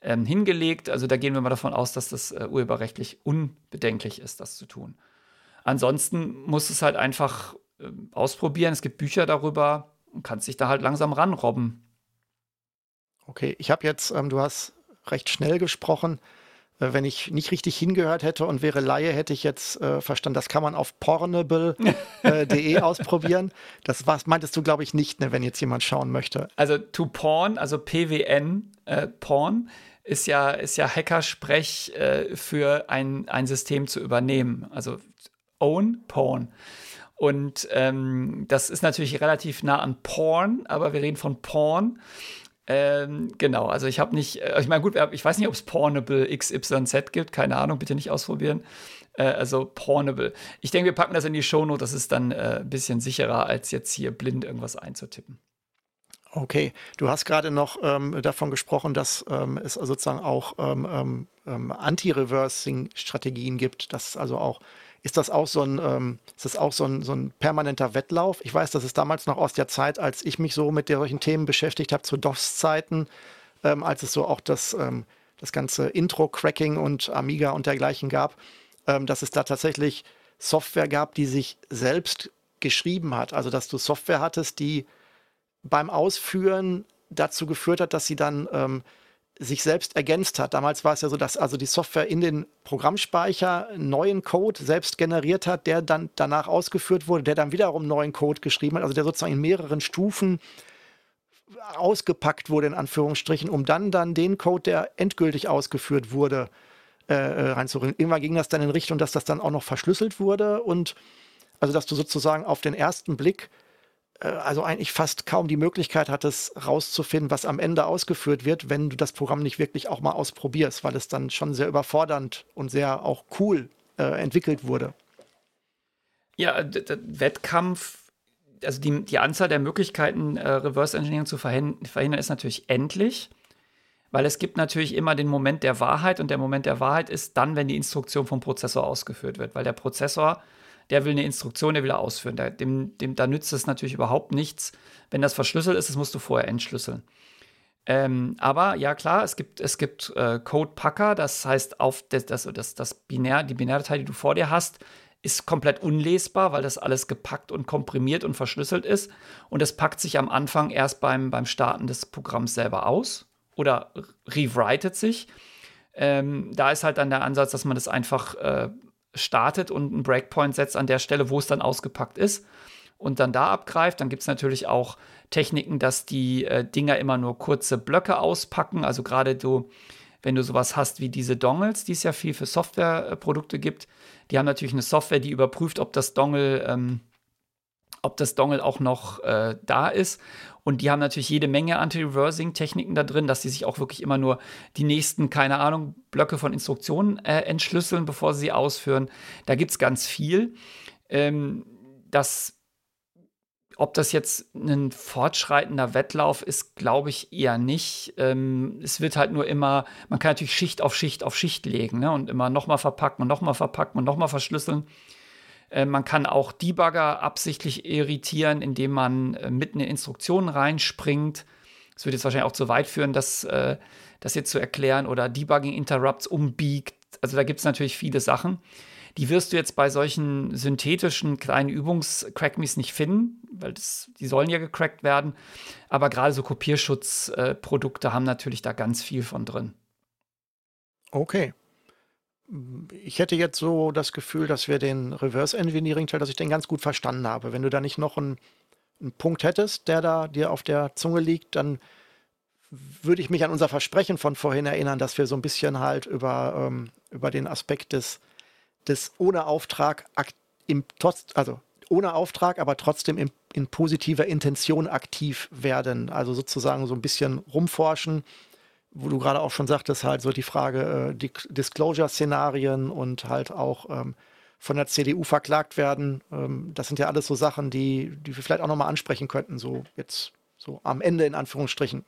ähm, hingelegt. Also da gehen wir mal davon aus, dass das äh, urheberrechtlich unbedenklich ist, das zu tun. Ansonsten musst du es halt einfach äh, ausprobieren. Es gibt Bücher darüber und kannst dich da halt langsam ranrobben. Okay, ich habe jetzt, ähm, du hast recht schnell gesprochen. Äh, wenn ich nicht richtig hingehört hätte und wäre Laie, hätte ich jetzt äh, verstanden, das kann man auf pornable.de ausprobieren. Das was meintest du, glaube ich, nicht, ne, wenn jetzt jemand schauen möchte. Also to porn, also PWN, äh, Porn, ist ja, ist ja Hackersprech äh, für ein, ein System zu übernehmen. Also own Porn. Und ähm, das ist natürlich relativ nah an Porn, aber wir reden von Porn. Ähm, genau, also ich habe nicht, äh, ich meine, gut, ich weiß nicht, ob es Pornable XYZ gibt, keine Ahnung, bitte nicht ausprobieren. Äh, also Pornable. Ich denke, wir packen das in die Shownote, das ist dann äh, ein bisschen sicherer, als jetzt hier blind irgendwas einzutippen. Okay, du hast gerade noch ähm, davon gesprochen, dass ähm, es sozusagen auch ähm, ähm, ähm Anti-Reversing-Strategien gibt, dass also auch ist das auch so ein, ähm, ist das auch so ein, so ein permanenter Wettlauf? Ich weiß, dass es damals noch aus der Zeit, als ich mich so mit solchen Themen beschäftigt habe, zu DOS-Zeiten, ähm, als es so auch das, ähm, das ganze Intro-Cracking und Amiga und dergleichen gab, ähm, dass es da tatsächlich Software gab, die sich selbst geschrieben hat. Also, dass du Software hattest, die beim Ausführen dazu geführt hat, dass sie dann ähm, sich selbst ergänzt hat. Damals war es ja so, dass also die Software in den Programmspeicher neuen Code selbst generiert hat, der dann danach ausgeführt wurde, der dann wiederum neuen Code geschrieben hat, also der sozusagen in mehreren Stufen ausgepackt wurde, in Anführungsstrichen, um dann dann den Code, der endgültig ausgeführt wurde, äh, äh reinzubringen. Irgendwann ging das dann in Richtung, dass das dann auch noch verschlüsselt wurde und also dass du sozusagen auf den ersten Blick also eigentlich fast kaum die Möglichkeit hattest, rauszufinden, was am Ende ausgeführt wird, wenn du das Programm nicht wirklich auch mal ausprobierst, weil es dann schon sehr überfordernd und sehr auch cool äh, entwickelt wurde. Ja, Wettkampf, also die, die Anzahl der Möglichkeiten, äh, Reverse Engineering zu verhindern, ist natürlich endlich. Weil es gibt natürlich immer den Moment der Wahrheit und der Moment der Wahrheit ist dann, wenn die Instruktion vom Prozessor ausgeführt wird, weil der Prozessor der will eine Instruktion, der will er ausführen. Da, dem, dem, da nützt es natürlich überhaupt nichts. Wenn das verschlüsselt ist, das musst du vorher entschlüsseln. Ähm, aber ja, klar, es gibt, es gibt äh, Code-Packer, das heißt, auf das, das, das, das Binär, die Binärdatei, die du vor dir hast, ist komplett unlesbar, weil das alles gepackt und komprimiert und verschlüsselt ist. Und es packt sich am Anfang erst beim, beim Starten des Programms selber aus oder rewritet sich. Ähm, da ist halt dann der Ansatz, dass man das einfach äh, startet und einen Breakpoint setzt an der Stelle, wo es dann ausgepackt ist und dann da abgreift. Dann gibt es natürlich auch Techniken, dass die äh, Dinger immer nur kurze Blöcke auspacken. Also gerade du, wenn du sowas hast wie diese Dongles, die es ja viel für Softwareprodukte gibt, die haben natürlich eine Software, die überprüft, ob das Dongle, ähm, ob das Dongle auch noch äh, da ist. Und die haben natürlich jede Menge Anti-Reversing-Techniken da drin, dass sie sich auch wirklich immer nur die nächsten, keine Ahnung, Blöcke von Instruktionen äh, entschlüsseln, bevor sie sie ausführen. Da gibt es ganz viel. Ähm, das ob das jetzt ein fortschreitender Wettlauf ist, glaube ich eher nicht. Ähm, es wird halt nur immer, man kann natürlich Schicht auf Schicht auf Schicht legen ne? und immer nochmal verpacken und nochmal verpacken und nochmal verschlüsseln. Äh, man kann auch Debugger absichtlich irritieren, indem man äh, mitten in Instruktionen reinspringt. Das würde jetzt wahrscheinlich auch zu weit führen, das, äh, das jetzt zu erklären oder Debugging-Interrupts umbiegt. Also da gibt es natürlich viele Sachen. Die wirst du jetzt bei solchen synthetischen kleinen Übungs-Crackmes nicht finden, weil das, die sollen ja gecrackt werden. Aber gerade so Kopierschutzprodukte haben natürlich da ganz viel von drin. Okay. Ich hätte jetzt so das Gefühl, dass wir den Reverse Engineering Teil, dass ich den ganz gut verstanden habe. Wenn du da nicht noch einen, einen Punkt hättest, der da dir auf der Zunge liegt, dann würde ich mich an unser Versprechen von vorhin erinnern, dass wir so ein bisschen halt über, ähm, über den Aspekt des des ohne Auftrag im, also ohne Auftrag, aber trotzdem in, in positiver Intention aktiv werden. Also sozusagen so ein bisschen rumforschen, wo du gerade auch schon sagtest, halt so die Frage, äh, die Disclosure-Szenarien und halt auch ähm, von der CDU verklagt werden. Ähm, das sind ja alles so Sachen, die, die wir vielleicht auch nochmal ansprechen könnten, so jetzt so am Ende in Anführungsstrichen.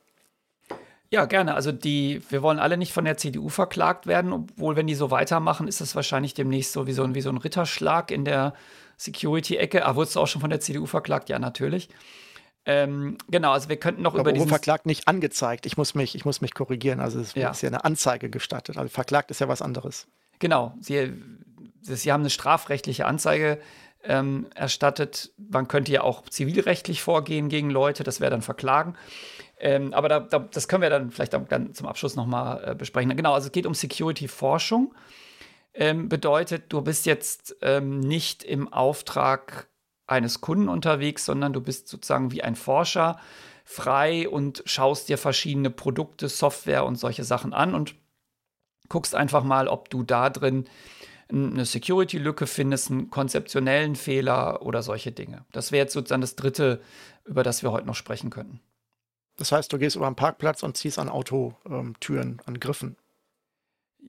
Ja, gerne. Also die, wir wollen alle nicht von der CDU verklagt werden, obwohl, wenn die so weitermachen, ist das wahrscheinlich demnächst so wie so ein, wie so ein Ritterschlag in der Security-Ecke. Ah, wurdest du auch schon von der CDU verklagt? Ja, natürlich. Ähm, genau, also wir könnten noch Aber über diesen... verklagt nicht angezeigt. Ich muss mich, ich muss mich korrigieren. Also es ja. ist ja eine Anzeige gestattet. Also verklagt ist ja was anderes. Genau. Sie, Sie haben eine strafrechtliche Anzeige ähm, erstattet. Man könnte ja auch zivilrechtlich vorgehen gegen Leute. Das wäre dann Verklagen. Ähm, aber da, da, das können wir dann vielleicht dann zum Abschluss nochmal äh, besprechen. Genau, also es geht um Security-Forschung. Ähm, bedeutet, du bist jetzt ähm, nicht im Auftrag eines Kunden unterwegs, sondern du bist sozusagen wie ein Forscher frei und schaust dir verschiedene Produkte, Software und solche Sachen an und guckst einfach mal, ob du da drin eine Security-Lücke findest, einen konzeptionellen Fehler oder solche Dinge. Das wäre jetzt sozusagen das dritte, über das wir heute noch sprechen könnten. Das heißt, du gehst über einen Parkplatz und ziehst an Autotüren, ähm, an Griffen.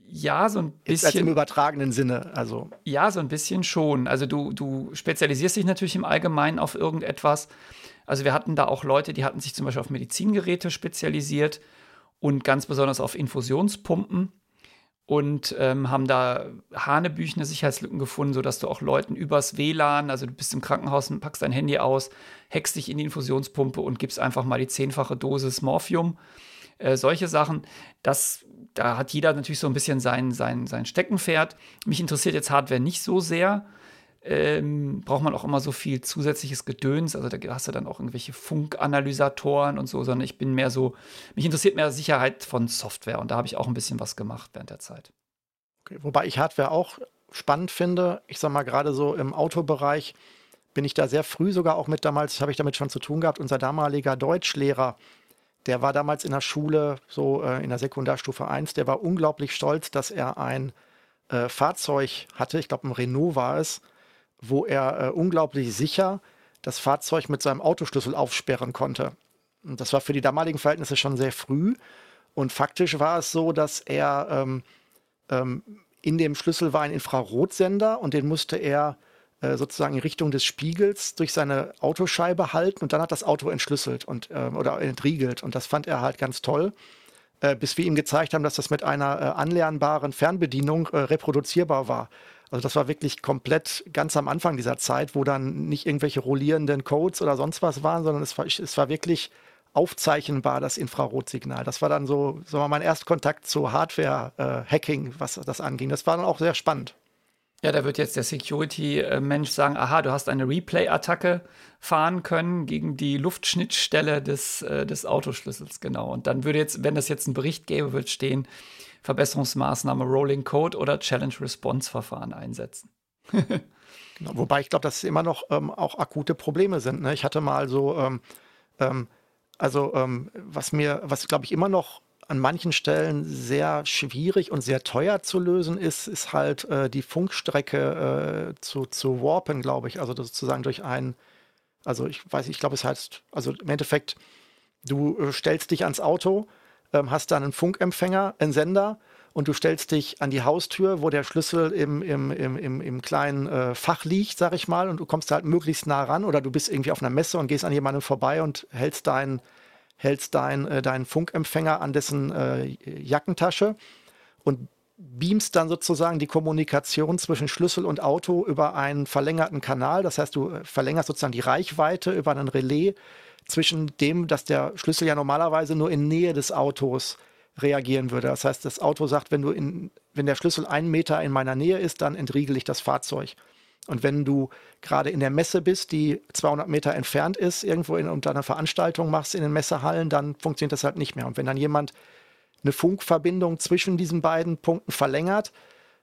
Ja, so ein bisschen. Jetzt im übertragenen Sinne, also. Ja, so ein bisschen schon. Also du, du spezialisierst dich natürlich im Allgemeinen auf irgendetwas. Also wir hatten da auch Leute, die hatten sich zum Beispiel auf Medizingeräte spezialisiert und ganz besonders auf Infusionspumpen und ähm, haben da hanebüchene Sicherheitslücken gefunden, sodass du auch Leuten übers WLAN, also du bist im Krankenhaus und packst dein Handy aus, hackst dich in die Infusionspumpe und gibst einfach mal die zehnfache Dosis Morphium. Äh, solche Sachen, das, da hat jeder natürlich so ein bisschen sein, sein, sein Steckenpferd. Mich interessiert jetzt Hardware nicht so sehr ähm, braucht man auch immer so viel zusätzliches Gedöns. Also da hast du dann auch irgendwelche Funkanalysatoren und so, sondern ich bin mehr so, mich interessiert mehr Sicherheit von Software und da habe ich auch ein bisschen was gemacht während der Zeit. Okay, wobei ich Hardware auch spannend finde. Ich sag mal, gerade so im Autobereich bin ich da sehr früh sogar auch mit damals, habe ich damit schon zu tun gehabt. Unser damaliger Deutschlehrer, der war damals in der Schule, so äh, in der Sekundarstufe 1, der war unglaublich stolz, dass er ein äh, Fahrzeug hatte, ich glaube ein Renault war es, wo er äh, unglaublich sicher das Fahrzeug mit seinem Autoschlüssel aufsperren konnte. Und das war für die damaligen Verhältnisse schon sehr früh. Und faktisch war es so, dass er ähm, ähm, in dem Schlüssel war ein Infrarotsender und den musste er äh, sozusagen in Richtung des Spiegels durch seine Autoscheibe halten und dann hat das Auto entschlüsselt und ähm, oder entriegelt. Und das fand er halt ganz toll. Äh, bis wir ihm gezeigt haben, dass das mit einer äh, anlernbaren Fernbedienung äh, reproduzierbar war. Also das war wirklich komplett ganz am Anfang dieser Zeit, wo dann nicht irgendwelche rollierenden Codes oder sonst was waren, sondern es war, es war wirklich aufzeichnbar, das Infrarotsignal. Das war dann so, so mein Erstkontakt zu Hardware-Hacking, äh, was das anging. Das war dann auch sehr spannend. Ja, da wird jetzt der Security-Mensch sagen, aha, du hast eine Replay-Attacke fahren können gegen die Luftschnittstelle des, äh, des Autoschlüssels, genau. Und dann würde jetzt, wenn das jetzt einen Bericht gäbe, wird stehen, Verbesserungsmaßnahme Rolling Code oder Challenge Response Verfahren einsetzen. genau, wobei ich glaube, dass es immer noch ähm, auch akute Probleme sind. Ne? Ich hatte mal so, ähm, ähm, also ähm, was mir, was glaube ich immer noch an manchen Stellen sehr schwierig und sehr teuer zu lösen ist, ist halt äh, die Funkstrecke äh, zu, zu warpen, glaube ich. Also sozusagen durch ein, also ich weiß, ich glaube, es heißt, also im Endeffekt, du äh, stellst dich ans Auto ähm, hast da einen Funkempfänger, einen Sender und du stellst dich an die Haustür, wo der Schlüssel im, im, im, im, im kleinen äh, Fach liegt, sag ich mal, und du kommst halt möglichst nah ran oder du bist irgendwie auf einer Messe und gehst an jemanden vorbei und hältst deinen hältst dein, äh, deinen Funkempfänger an dessen äh, Jackentasche und beamst dann sozusagen die Kommunikation zwischen Schlüssel und Auto über einen verlängerten Kanal. Das heißt, du verlängerst sozusagen die Reichweite über einen Relais zwischen dem, dass der Schlüssel ja normalerweise nur in Nähe des Autos reagieren würde. Das heißt, das Auto sagt, wenn du in, wenn der Schlüssel einen Meter in meiner Nähe ist, dann entriegel ich das Fahrzeug. Und wenn du gerade in der Messe bist, die 200 Meter entfernt ist, irgendwo in, unter einer Veranstaltung machst in den Messehallen, dann funktioniert das halt nicht mehr. Und wenn dann jemand eine Funkverbindung zwischen diesen beiden Punkten verlängert,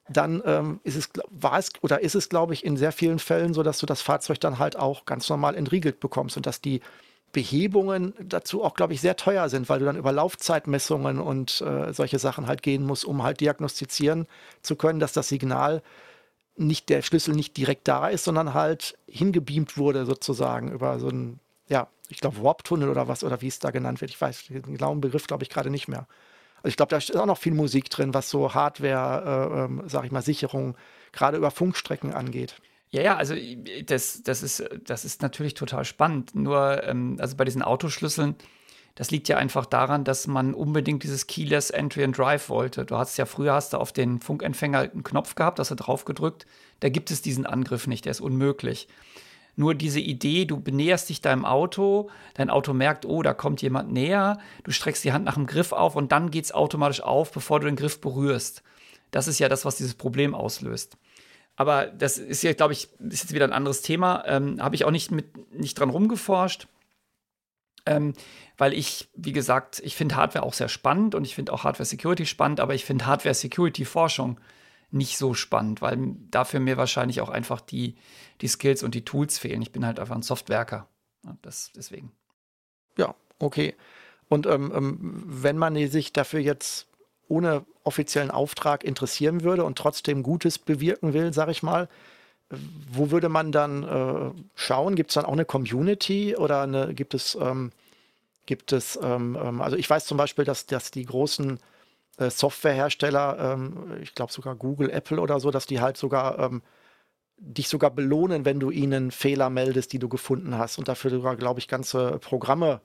dann ähm, ist es, war es oder ist es, glaube ich, in sehr vielen Fällen so, dass du das Fahrzeug dann halt auch ganz normal entriegelt bekommst und dass die Behebungen dazu auch, glaube ich, sehr teuer sind, weil du dann über Laufzeitmessungen und äh, solche Sachen halt gehen musst, um halt diagnostizieren zu können, dass das Signal nicht der Schlüssel nicht direkt da ist, sondern halt hingebeamt wurde sozusagen über so einen, ja, ich glaube Warp-Tunnel oder was oder wie es da genannt wird. Ich weiß den genauen Begriff, glaube ich, gerade nicht mehr. Also ich glaube, da ist auch noch viel Musik drin, was so Hardware, äh, ähm, sag ich mal, Sicherung gerade über Funkstrecken angeht. Ja, ja, also das, das, ist, das ist natürlich total spannend. Nur, ähm, also bei diesen Autoschlüsseln, das liegt ja einfach daran, dass man unbedingt dieses Keyless Entry and Drive wollte. Du hast ja früher hast du auf den Funkempfänger einen Knopf gehabt, hast du drauf gedrückt. Da gibt es diesen Angriff nicht, der ist unmöglich. Nur diese Idee, du benäherst dich deinem Auto, dein Auto merkt, oh, da kommt jemand näher, du streckst die Hand nach dem Griff auf und dann geht es automatisch auf, bevor du den Griff berührst. Das ist ja das, was dieses Problem auslöst. Aber das ist ja, glaube ich, ist jetzt wieder ein anderes Thema. Ähm, Habe ich auch nicht, mit, nicht dran rumgeforscht. Ähm, weil ich, wie gesagt, ich finde Hardware auch sehr spannend und ich finde auch Hardware Security spannend, aber ich finde Hardware Security Forschung nicht so spannend, weil dafür mir wahrscheinlich auch einfach die, die Skills und die Tools fehlen. Ich bin halt einfach ein Softwerker. Das, deswegen. Ja, okay. Und ähm, ähm, wenn man sich dafür jetzt ohne offiziellen Auftrag interessieren würde und trotzdem Gutes bewirken will, sage ich mal, wo würde man dann äh, schauen? Gibt es dann auch eine Community oder eine, gibt es, ähm, gibt es, ähm, ähm also ich weiß zum Beispiel, dass, dass die großen äh, Softwarehersteller, ähm, ich glaube sogar Google, Apple oder so, dass die halt sogar ähm, dich sogar belohnen, wenn du ihnen Fehler meldest, die du gefunden hast und dafür sogar, glaube ich, ganze Programme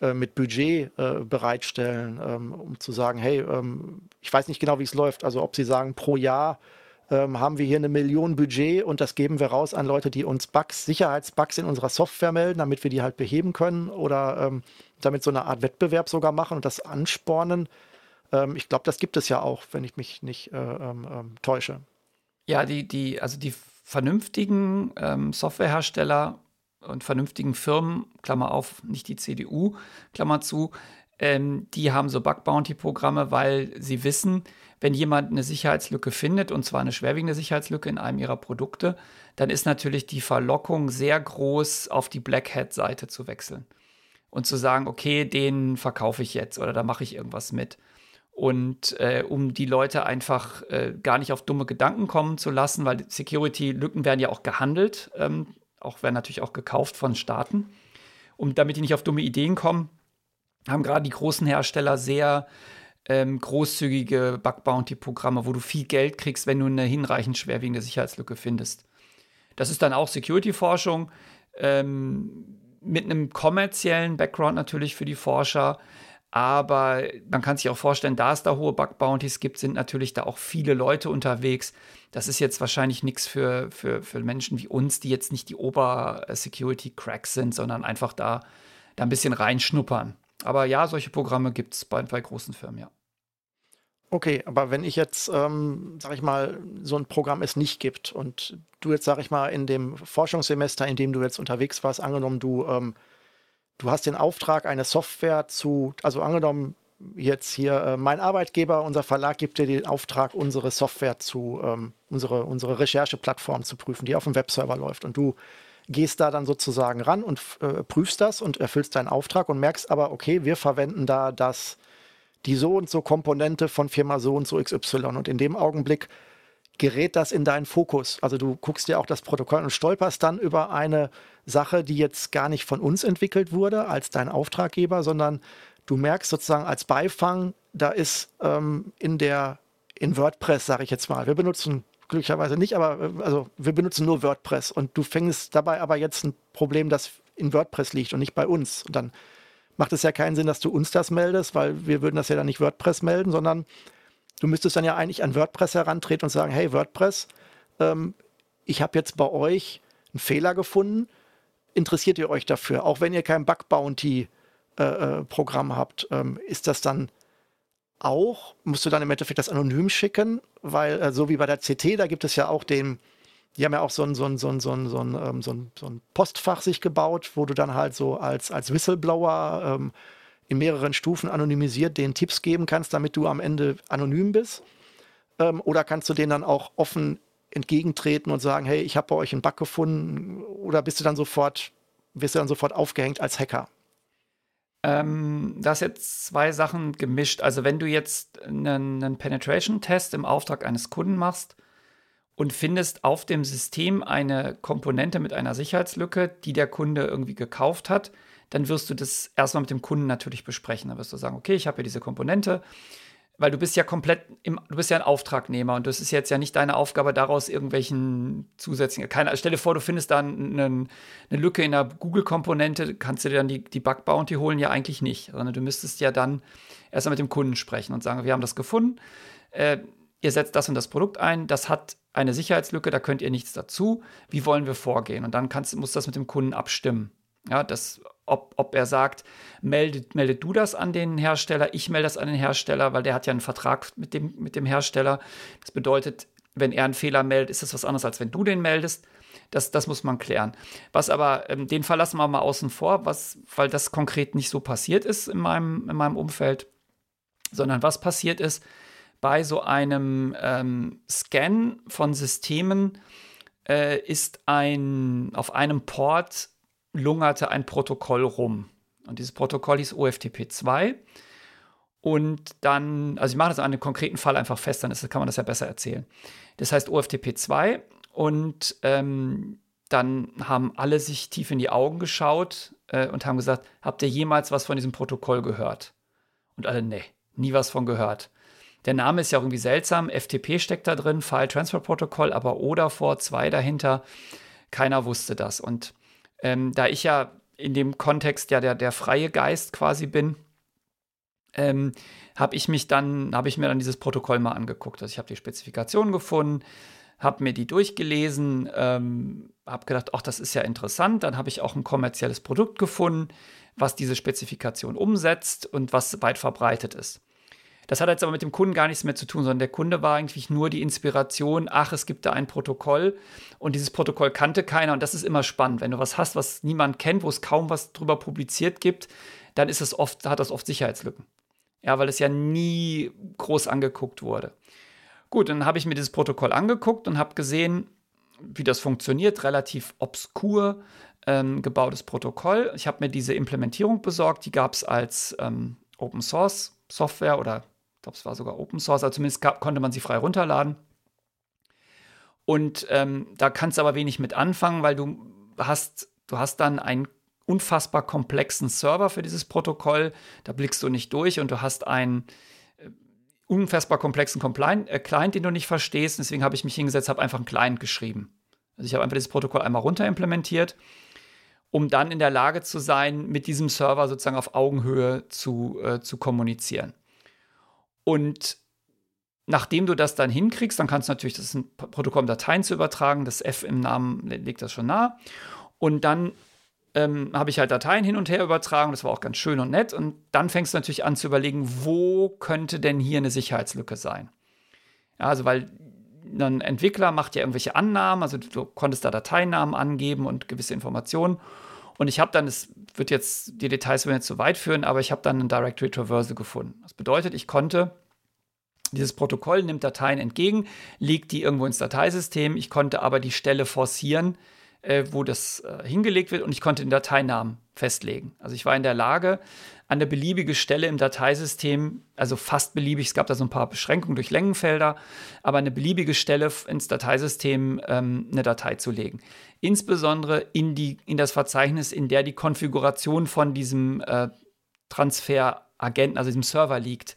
äh, mit Budget äh, bereitstellen, ähm, um zu sagen, hey, ähm, ich weiß nicht genau, wie es läuft, also ob sie sagen, pro Jahr haben wir hier eine Million Budget und das geben wir raus an Leute, die uns Bugs, Sicherheitsbugs in unserer Software melden, damit wir die halt beheben können oder damit so eine Art Wettbewerb sogar machen und das anspornen. Ähm, ich glaube, das gibt es ja auch, wenn ich mich nicht äh, ähm, ähm, täusche. Ja, die, die, also die vernünftigen ähm, Softwarehersteller und vernünftigen Firmen, Klammer auf, nicht die CDU, Klammer zu, ähm, die haben so Bug-Bounty-Programme, weil sie wissen, wenn jemand eine Sicherheitslücke findet, und zwar eine schwerwiegende Sicherheitslücke in einem ihrer Produkte, dann ist natürlich die Verlockung sehr groß, auf die Black Hat-Seite zu wechseln und zu sagen, okay, den verkaufe ich jetzt oder da mache ich irgendwas mit. Und äh, um die Leute einfach äh, gar nicht auf dumme Gedanken kommen zu lassen, weil Security-Lücken werden ja auch gehandelt, ähm, auch werden natürlich auch gekauft von Staaten. Und damit die nicht auf dumme Ideen kommen, haben gerade die großen Hersteller sehr ähm, großzügige Bug-Bounty-Programme, wo du viel Geld kriegst, wenn du eine hinreichend schwerwiegende Sicherheitslücke findest. Das ist dann auch Security-Forschung ähm, mit einem kommerziellen Background natürlich für die Forscher. Aber man kann sich auch vorstellen, da es da hohe Bug-Bounties gibt, sind natürlich da auch viele Leute unterwegs. Das ist jetzt wahrscheinlich nichts für, für, für Menschen wie uns, die jetzt nicht die Ober-Security-Cracks sind, sondern einfach da, da ein bisschen reinschnuppern. Aber ja, solche Programme gibt es bei, bei großen Firmen, ja. Okay, aber wenn ich jetzt, ähm, sag ich mal, so ein Programm es nicht gibt und du jetzt, sag ich mal, in dem Forschungssemester, in dem du jetzt unterwegs warst, angenommen, du, ähm, du hast den Auftrag, eine Software zu, also angenommen, jetzt hier äh, mein Arbeitgeber, unser Verlag gibt dir den Auftrag, unsere Software zu, ähm, unsere, unsere Rechercheplattform zu prüfen, die auf dem Webserver läuft. Und du gehst da dann sozusagen ran und äh, prüfst das und erfüllst deinen Auftrag und merkst aber, okay, wir verwenden da das, die so und so Komponente von Firma so und so XY. Und in dem Augenblick gerät das in deinen Fokus. Also du guckst dir auch das Protokoll und stolperst dann über eine Sache, die jetzt gar nicht von uns entwickelt wurde als dein Auftraggeber, sondern du merkst sozusagen als Beifang, da ist ähm, in der in WordPress, sage ich jetzt mal. Wir benutzen glücklicherweise nicht, aber äh, also wir benutzen nur WordPress und du fängst dabei aber jetzt ein Problem, das in WordPress liegt und nicht bei uns. Und dann macht es ja keinen Sinn, dass du uns das meldest, weil wir würden das ja dann nicht WordPress melden, sondern du müsstest dann ja eigentlich an WordPress herantreten und sagen, hey WordPress, ähm, ich habe jetzt bei euch einen Fehler gefunden, interessiert ihr euch dafür? Auch wenn ihr kein Bug Bounty äh, äh, Programm habt, ähm, ist das dann auch, musst du dann im Endeffekt das anonym schicken, weil äh, so wie bei der CT, da gibt es ja auch den, die haben ja auch so ein, so ein, so ein, so ein, so ein, ähm, so ein, so ein Postfach sich gebaut, wo du dann halt so als, als Whistleblower ähm, in mehreren Stufen anonymisiert den Tipps geben kannst, damit du am Ende anonym bist. Ähm, oder kannst du denen dann auch offen entgegentreten und sagen, hey, ich habe bei euch einen Bug gefunden? Oder bist du dann sofort, wirst du dann sofort aufgehängt als Hacker? Ähm, da ist jetzt zwei Sachen gemischt. Also wenn du jetzt einen, einen Penetration-Test im Auftrag eines Kunden machst und findest auf dem System eine Komponente mit einer Sicherheitslücke, die der Kunde irgendwie gekauft hat, dann wirst du das erstmal mit dem Kunden natürlich besprechen. Dann wirst du sagen, okay, ich habe hier diese Komponente, weil du bist ja komplett, im, du bist ja ein Auftragnehmer und das ist jetzt ja nicht deine Aufgabe, daraus irgendwelchen zusätzlichen, keine, stell dir vor, du findest da eine, eine Lücke in der Google-Komponente, kannst du dir dann die, die Bug-Bounty holen? Ja, eigentlich nicht, sondern du müsstest ja dann erstmal mit dem Kunden sprechen und sagen, wir haben das gefunden, äh, ihr setzt das und das Produkt ein, das hat eine Sicherheitslücke, da könnt ihr nichts dazu, wie wollen wir vorgehen? Und dann kannst, musst du das mit dem Kunden abstimmen. Ja, das, ob, ob er sagt, meldet, meldet du das an den Hersteller, ich melde das an den Hersteller, weil der hat ja einen Vertrag mit dem, mit dem Hersteller. Das bedeutet, wenn er einen Fehler meldet, ist das was anderes, als wenn du den meldest. Das, das muss man klären. Was aber, ähm, den verlassen wir mal außen vor, was, weil das konkret nicht so passiert ist in meinem, in meinem Umfeld, sondern was passiert ist bei so einem ähm, Scan von Systemen, äh, ist ein auf einem Port lungerte ein Protokoll rum. Und dieses Protokoll hieß OFTP 2. Und dann, also ich mache das an einem konkreten Fall einfach fest, dann ist, kann man das ja besser erzählen. Das heißt OFTP 2 und ähm, dann haben alle sich tief in die Augen geschaut äh, und haben gesagt, habt ihr jemals was von diesem Protokoll gehört? Und alle, nee, nie was von gehört. Der Name ist ja auch irgendwie seltsam, FTP steckt da drin, File Transfer Protocol, aber O davor, 2 dahinter, keiner wusste das. Und ähm, da ich ja in dem Kontext ja der, der freie Geist quasi bin, ähm, habe ich mich dann, habe ich mir dann dieses Protokoll mal angeguckt. Also ich habe die Spezifikation gefunden, habe mir die durchgelesen, ähm, habe gedacht, ach, das ist ja interessant. Dann habe ich auch ein kommerzielles Produkt gefunden, was diese Spezifikation umsetzt und was weit verbreitet ist. Das hat jetzt aber mit dem Kunden gar nichts mehr zu tun, sondern der Kunde war eigentlich nur die Inspiration, ach, es gibt da ein Protokoll und dieses Protokoll kannte keiner und das ist immer spannend. Wenn du was hast, was niemand kennt, wo es kaum was drüber publiziert gibt, dann ist es oft, hat das oft Sicherheitslücken. Ja, weil es ja nie groß angeguckt wurde. Gut, dann habe ich mir dieses Protokoll angeguckt und habe gesehen, wie das funktioniert, relativ obskur ähm, gebautes Protokoll. Ich habe mir diese Implementierung besorgt, die gab es als ähm, Open Source Software oder glaube, es war sogar Open Source, also zumindest gab, konnte man sie frei runterladen. Und ähm, da kannst du aber wenig mit anfangen, weil du hast, du hast dann einen unfassbar komplexen Server für dieses Protokoll. Da blickst du nicht durch und du hast einen äh, unfassbar komplexen Compliant, äh, Client, den du nicht verstehst. Deswegen habe ich mich hingesetzt, habe einfach einen Client geschrieben. Also ich habe einfach dieses Protokoll einmal runterimplementiert, um dann in der Lage zu sein, mit diesem Server sozusagen auf Augenhöhe zu, äh, zu kommunizieren. Und nachdem du das dann hinkriegst, dann kannst du natürlich das Protokoll Dateien zu übertragen. Das F im Namen legt das schon nah. Und dann ähm, habe ich halt Dateien hin und her übertragen. Das war auch ganz schön und nett. Und dann fängst du natürlich an zu überlegen, wo könnte denn hier eine Sicherheitslücke sein? Ja, also, weil ein Entwickler macht ja irgendwelche Annahmen. Also, du konntest da Dateinamen angeben und gewisse Informationen. Und ich habe dann, es wird jetzt, die Details werden jetzt zu weit führen, aber ich habe dann ein Directory Traversal gefunden. Das bedeutet, ich konnte dieses Protokoll nimmt Dateien entgegen, legt die irgendwo ins Dateisystem. Ich konnte aber die Stelle forcieren, äh, wo das äh, hingelegt wird und ich konnte den Dateinamen festlegen. Also ich war in der Lage, an der beliebige Stelle im Dateisystem, also fast beliebig, es gab da so ein paar Beschränkungen durch Längenfelder, aber eine beliebige Stelle ins Dateisystem ähm, eine Datei zu legen. Insbesondere in, die, in das Verzeichnis, in der die Konfiguration von diesem äh, Transferagenten, also diesem Server liegt.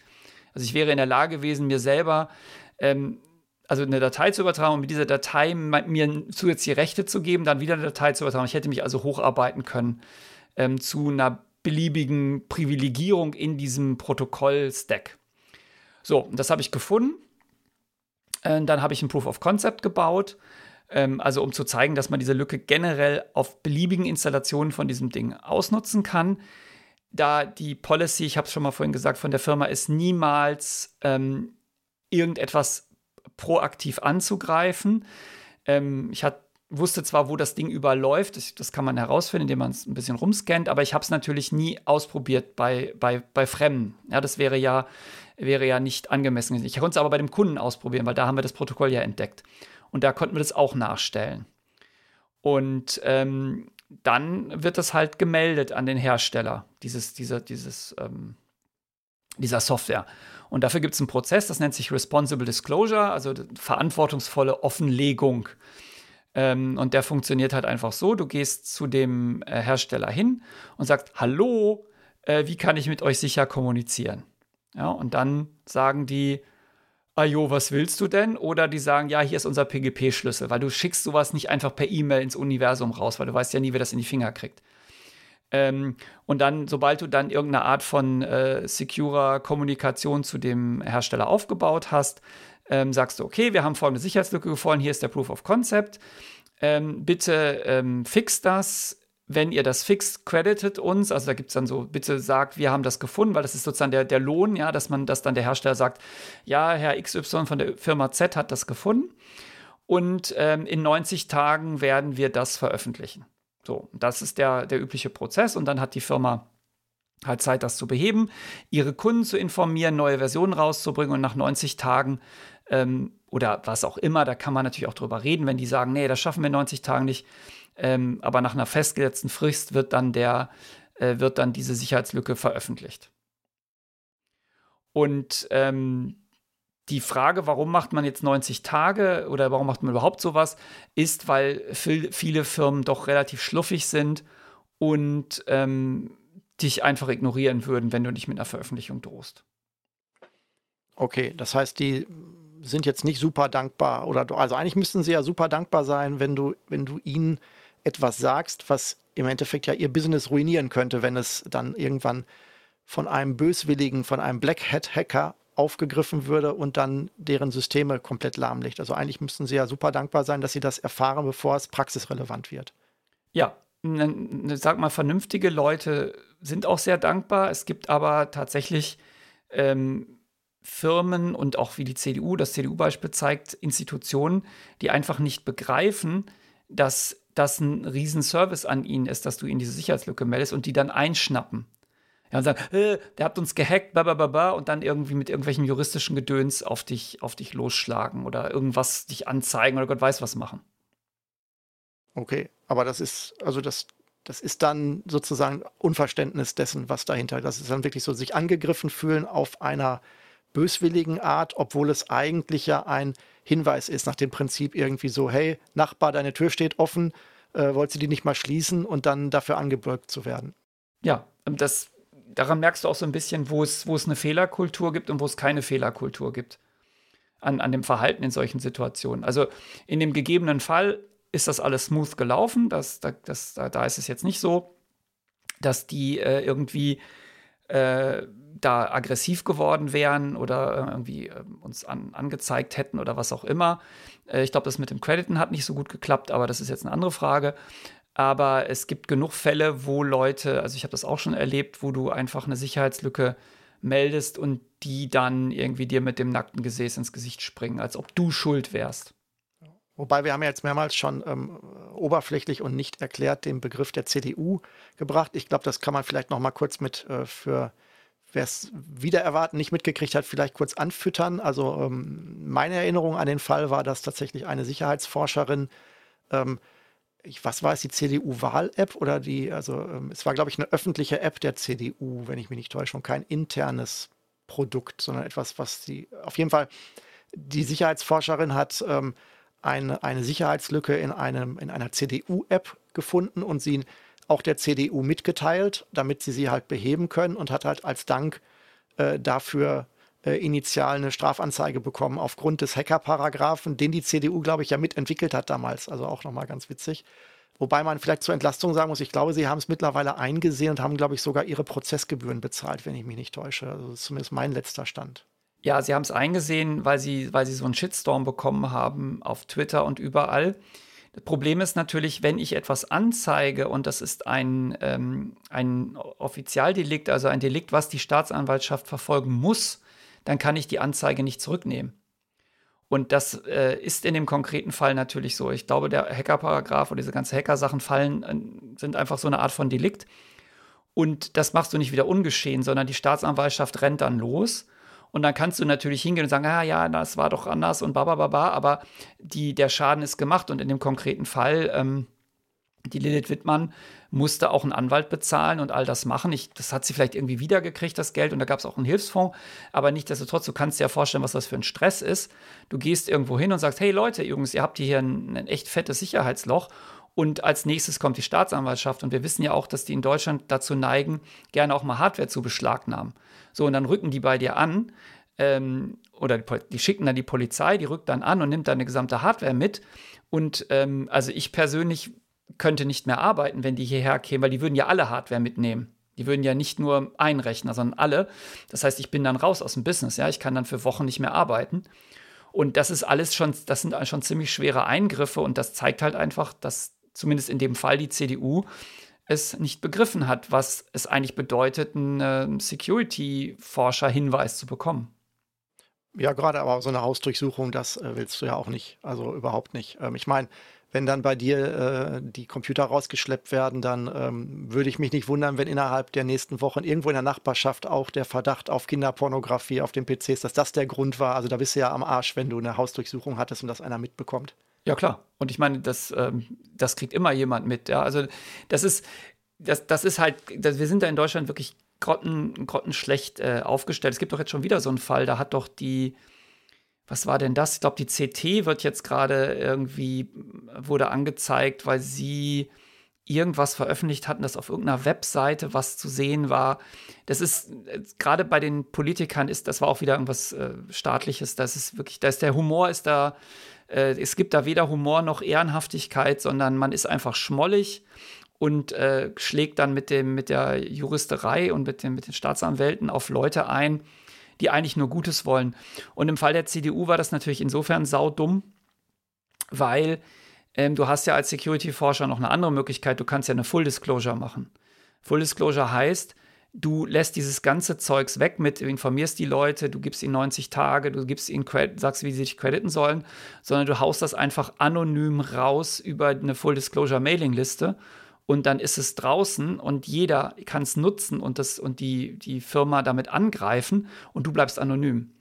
Also ich wäre in der Lage gewesen, mir selber ähm, also eine Datei zu übertragen und mit dieser Datei mir zusätzliche Rechte zu geben, dann wieder eine Datei zu übertragen. Ich hätte mich also hocharbeiten können ähm, zu einer beliebigen Privilegierung in diesem Protokoll-Stack. So, das habe ich gefunden. Äh, dann habe ich ein Proof of Concept gebaut, ähm, also um zu zeigen, dass man diese Lücke generell auf beliebigen Installationen von diesem Ding ausnutzen kann. Da die Policy, ich habe es schon mal vorhin gesagt, von der Firma ist niemals ähm, irgendetwas proaktiv anzugreifen. Ähm, ich hat, wusste zwar, wo das Ding überläuft, das, das kann man herausfinden, indem man es ein bisschen rumscannt, aber ich habe es natürlich nie ausprobiert bei, bei, bei Fremden. Ja, das wäre ja, wäre ja nicht angemessen. Ich konnte es aber bei dem Kunden ausprobieren, weil da haben wir das Protokoll ja entdeckt. Und da konnten wir das auch nachstellen. Und ähm, dann wird das halt gemeldet an den Hersteller, dieses, dieser, dieses, ähm, dieser Software. Und dafür gibt es einen Prozess, das nennt sich Responsible Disclosure, also verantwortungsvolle Offenlegung. Ähm, und der funktioniert halt einfach so: Du gehst zu dem äh, Hersteller hin und sagst: Hallo, äh, wie kann ich mit euch sicher kommunizieren? Ja, und dann sagen die, Ajo, was willst du denn? Oder die sagen, ja, hier ist unser PGP-Schlüssel, weil du schickst sowas nicht einfach per E-Mail ins Universum raus, weil du weißt ja nie, wer das in die Finger kriegt. Ähm, und dann, sobald du dann irgendeine Art von äh, securer Kommunikation zu dem Hersteller aufgebaut hast, ähm, sagst du, okay, wir haben folgende Sicherheitslücke gefunden, hier ist der Proof of Concept. Ähm, bitte ähm, fix das. Wenn ihr das fixt, creditet uns. Also da gibt es dann so, bitte sagt, wir haben das gefunden, weil das ist sozusagen der, der Lohn, ja, dass man, dass dann der Hersteller sagt, ja, Herr XY von der Firma Z hat das gefunden. Und ähm, in 90 Tagen werden wir das veröffentlichen. So, das ist der, der übliche Prozess und dann hat die Firma halt Zeit, das zu beheben, ihre Kunden zu informieren, neue Versionen rauszubringen und nach 90 Tagen ähm, oder was auch immer, da kann man natürlich auch drüber reden, wenn die sagen, nee, das schaffen wir in 90 Tagen nicht, ähm, aber nach einer festgesetzten Frist wird dann der, äh, wird dann diese Sicherheitslücke veröffentlicht. Und ähm, die Frage, warum macht man jetzt 90 Tage oder warum macht man überhaupt sowas, ist, weil viele Firmen doch relativ schluffig sind und ähm, dich einfach ignorieren würden, wenn du nicht mit einer Veröffentlichung drohst. Okay, das heißt, die sind jetzt nicht super dankbar oder also eigentlich müssten sie ja super dankbar sein, wenn du, wenn du ihnen etwas sagst, was im Endeffekt ja ihr Business ruinieren könnte, wenn es dann irgendwann von einem böswilligen, von einem Black Hat Hacker aufgegriffen würde und dann deren Systeme komplett lahmlegt. Also eigentlich müssten sie ja super dankbar sein, dass sie das erfahren, bevor es praxisrelevant wird. Ja, sag mal, vernünftige Leute sind auch sehr dankbar. Es gibt aber tatsächlich ähm, Firmen und auch wie die CDU, das CDU-Beispiel zeigt, Institutionen, die einfach nicht begreifen, dass das ein Riesenservice an ihnen ist, dass du ihnen diese Sicherheitslücke meldest und die dann einschnappen. Ja, und sagen, äh, der hat uns gehackt, babababa, und dann irgendwie mit irgendwelchen juristischen Gedöns auf dich, auf dich losschlagen oder irgendwas dich anzeigen oder Gott weiß was machen. Okay, aber das ist, also das, das ist dann sozusagen Unverständnis dessen, was dahinter. Das ist dann wirklich so, sich angegriffen fühlen auf einer böswilligen Art, obwohl es eigentlich ja ein Hinweis ist nach dem Prinzip irgendwie so, hey, Nachbar, deine Tür steht offen, äh, wolltest du die nicht mal schließen und dann dafür angebürgt zu werden. Ja, das daran merkst du auch so ein bisschen, wo es, wo es eine Fehlerkultur gibt und wo es keine Fehlerkultur gibt. An, an dem Verhalten in solchen Situationen. Also in dem gegebenen Fall ist das alles smooth gelaufen. Das, das, da, da ist es jetzt nicht so, dass die äh, irgendwie äh, da aggressiv geworden wären oder äh, irgendwie äh, uns an, angezeigt hätten oder was auch immer. Ich glaube, das mit dem Crediten hat nicht so gut geklappt, aber das ist jetzt eine andere Frage. Aber es gibt genug Fälle, wo Leute, also ich habe das auch schon erlebt, wo du einfach eine Sicherheitslücke meldest und die dann irgendwie dir mit dem nackten Gesäß ins Gesicht springen, als ob du schuld wärst. Wobei wir haben ja jetzt mehrmals schon ähm, oberflächlich und nicht erklärt den Begriff der CDU gebracht. Ich glaube, das kann man vielleicht noch mal kurz mit äh, für wer es wieder erwarten nicht mitgekriegt hat, vielleicht kurz anfüttern. Also ähm, meine Erinnerung an den Fall war, dass tatsächlich eine Sicherheitsforscherin ähm, ich, was war es, die CDU-Wahl-App oder die, also ähm, es war, glaube ich, eine öffentliche App der CDU, wenn ich mich nicht täusche, und kein internes Produkt, sondern etwas, was sie, auf jeden Fall, die Sicherheitsforscherin hat ähm, eine, eine Sicherheitslücke in, einem, in einer CDU-App gefunden und sie auch der CDU mitgeteilt, damit sie sie halt beheben können und hat halt als Dank äh, dafür äh, initial eine Strafanzeige bekommen aufgrund des Hacker-Paragraphen, den die CDU, glaube ich, ja mitentwickelt hat damals. Also auch nochmal ganz witzig. Wobei man vielleicht zur Entlastung sagen muss, ich glaube, sie haben es mittlerweile eingesehen und haben, glaube ich, sogar ihre Prozessgebühren bezahlt, wenn ich mich nicht täusche. Also zumindest mein letzter Stand. Ja, sie haben es eingesehen, weil sie, weil sie so einen Shitstorm bekommen haben auf Twitter und überall. Das Problem ist natürlich, wenn ich etwas anzeige und das ist ein, ähm, ein Offizialdelikt, also ein Delikt, was die Staatsanwaltschaft verfolgen muss, dann kann ich die Anzeige nicht zurücknehmen. Und das äh, ist in dem konkreten Fall natürlich so. Ich glaube, der Hackerparagraph und diese ganzen Hackersachen fallen, äh, sind einfach so eine Art von Delikt. Und das machst du nicht wieder ungeschehen, sondern die Staatsanwaltschaft rennt dann los. Und dann kannst du natürlich hingehen und sagen, ah ja, das war doch anders und babababa, aber die, der Schaden ist gemacht. Und in dem konkreten Fall, ähm, die Lilith Wittmann musste auch einen Anwalt bezahlen und all das machen. Ich, das hat sie vielleicht irgendwie wiedergekriegt, das Geld, und da gab es auch einen Hilfsfonds. Aber nichtsdestotrotz, du kannst dir ja vorstellen, was das für ein Stress ist. Du gehst irgendwo hin und sagst, hey Leute, Jungs, ihr habt hier ein, ein echt fettes Sicherheitsloch. Und als nächstes kommt die Staatsanwaltschaft. Und wir wissen ja auch, dass die in Deutschland dazu neigen, gerne auch mal Hardware zu beschlagnahmen. So, und dann rücken die bei dir an. Ähm, oder die, die, schicken dann die Polizei, die rückt dann an und nimmt deine gesamte Hardware mit. Und ähm, also ich persönlich könnte nicht mehr arbeiten, wenn die hierher kämen, weil die würden ja alle Hardware mitnehmen. Die würden ja nicht nur einen Rechner, sondern alle. Das heißt, ich bin dann raus aus dem Business, ja. Ich kann dann für Wochen nicht mehr arbeiten. Und das ist alles schon, das sind schon ziemlich schwere Eingriffe und das zeigt halt einfach, dass zumindest in dem Fall die CDU es nicht begriffen hat, was es eigentlich bedeutet, einen Security-Forscher-Hinweis zu bekommen. Ja, gerade aber so eine Hausdurchsuchung, das äh, willst du ja auch nicht. Also überhaupt nicht. Ähm, ich meine, wenn dann bei dir äh, die Computer rausgeschleppt werden, dann ähm, würde ich mich nicht wundern, wenn innerhalb der nächsten Wochen irgendwo in der Nachbarschaft auch der Verdacht auf Kinderpornografie auf den PCs, dass das der Grund war. Also da bist du ja am Arsch, wenn du eine Hausdurchsuchung hattest und das einer mitbekommt. Ja, klar. Und ich meine, das, ähm, das kriegt immer jemand mit. Ja? Also das ist, das, das ist halt, das, wir sind da in Deutschland wirklich grotten, grottenschlecht äh, aufgestellt. Es gibt doch jetzt schon wieder so einen Fall, da hat doch die, was war denn das? Ich glaube, die CT wird jetzt gerade irgendwie, wurde angezeigt, weil sie irgendwas veröffentlicht hatten, das auf irgendeiner Webseite was zu sehen war. Das ist gerade bei den Politikern ist, das war auch wieder irgendwas äh, staatliches. Das ist wirklich, da ist der Humor ist da. Äh, es gibt da weder Humor noch Ehrenhaftigkeit, sondern man ist einfach schmollig und äh, schlägt dann mit dem mit der Juristerei und mit, dem, mit den Staatsanwälten auf Leute ein, die eigentlich nur Gutes wollen. Und im Fall der CDU war das natürlich insofern saudumm, weil ähm, du hast ja als Security-Forscher noch eine andere Möglichkeit. Du kannst ja eine Full Disclosure machen. Full Disclosure heißt, du lässt dieses ganze Zeugs weg mit, du informierst die Leute, du gibst ihnen 90 Tage, du gibst ihnen, sagst, wie sie dich crediten sollen, sondern du haust das einfach anonym raus über eine Full Disclosure Mailing-Liste und dann ist es draußen und jeder kann es nutzen und, das, und die, die Firma damit angreifen und du bleibst anonym.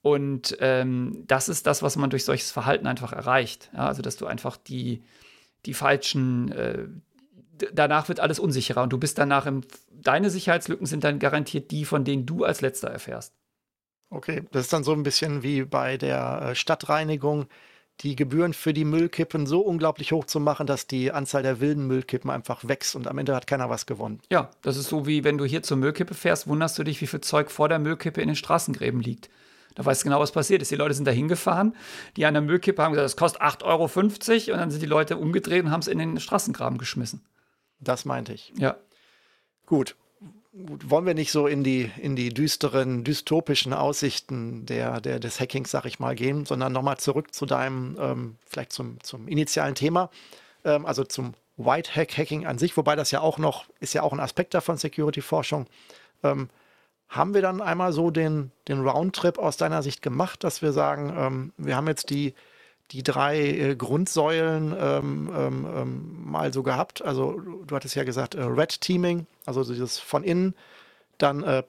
Und ähm, das ist das, was man durch solches Verhalten einfach erreicht. Ja, also, dass du einfach die, die falschen, äh, danach wird alles unsicherer und du bist danach im, deine Sicherheitslücken sind dann garantiert die, von denen du als letzter erfährst. Okay, das ist dann so ein bisschen wie bei der äh, Stadtreinigung die Gebühren für die Müllkippen so unglaublich hoch zu machen, dass die Anzahl der wilden Müllkippen einfach wächst und am Ende hat keiner was gewonnen. Ja, das ist so wie wenn du hier zur Müllkippe fährst, wunderst du dich, wie viel Zeug vor der Müllkippe in den Straßengräben liegt. Da weißt du genau, was passiert ist. Die Leute sind da hingefahren, die an der Müllkippe haben gesagt, das kostet 8,50 Euro und dann sind die Leute umgedreht und haben es in den Straßengraben geschmissen. Das meinte ich. Ja. Gut, gut, wollen wir nicht so in die, in die düsteren, dystopischen Aussichten der, der, des Hackings, sag ich mal, gehen, sondern nochmal zurück zu deinem, ähm, vielleicht zum, zum initialen Thema, ähm, also zum White Hack Hacking an sich, wobei das ja auch noch, ist ja auch ein Aspekt davon, Security-Forschung. Ähm, haben wir dann einmal so den, den Roundtrip aus deiner Sicht gemacht, dass wir sagen, ähm, wir haben jetzt die, die drei äh, Grundsäulen ähm, ähm, ähm, mal so gehabt. Also du hattest ja gesagt, äh, Red Teaming, also dieses von innen, dann äh,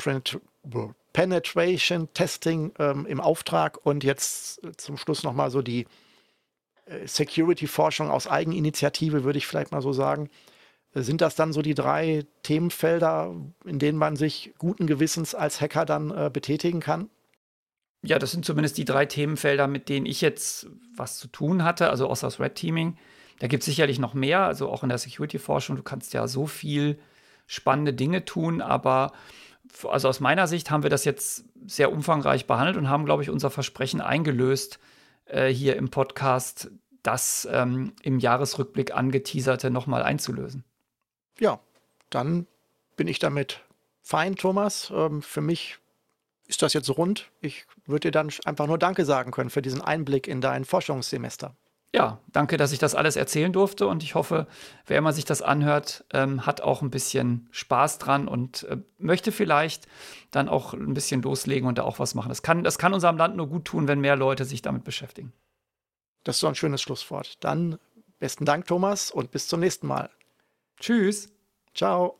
Penetration Testing ähm, im Auftrag und jetzt äh, zum Schluss nochmal so die äh, Security-Forschung aus Eigeninitiative, würde ich vielleicht mal so sagen. Äh, sind das dann so die drei Themenfelder, in denen man sich guten Gewissens als Hacker dann betätigen kann? Ja, das sind zumindest die drei Themenfelder, mit denen ich jetzt was zu tun hatte, also außer das Red Teaming. Da gibt es sicherlich noch mehr, also auch in der Security-Forschung. Du kannst ja so viel spannende Dinge tun, aber also aus meiner Sicht haben wir das jetzt sehr umfangreich behandelt und haben, glaube ich, unser Versprechen eingelöst, äh, hier im Podcast, das ähm, im Jahresrückblick angeteaserte nochmal einzulösen. Ja, dann bin ich damit fein, Thomas. Ähm, für mich ist das jetzt rund. Ich würde dir dann einfach nur Danke sagen können für diesen Einblick in dein Forschungssemester. Ja, danke, dass ich das alles erzählen durfte und ich hoffe, wer immer sich das anhört, ähm, hat auch ein bisschen Spaß dran und äh, möchte vielleicht dann auch ein bisschen loslegen und da auch was machen. Das kann, das kann unserem Land nur gut tun, wenn mehr Leute sich damit beschäftigen. Das ist so ein schönes Schlusswort. Dann besten Dank, Thomas, und bis zum nächsten Mal. Tschüss. Ciao.